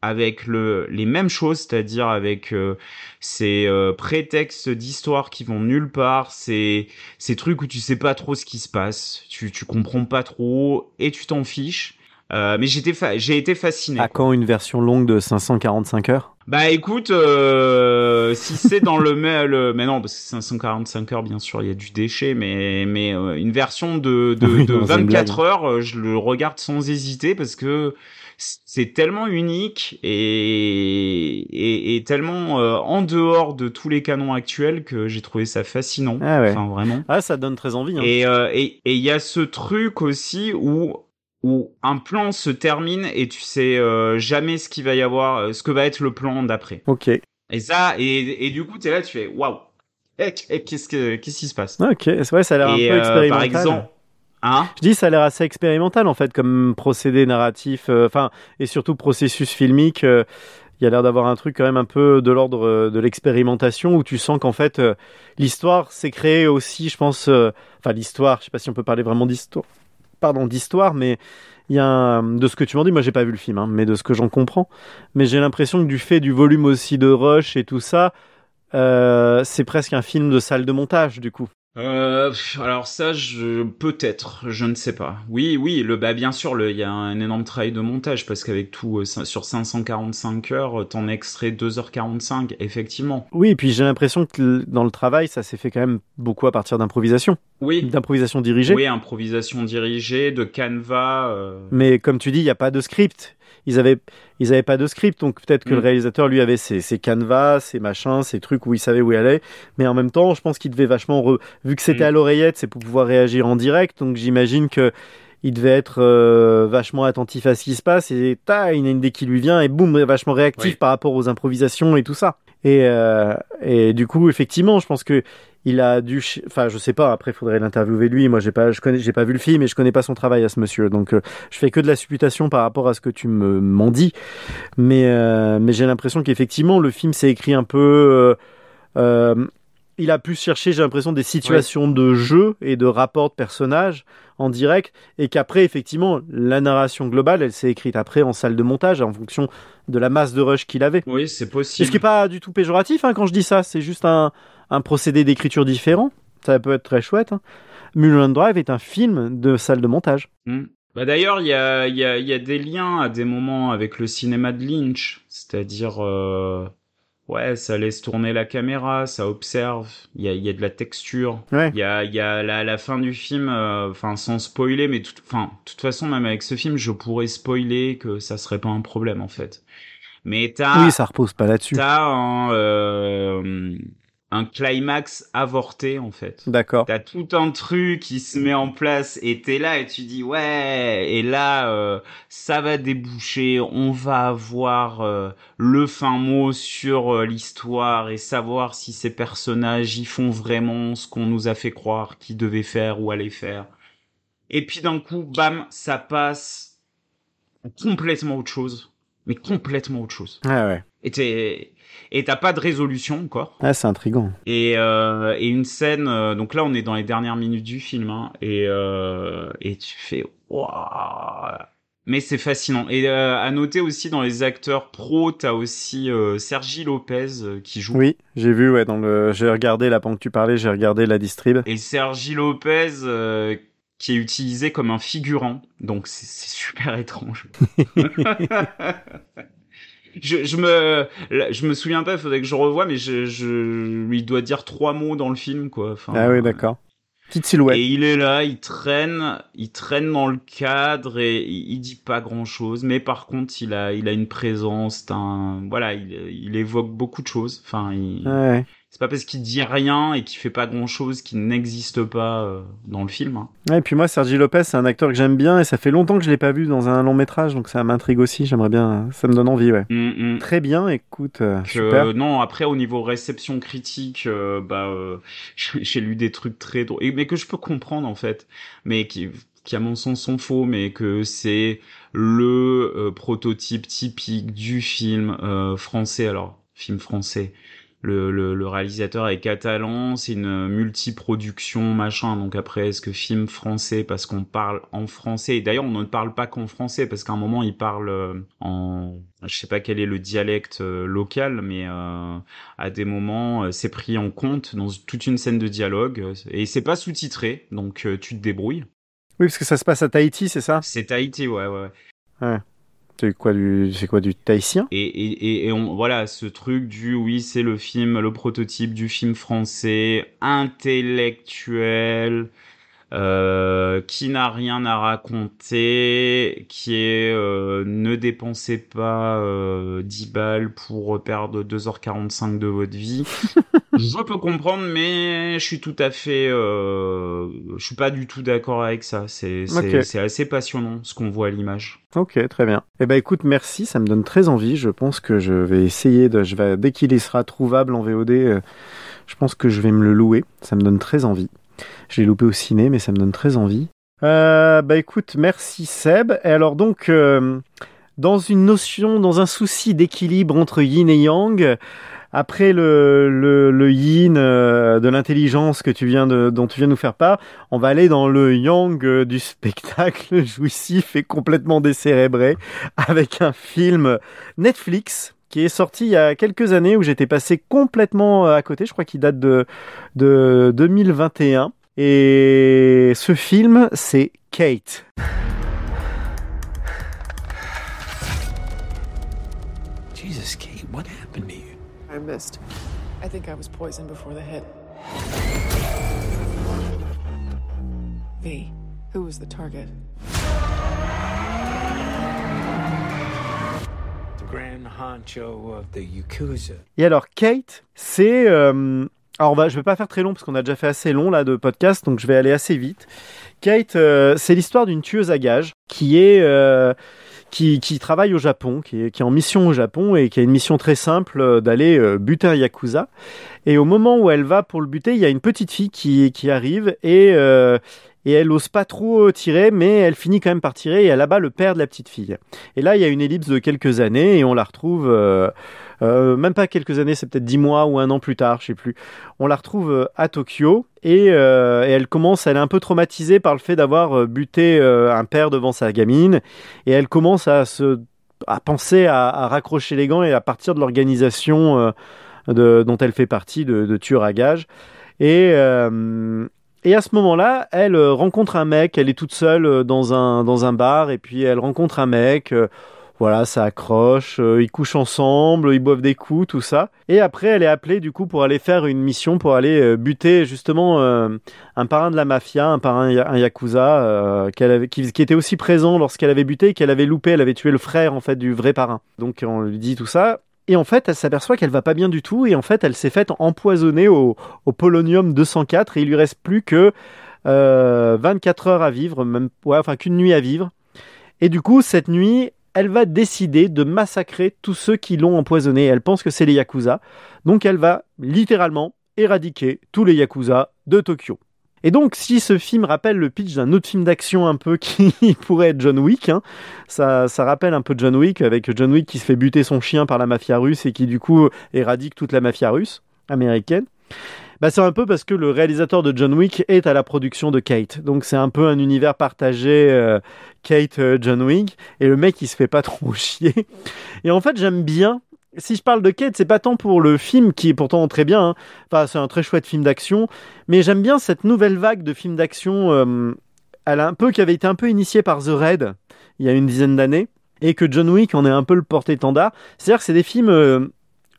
avec le, les mêmes choses, c'est-à-dire avec euh, ces euh, prétextes d'histoire qui vont nulle part, ces, ces trucs où tu sais pas trop ce qui se passe, tu, tu comprends pas trop et tu t'en fiches. Euh, mais j'étais fa- j'ai été fasciné. À quand une version longue de 545 heures? Bah écoute, euh, si c'est dans le mail, mais non, parce que 545 heures, bien sûr, il y a du déchet, mais mais euh, une version de de, Oui, de non, c'est une 24 blague. heures, euh, je le regarde sans hésiter parce que c'est tellement unique et et, et tellement euh, en dehors de tous les canons actuels que j'ai trouvé ça fascinant. Ah ouais. Enfin vraiment. Ah, ça donne très envie. Hein. Et euh, et et il y a ce truc aussi où où un plan se termine et tu sais euh, jamais ce qu'il va y avoir, euh, ce que va être le plan d'après. Ok. Et ça, et, et du coup, t'es là, tu fais waouh. Qu'est-ce que qu'est-ce qui se passe? Ok. C'est vrai, ça a l'air un peu euh, expérimental. par exemple, hein? Je dis, ça a l'air assez expérimental en fait, comme procédé narratif, euh, enfin, et surtout processus filmique. euh, Il y a l'air d'avoir un truc quand même un peu de l'ordre euh, de l'expérimentation où tu sens qu'en fait l'histoire s'est créée aussi, je pense, enfin l'histoire, je sais pas si on peut parler vraiment d'histoire, pardon, d'histoire, mais il y a un- de ce que tu m'en dis, moi j'ai pas vu le film, hein, mais de ce que j'en comprends, mais j'ai l'impression que du fait du volume aussi de rush et tout ça, euh, c'est presque un film de salle de montage du coup. Euh, Alors ça, je peut-être, je ne sais pas. Oui, oui, le bah bien sûr, le il y a un énorme travail de montage parce qu'avec tout euh, sur 545 heures, euh, t'en extrais 2h45, effectivement. Oui, et puis j'ai l'impression que dans le travail, ça s'est fait quand même beaucoup à partir d'improvisation, Oui, d'improvisation dirigée. oui, improvisation dirigée, de canevas. euh, Mais comme tu dis, il n'y a pas de script. Ils avaient, ils avaient pas de script, donc peut-être que Mm. le réalisateur lui avait ses, ses canevas, ses machins, ses trucs où il savait où il allait. Mais en même temps, je pense qu'il devait vachement, re- vu que c'était Mm. à l'oreillette, c'est pour pouvoir réagir en direct. Donc j'imagine que il devait être euh, vachement attentif à ce qui se passe et ta, il y a une idée qui lui vient et boum, vachement réactif Oui. par rapport aux improvisations et tout ça. Et, euh, et du coup, effectivement, je pense que il a dû, enfin, je sais pas. Après, il faudrait l'interviewer lui. Moi, j'ai pas, je connais, j'ai pas vu le film et je connais pas son travail à ce monsieur. Donc, euh, je fais que de la supputation par rapport à ce que tu me m'en dis. Mais, euh, mais j'ai l'impression qu'effectivement, le film s'est écrit un peu. Il a pu chercher, j'ai l'impression, des situations de jeu et de rapports de personnages en direct, et qu'après, effectivement, la narration globale, elle s'est écrite après en salle de montage en fonction de la masse de rush qu'il avait. Oui, c'est Et possible. ce qui est pas du tout péjoratif hein, quand je dis ça, c'est juste un, un procédé d'écriture différent. Ça peut être très chouette. Hein. Mulholland Drive est un film de salle de montage. Hmm. Bah d'ailleurs, il y a, il y, a, il y a des liens à des moments avec le cinéma de Lynch, c'est-à-dire, euh, ouais, ça laisse tourner la caméra, ça observe, il y a, y a de la texture, Ouais. il y a, y a la, la fin du film, euh, enfin sans spoiler, mais tout, de toute façon, même avec ce film, je pourrais spoiler que ça serait pas un problème en fait. Mais t'as, Oui, ça repose pas là-dessus. t'as un, euh, un climax avorté en fait. D'accord. T'as tout un truc qui se met en place et t'es là et tu dis ouais et là euh, ça va déboucher, on va avoir euh, le fin mot sur euh, l'histoire et savoir si ces personnages y font vraiment ce qu'on nous a fait croire qu'ils devaient faire ou allaient faire. Et puis d'un coup, bam, ça passe complètement autre chose, mais complètement autre chose. Ah ouais. Et t'es- et t'as pas de résolution encore. Ah, c'est intriguant. Et, euh, et une scène, euh, donc là on est dans les dernières minutes du film, hein, et, euh, et tu fais waouh. Mais c'est fascinant. Et à noter aussi dans les acteurs pro, t'as aussi Sergi Lopez qui joue. Oui, j'ai vu, ouais, dans le, j'ai regardé là pendant que tu parlais, j'ai regardé la distrib. Et Sergi Lopez qui est utilisé comme un figurant, donc c'est super étrange. je, je me je me souviens pas, il faudrait que je revoie, mais je, je lui dois dire trois mots dans le film, quoi. Enfin, Ah oui, d'accord. Petite silhouette. Et il est là, il traîne, il traîne dans le cadre et il, il dit pas grand chose, mais par contre il a, il a une présence, un, voilà, il, il évoque beaucoup de choses. Enfin, il- Ouais. C'est pas parce qu'il dit rien et qu'il fait pas grand chose qu'il n'existe pas euh, dans le film. hein. Ouais, et puis moi, Sergi Lopez, c'est un acteur que j'aime bien et ça fait longtemps que je l'ai pas vu dans un long métrage, donc ça m'intrigue aussi. J'aimerais bien, ça me donne envie, ouais. Mm, mm. Très bien, écoute, euh, Que, super. non, après au niveau réception critique, euh, bah euh, j'ai lu des trucs très drôles, mais que je peux comprendre en fait, mais qui, qui à mon sens sont faux, mais que c'est le prototype typique du film euh, français. Alors film français. Le, le, le réalisateur est catalan, c'est une multiproduction, machin. Donc après, est-ce que film français parce qu'on parle en français? Et d'ailleurs, on ne parle pas qu'en français parce qu'à un moment, il parle euh, en, je sais pas quel est le dialecte euh, local, mais euh, à des moments, c'est pris en compte dans toute une scène de dialogue et c'est pas sous-titré, donc tu te débrouilles. Oui, parce que ça se passe à Tahiti, c'est ça? C'est Tahiti, ouais, ouais. Ouais. C'est quoi du, c'est quoi du tahitien? Et, et, et, on, voilà, ce truc du oui, c'est le film, le prototype du film français intellectuel, euh, qui n'a rien à raconter, qui est euh, ne dépensez pas euh, 10 balles pour perdre 2h45 de votre vie. je peux comprendre, mais je suis tout à fait, euh, je suis pas du tout d'accord avec ça. C'est assez passionnant ce qu'on voit à l'image. Ok, très bien. Eh ben écoute, merci, ça me donne très envie. Je pense que je vais essayer de, je vais dès qu'il sera trouvable en VOD, je pense que je vais me le louer. Ça me donne très envie. Je l'ai loupé au ciné, mais ça me donne très envie. Euh, bah écoute, merci Seb. Et alors donc, euh, dans une notion, dans un souci d'équilibre entre yin et yang, après le, le, yin euh, de l'intelligence que tu viens de, dont tu viens de nous faire part, on va aller dans le yang du spectacle jouissif et complètement décérébré avec un film Netflix qui est sorti il y a quelques années où j'étais passé complètement à côté. Je crois qu'il date de, de 2021. Et ce film, c'est Kate. Jesus, Kate, what happened to you? I missed. I think I was poisoned before the hit. V, who was the target? The grand honcho of the Yakuza. Et alors Kate, c'est euh, alors je vais pas faire très long parce qu'on a déjà fait assez long là de podcast, donc je vais aller assez vite. Kate, euh, c'est l'histoire d'une tueuse à gages qui est euh, qui, qui travaille au Japon, qui est, en mission au Japon et qui a une mission très simple euh, d'aller euh, buter un yakuza. Et au moment où elle va pour le buter, il y a une petite fille qui, qui arrive et et elle ose pas trop tirer, mais elle finit quand même par tirer et elle abat le père de la petite fille. Et là, il y a une ellipse de quelques années et on la retrouve, euh, même pas quelques années, c'est peut-être dix mois ou un an plus tard, je sais plus. On la retrouve euh, à Tokyo et, euh, et elle commence, elle est un peu traumatisée par le fait d'avoir buté un père devant sa gamine et elle commence à se à penser à, raccrocher les gants et à partir de l'organisation dont elle fait partie de, de tueurs à gages. Et, et à ce moment-là, elle rencontre un mec, elle est toute seule dans un, dans un bar, et puis elle rencontre un mec, voilà, ça accroche, euh, ils couchent ensemble, ils boivent des coups, tout ça. Et après, elle est appelée du coup pour aller faire une mission, pour aller euh, buter justement euh, un parrain de la mafia, un parrain, un yakuza, qui, était aussi présent lorsqu'elle avait buté, qu'elle avait loupé, elle avait tué le frère en fait du vrai parrain. Donc on lui dit tout ça. Et en fait, elle s'aperçoit qu'elle va pas bien du tout, et en fait, elle s'est faite empoisonner au, polonium 204, et il lui reste plus que euh, 24 heures à vivre, même, enfin qu'une nuit à vivre. Et du coup, cette nuit, elle va décider de massacrer tous ceux qui l'ont empoisonné. Elle pense que c'est les Yakuza. Donc elle va littéralement éradiquer tous les Yakuza de Tokyo. Et donc, si ce film rappelle le pitch d'un autre film d'action un peu qui pourrait être John Wick, hein, ça, ça rappelle un peu John Wick, avec John Wick qui se fait buter son chien par la mafia russe et qui du coup éradique toute la mafia russe américaine. Bah, c'est un peu parce que le réalisateur de John Wick est à la production de Kate. Donc c'est un peu un univers partagé euh, Kate euh, Wick et le mec il se fait pas trop chier. Et en fait, j'aime bien si je parle de Kate, c'est pas tant pour le film qui est pourtant très bien, hein. enfin c'est un très chouette film d'action, mais j'aime bien cette nouvelle vague de films d'action, euh, elle a un peu qui avait été un peu initiée par The Raid il y a une dizaine d'années et que John Wick en est un peu le porte-étendard. C'est-à-dire que c'est des films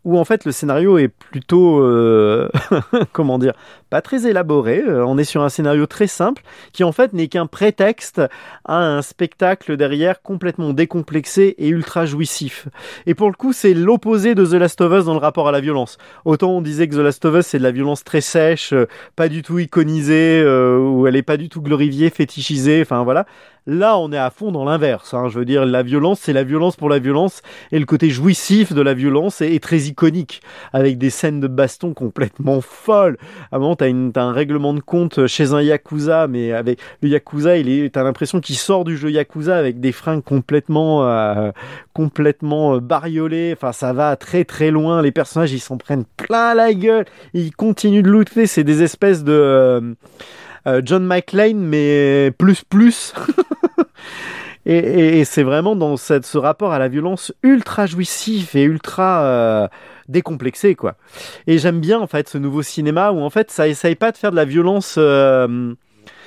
où en fait le scénario est plutôt euh, comment dire très élaboré. Euh, on est sur un scénario très simple qui en fait n'est qu'un prétexte à un spectacle derrière complètement décomplexé et ultra jouissif. Et pour le coup, c'est l'opposé de The Last of Us dans le rapport à la violence. Autant on disait que The Last of Us c'est de la violence très sèche, euh, pas du tout iconisée, euh, où elle est pas du tout glorifiée, fétichisée. Enfin voilà. Là, on est à fond dans l'inverse. Hein. Je veux dire, la violence, c'est la violence pour la violence, et le côté jouissif de la violence est, est très iconique, avec des scènes de baston complètement folles. À un moment, t'as un règlement de compte chez un Yakuza, mais avec le Yakuza, il est, t'as l'impression qu'il sort du jeu Yakuza avec des fringues complètement, euh, complètement euh, bariolées. Enfin, ça va très très loin. Les personnages, ils s'en prennent plein la gueule. Ils continuent de looter. C'est des espèces de euh, euh, John McClane, mais plus plus. Et, c'est vraiment dans cette, ce rapport à la violence ultra jouissif et ultra décomplexé, quoi. Et j'aime bien, en fait, ce nouveau cinéma où, en fait, ça essaye pas de faire de la violence... euh,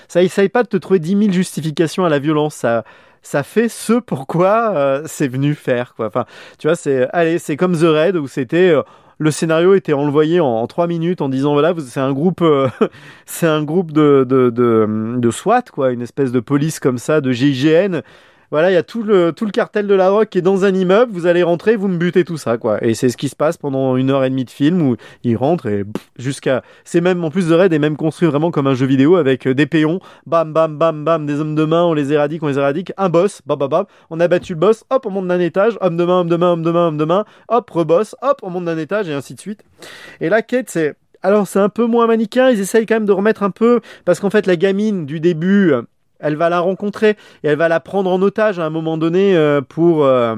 ça essaye pas de te trouver 10 000 justifications à la violence. Ça, ça fait ce pourquoi euh, c'est venu faire, quoi. Enfin, tu vois, c'est... Allez, c'est comme The Raid où c'était... euh, le scénario était envoyé en, en 3 minutes en disant voilà c'est un groupe c'est un groupe de, de, de, de SWAT quoi une espèce de police comme ça de GIGN voilà, il y a tout le, tout le cartel de la drogue qui est dans un immeuble, vous allez rentrer, vous me butez tout ça, quoi. Et c'est ce qui se passe pendant une heure et demie de film où ils rentrent et jusqu'à. C'est même, en plus de Raid, est même construit vraiment comme un jeu vidéo avec euh, des péons, bam, bam, bam, bam, des hommes de main, on les éradique, on les éradique, un boss, bam, bam, bam, on a battu le boss, hop, on monte d'un étage, homme de main, homme de main, homme de main, homme de main, hop, reboss, hop, on monte d'un étage et ainsi de suite. Et là, Kate, c'est. Alors, c'est un peu moins manichéen, ils essayent quand même de remettre un peu, parce qu'en fait, la gamine du début, elle va la rencontrer et elle va la prendre en otage à un moment donné euh, pour euh,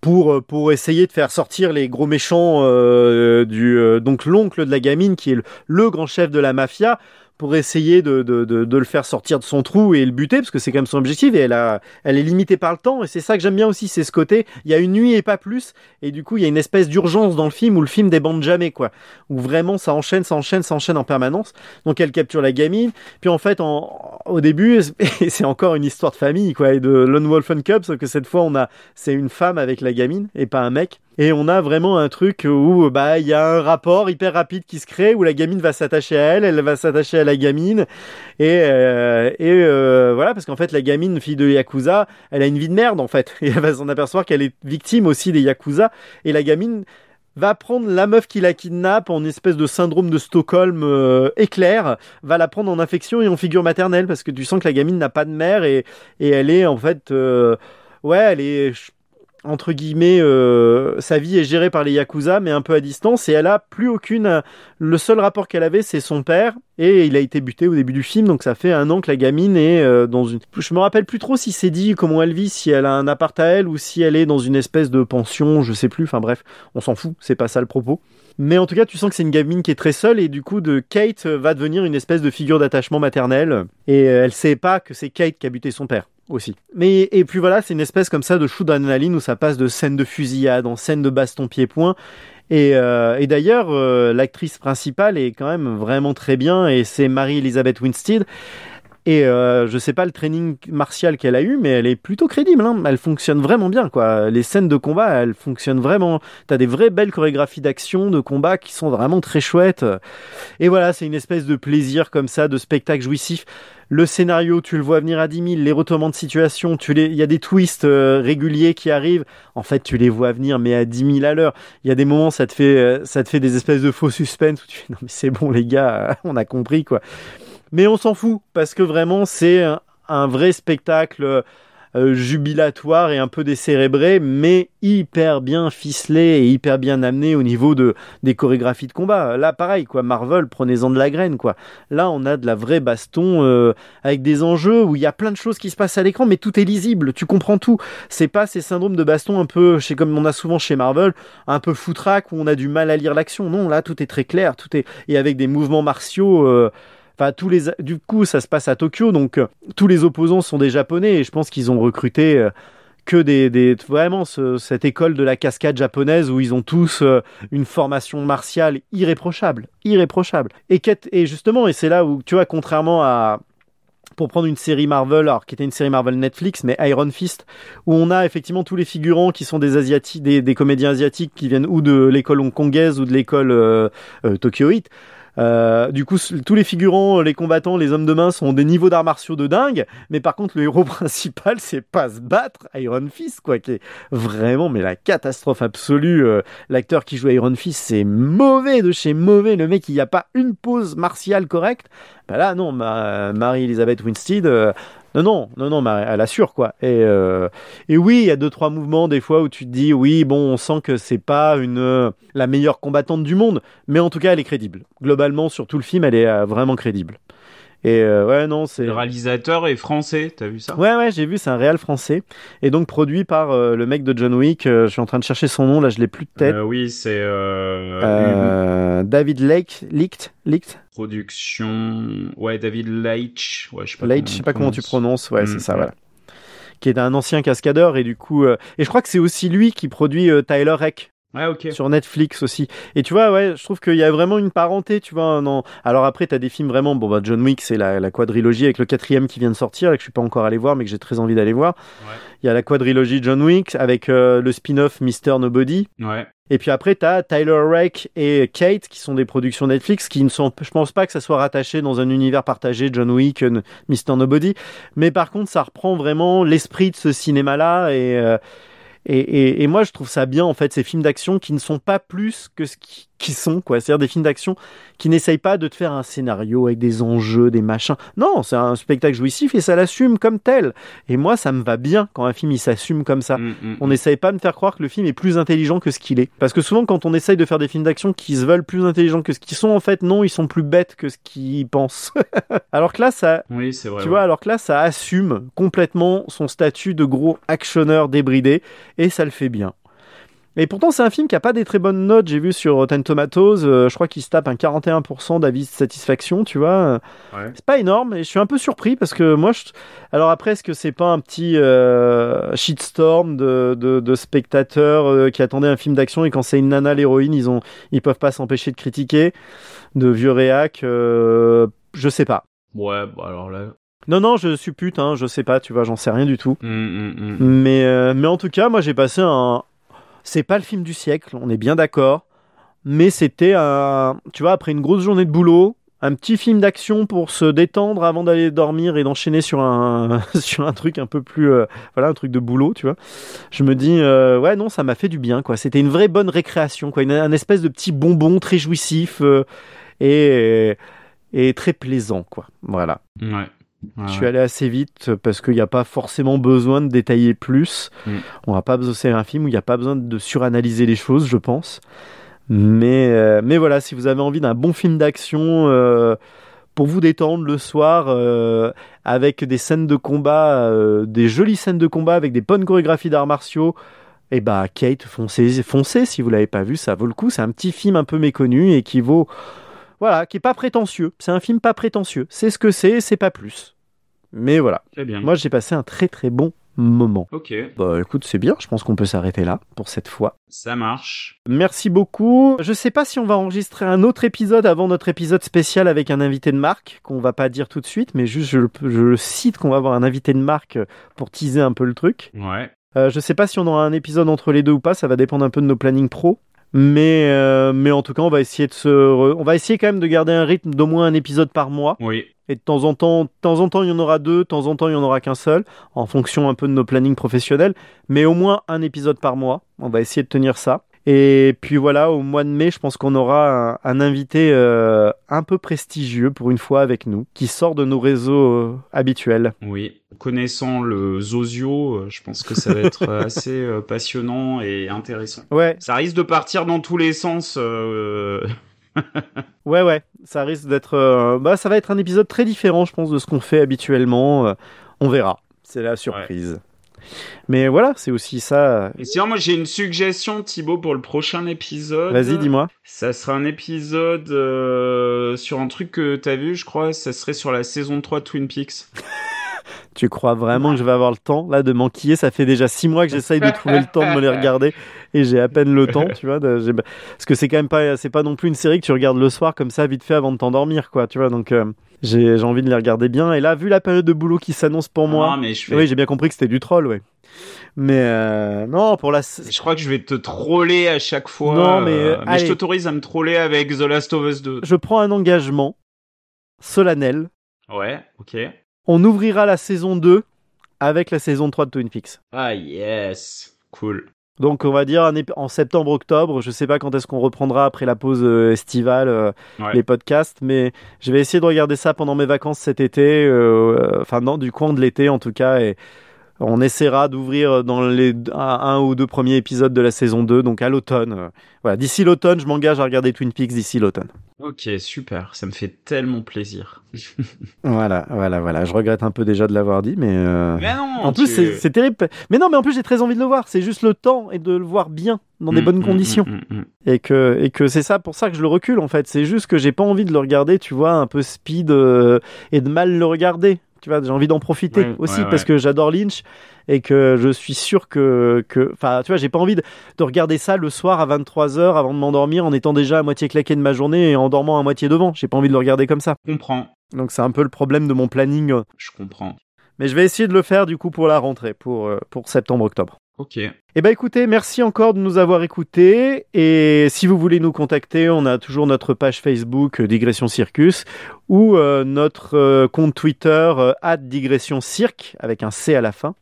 pour euh, pour essayer de faire sortir les gros méchants euh, du donc l'oncle de la gamine qui est le grand chef de la mafia pour essayer de, de, de, de le faire sortir de son trou et le buter parce que c'est quand même son objectif et elle a elle est limitée par le temps et c'est ça que j'aime bien aussi c'est ce côté il y a une nuit et pas plus et du coup il y a une espèce d'urgence dans le film où le film débande jamais quoi où vraiment ça enchaîne ça enchaîne ça enchaîne en permanence donc elle capture la gamine puis en fait, en, au début, c'est encore une histoire de famille, quoi, et de Lone Wolf and Cub, sauf que cette fois, on a, c'est une femme avec la gamine et pas un mec. Et on a vraiment un truc où, bah, il y a un rapport hyper rapide qui se crée, où la gamine va s'attacher à elle, elle va s'attacher à la gamine, et, euh, et euh, voilà, parce qu'en fait, la gamine, fille de Yakuza, elle a une vie de merde, en fait, et elle va s'en apercevoir qu'elle est victime aussi des Yakuza, et la gamine, va prendre la meuf qui la kidnappe en espèce de syndrome de Stockholm euh, éclair, va la prendre en infection et en figure maternelle parce que tu sens que la gamine n'a pas de mère et, et elle est en fait euh, ouais elle est entre guillemets euh, sa vie est gérée par les yakuza mais un peu à distance et elle a plus aucune le seul rapport qu'elle avait c'est son père et il a été buté au début du film donc ça fait un an que la gamine est euh, dans une je me rappelle plus trop si c'est dit comment elle vit si elle a un appart à elle ou si elle est dans une espèce de pension je sais plus enfin bref on s'en fout, c'est pas ça le propos. Mais en tout cas, tu sens que c'est une gamine qui est très seule et du coup, de Kate euh, va devenir une espèce de figure d'attachement maternel et euh, elle sait pas que c'est Kate qui a buté son père aussi. Mais et puis voilà, c'est une espèce comme ça de shoot d'adrénaline où ça passe de scène de fusillade en scène de baston pied-point. Et, euh, et d'ailleurs, euh, l'actrice principale est quand même vraiment très bien et c'est Marie-Elisabeth Winstead. Et euh, je sais pas le training martial qu'elle a eu, mais elle est plutôt crédible. Hein. Elle fonctionne vraiment bien, quoi. Les scènes de combat, elles fonctionnent vraiment. T'as des vraies belles chorégraphies d'action, de combat qui sont vraiment très chouettes. Et voilà, c'est une espèce de plaisir comme ça, de spectacle jouissif. Le scénario, tu le vois venir à 10 000. Les retournements de situation, tu les, il y a des twists euh, réguliers qui arrivent. En fait, tu les vois venir, mais à 10 000 à l'heure. Il y a des moments, ça te fait, euh, ça te fait des espèces de faux suspens où tu fais, non mais c'est bon les gars, on a compris quoi. Mais on s'en fout parce que vraiment c'est un vrai spectacle euh, jubilatoire et un peu décérébré, mais hyper bien ficelé et hyper bien amené au niveau de des chorégraphies de combat. Là, pareil quoi, Marvel, prenez-en de la graine quoi. Là, on a de la vraie baston euh, avec des enjeux où il y a plein de choses qui se passent à l'écran, mais tout est lisible, tu comprends tout. C'est pas ces syndromes de baston un peu, chez comme on a souvent chez Marvel, un peu foutraque où on a du mal à lire l'action. Non, là, tout est très clair, tout est et avec des mouvements martiaux. Euh, Enfin, tous les, du coup, ça se passe à Tokyo, donc euh, tous les opposants sont des japonais et je pense qu'ils ont recruté euh, que des, vraiment ce- cette école de la cascade japonaise où ils ont tous euh, une formation martiale irréprochable, irréprochable. Et, justement, et c'est là où tu vois, contrairement à pour prendre une série Marvel, alors qui était une série Marvel Netflix, mais Iron Fist, où on a effectivement tous les figurants qui sont des asiatiques, des, comédiens asiatiques qui viennent ou de l'école hongkongaise ou de l'école tokyoïte. Euh, du coup, tous les figurants, les combattants, les hommes de main sont des niveaux d'arts martiaux de dingue, mais par contre, le héros principal, c'est pas se battre, Iron Fist, quoi, qui est vraiment, mais la catastrophe absolue. Euh, L'acteur qui joue Iron Fist, c'est mauvais de chez mauvais. Le mec, il n'y a pas une pose martiale correcte. Bah là, non, ma- Marie-Elisabeth Winstead, euh, Non, non, non, mais elle assure quoi. Et, euh, et oui, il y a deux trois mouvements des fois où tu te dis oui, bon, on sent que c'est pas une euh, la meilleure combattante du monde, mais en tout cas, elle est crédible. Globalement, sur tout le film, elle est euh, vraiment crédible. Et euh, ouais, non, c'est Le réalisateur est français, t'as vu ça? Ouais, ouais, j'ai vu, c'est un réal français. Et donc produit par euh, le mec de John Wick. euh, je suis en train de chercher son nom, là, je l'ai plus de tête. Euh, Oui, c'est David Lake, Licht, Licht, production. Ouais, David Leitch. Ouais, je sais pas. Leitch, je sais pas comment tu prononces. Ouais, Mm, c'est ça, ouais. voilà. Qui est un ancien cascadeur et du coup, euh, et je crois que c'est aussi lui qui produit euh, Tyler Reck Ouais, sur Netflix aussi. Et tu vois, ouais, je trouve qu'il y a vraiment une parenté, tu vois. Non. Alors après, t'as des films vraiment. Bon, bah, John Wick, c'est la, la quadrilogie avec le quatrième qui vient de sortir, et que je suis pas encore allé voir, mais que j'ai très envie d'aller voir. Ouais. Il y a la quadrilogie John Wick avec euh, le spin-off Mister Nobody. Ouais. Et puis après, t'as Tyler Rake et Kate, qui sont des productions Netflix, qui ne sont, je pense pas que ça soit rattaché dans un univers partagé, John Wick, euh, Mr. Nobody. Mais par contre, ça reprend vraiment l'esprit de ce cinéma-là et, euh, et, et, et moi, je trouve ça bien, en fait, ces films d'action qui ne sont pas plus que ce qui, qui sont, quoi. C'est-à-dire des films d'action qui n'essayent pas de te faire un scénario avec des enjeux, des machins. Non, c'est un spectacle jouissif et ça l'assume comme tel. Et moi, ça me va bien quand un film, il s'assume comme ça. Mm, mm, On n'essaye pas de me faire croire que le film est plus intelligent que ce qu'il est. Parce que souvent, quand on essaye de faire des films d'action qui se veulent plus intelligents que ce qu'ils sont, en fait, non, ils sont plus bêtes que ce qu'ils pensent. alors que là, ça, Oui, c'est vrai. tu ouais. vois, alors que là, ça assume complètement son statut de gros actionneur débridé et ça le fait bien. Et pourtant, c'est un film qui a pas des très bonnes notes. J'ai vu sur Rotten Tomatoes, euh, je crois qu'il se tape un 41% d'avis de satisfaction, tu vois. Ouais. C'est pas énorme et je suis un peu surpris parce que moi, je... alors après, est-ce que c'est pas un petit euh, shitstorm de, de, de spectateurs euh, qui attendaient un film d'action et quand c'est une nana l'héroïne, ils ont, ils peuvent pas s'empêcher de critiquer, de vieux réac, euh, je sais pas. Ouais, bah alors là. Non, non, je suis pute, hein, je sais pas, tu vois, j'en sais rien du tout. Mm, mm, mm. Mais, euh, mais en tout cas, moi j'ai passé un. C'est pas le film du siècle, on est bien d'accord. Mais c'était un. Tu vois, après une grosse journée de boulot, un petit film d'action pour se détendre avant d'aller dormir et d'enchaîner sur un, sur un truc un peu plus. euh, voilà, un truc de boulot, tu vois. Je me dis, euh, ouais, non, ça m'a fait du bien, quoi. C'était une vraie bonne récréation, quoi. Une, un espèce de petit bonbon très jouissif et, et très plaisant, quoi. Voilà. Ouais. Ouais, Je suis allé assez vite parce qu'il n'y a pas forcément besoin de détailler plus. Mm. On va pas besoin c'est un film où il n'y a pas besoin de suranalyser les choses, je pense. Mais euh, mais voilà, si vous avez envie d'un bon film d'action euh, pour vous détendre le soir euh, avec des scènes de combat, des jolies scènes de combat avec des bonnes chorégraphies d'arts martiaux. Et bah Kate, foncez, foncez si vous l'avez pas vu, ça vaut le coup. C'est un petit film un peu méconnu et qui vaut, voilà, qui est pas prétentieux. C'est un film pas prétentieux. C'est ce que c'est, c'est pas plus. Mais voilà. Bien. Moi, j'ai passé un très très bon moment. Ok, Bah écoute, c'est bien, je pense qu'on peut s'arrêter là pour cette fois. ça marche. Merci beaucoup. Je sais pas si on va enregistrer un autre épisode avant notre épisode spécial avec un invité de marque, qu'on va pas dire tout de suite, mais juste je, le- je le cite qu'on va avoir un invité de marque pour teaser un peu le truc. Ouais. Euh, je sais pas si on aura un épisode entre les deux ou pas, ça va dépendre un peu de nos plannings pro. Mais, euh, mais en tout cas, on va essayer de se, re- on va essayer quand même de garder un rythme d'au moins un épisode par mois. Oui. Et de temps en temps, de temps en temps, il y en aura deux, de temps en temps, il y en aura qu'un seul, en fonction un peu de nos plannings professionnels. Mais au moins un épisode par mois. On va essayer de tenir ça. Et puis voilà, au mois de mai, je pense qu'on aura un, un invité euh, un peu prestigieux pour une fois avec nous, qui sort de nos réseaux euh, habituels. Oui. Connaissant le Zozio, euh, je pense que ça va être assez passionnant et intéressant. Ouais, Ça risque de partir dans tous les sens. ouais, ouais. Ça risque d'être, euh, bah, ça va être un épisode très différent, je pense, de ce qu'on fait habituellement. Euh, on verra. C'est la surprise. Mais voilà, c'est aussi ça. Et sinon, moi, j'ai une suggestion, Thibaut, pour le prochain épisode. Vas-y, dis-moi. Ça sera un épisode euh, sur un truc que t'as vu, je crois. Ça serait sur la saison 3 de Twin Peaks. Tu crois vraiment que je vais avoir le temps là de m'enquiller? Ça fait déjà six mois que j'essaye de trouver le temps de me les regarder et j'ai à peine le temps, tu vois. de- parce que c'est quand même pas, c'est pas non plus une série que tu regardes le soir comme ça vite fait avant de t'endormir, quoi, tu vois. Donc euh, j'ai envie de les regarder bien. Et là, vu la période de boulot qui s'annonce pour moi, Ah, mais je, fais- oui, j'ai bien compris que c'était du troll, ouais. Mais euh, non, pour la, je crois que je vais te troller à chaque fois. Non, mais, euh, je t'autorise à me troller avec The Last of Us 2. je prends un engagement solennel. Ouais, ok. On ouvrira la saison 2 avec la saison 3 de Twin Peaks. Ah, yes. Cool. Donc on va dire en septembre-octobre, je sais pas quand est-ce qu'on reprendra après la pause euh, estivale euh, Ouais. les podcasts, mais je vais essayer de regarder ça pendant mes vacances cet été, euh, euh, enfin non, du coin de l'été en tout cas, et on essaiera d'ouvrir dans les un, ou deux premiers épisodes de la saison 2, donc à l'automne. Voilà, d'ici l'automne, je m'engage à regarder Twin Peaks d'ici l'automne. Ok, super. Ça me fait tellement plaisir. Voilà, voilà, voilà. Je regrette un peu déjà de l'avoir dit, mais... euh, Mais non. En plus, tu- c'est c'est terrible. Mais non, mais en plus, j'ai très envie de le voir. C'est juste le temps et de le voir bien, dans des Mm, bonnes mm, conditions. mm, mm. Et que, et que c'est ça pour ça que je le recule, en fait. C'est juste que j'ai pas envie de le regarder, tu vois, un peu speed euh, et de mal le regarder. Tu vois, j'ai envie d'en profiter aussi ouais, parce ouais. que j'adore Lynch et que je suis sûr que, que, enfin, tu vois, j'ai pas envie de, de regarder ça le soir à 23h avant de m'endormir en étant déjà à moitié claqué de ma journée et en dormant à moitié devant. J'ai pas envie de le regarder comme ça. Je comprends. Donc c'est un peu le problème de mon planning. Je comprends. Mais je vais essayer de le faire du coup pour la rentrée, pour, euh, pour septembre-octobre. Ok. Eh ben écoutez, merci encore de nous avoir écoutés. Et si vous voulez nous contacter, on a toujours notre page Facebook euh, Digression Circus ou euh, notre euh, compte Twitter @digression cirque avec un C à la fin.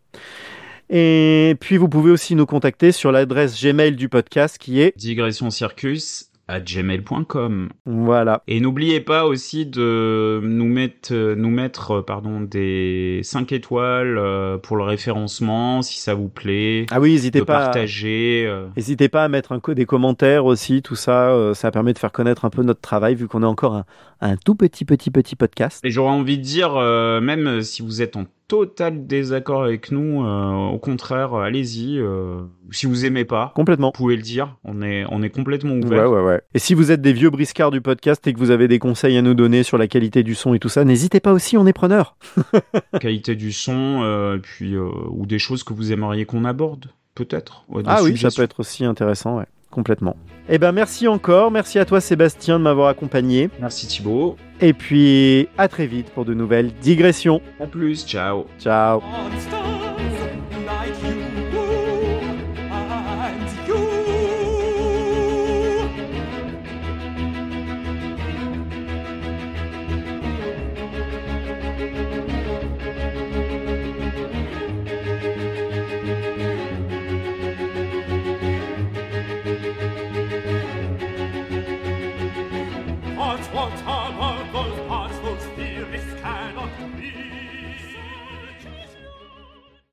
Et puis vous pouvez aussi nous contacter sur l'adresse Gmail du podcast qui est Digression Circus à gmail.com. voilà. Et n'oubliez pas aussi de nous mettre, euh, nous mettre euh, pardon, des 5 étoiles euh, pour le référencement, si ça vous plaît. Ah oui, n'hésitez pas. à- partager. N'hésitez pas à mettre un des commentaires aussi, tout ça, ça permet de faire connaître un peu notre travail vu qu'on est encore un, un tout petit petit petit podcast. Et j'aurais envie de dire, euh, même si vous êtes en total désaccord avec nous, euh, au contraire, euh, allez-y. euh, si vous aimez pas, Complètement. vous pouvez le dire. On est, on est complètement Ouais, ouvert. ouais, ouais. Et si vous êtes des vieux briscards du podcast et que vous avez des conseils à nous donner sur la qualité du son et tout ça, n'hésitez pas aussi, on est preneur. Qualité du son, puis ou des choses que vous aimeriez qu'on aborde, peut-être. Ouais, Ah oui, ça peut être aussi intéressant, ouais, complètement. Eh ben merci encore, merci à toi Sébastien de m'avoir accompagné. Merci Thibaut. Et puis à très vite pour de nouvelles digressions. À plus, ciao. Ciao. Monster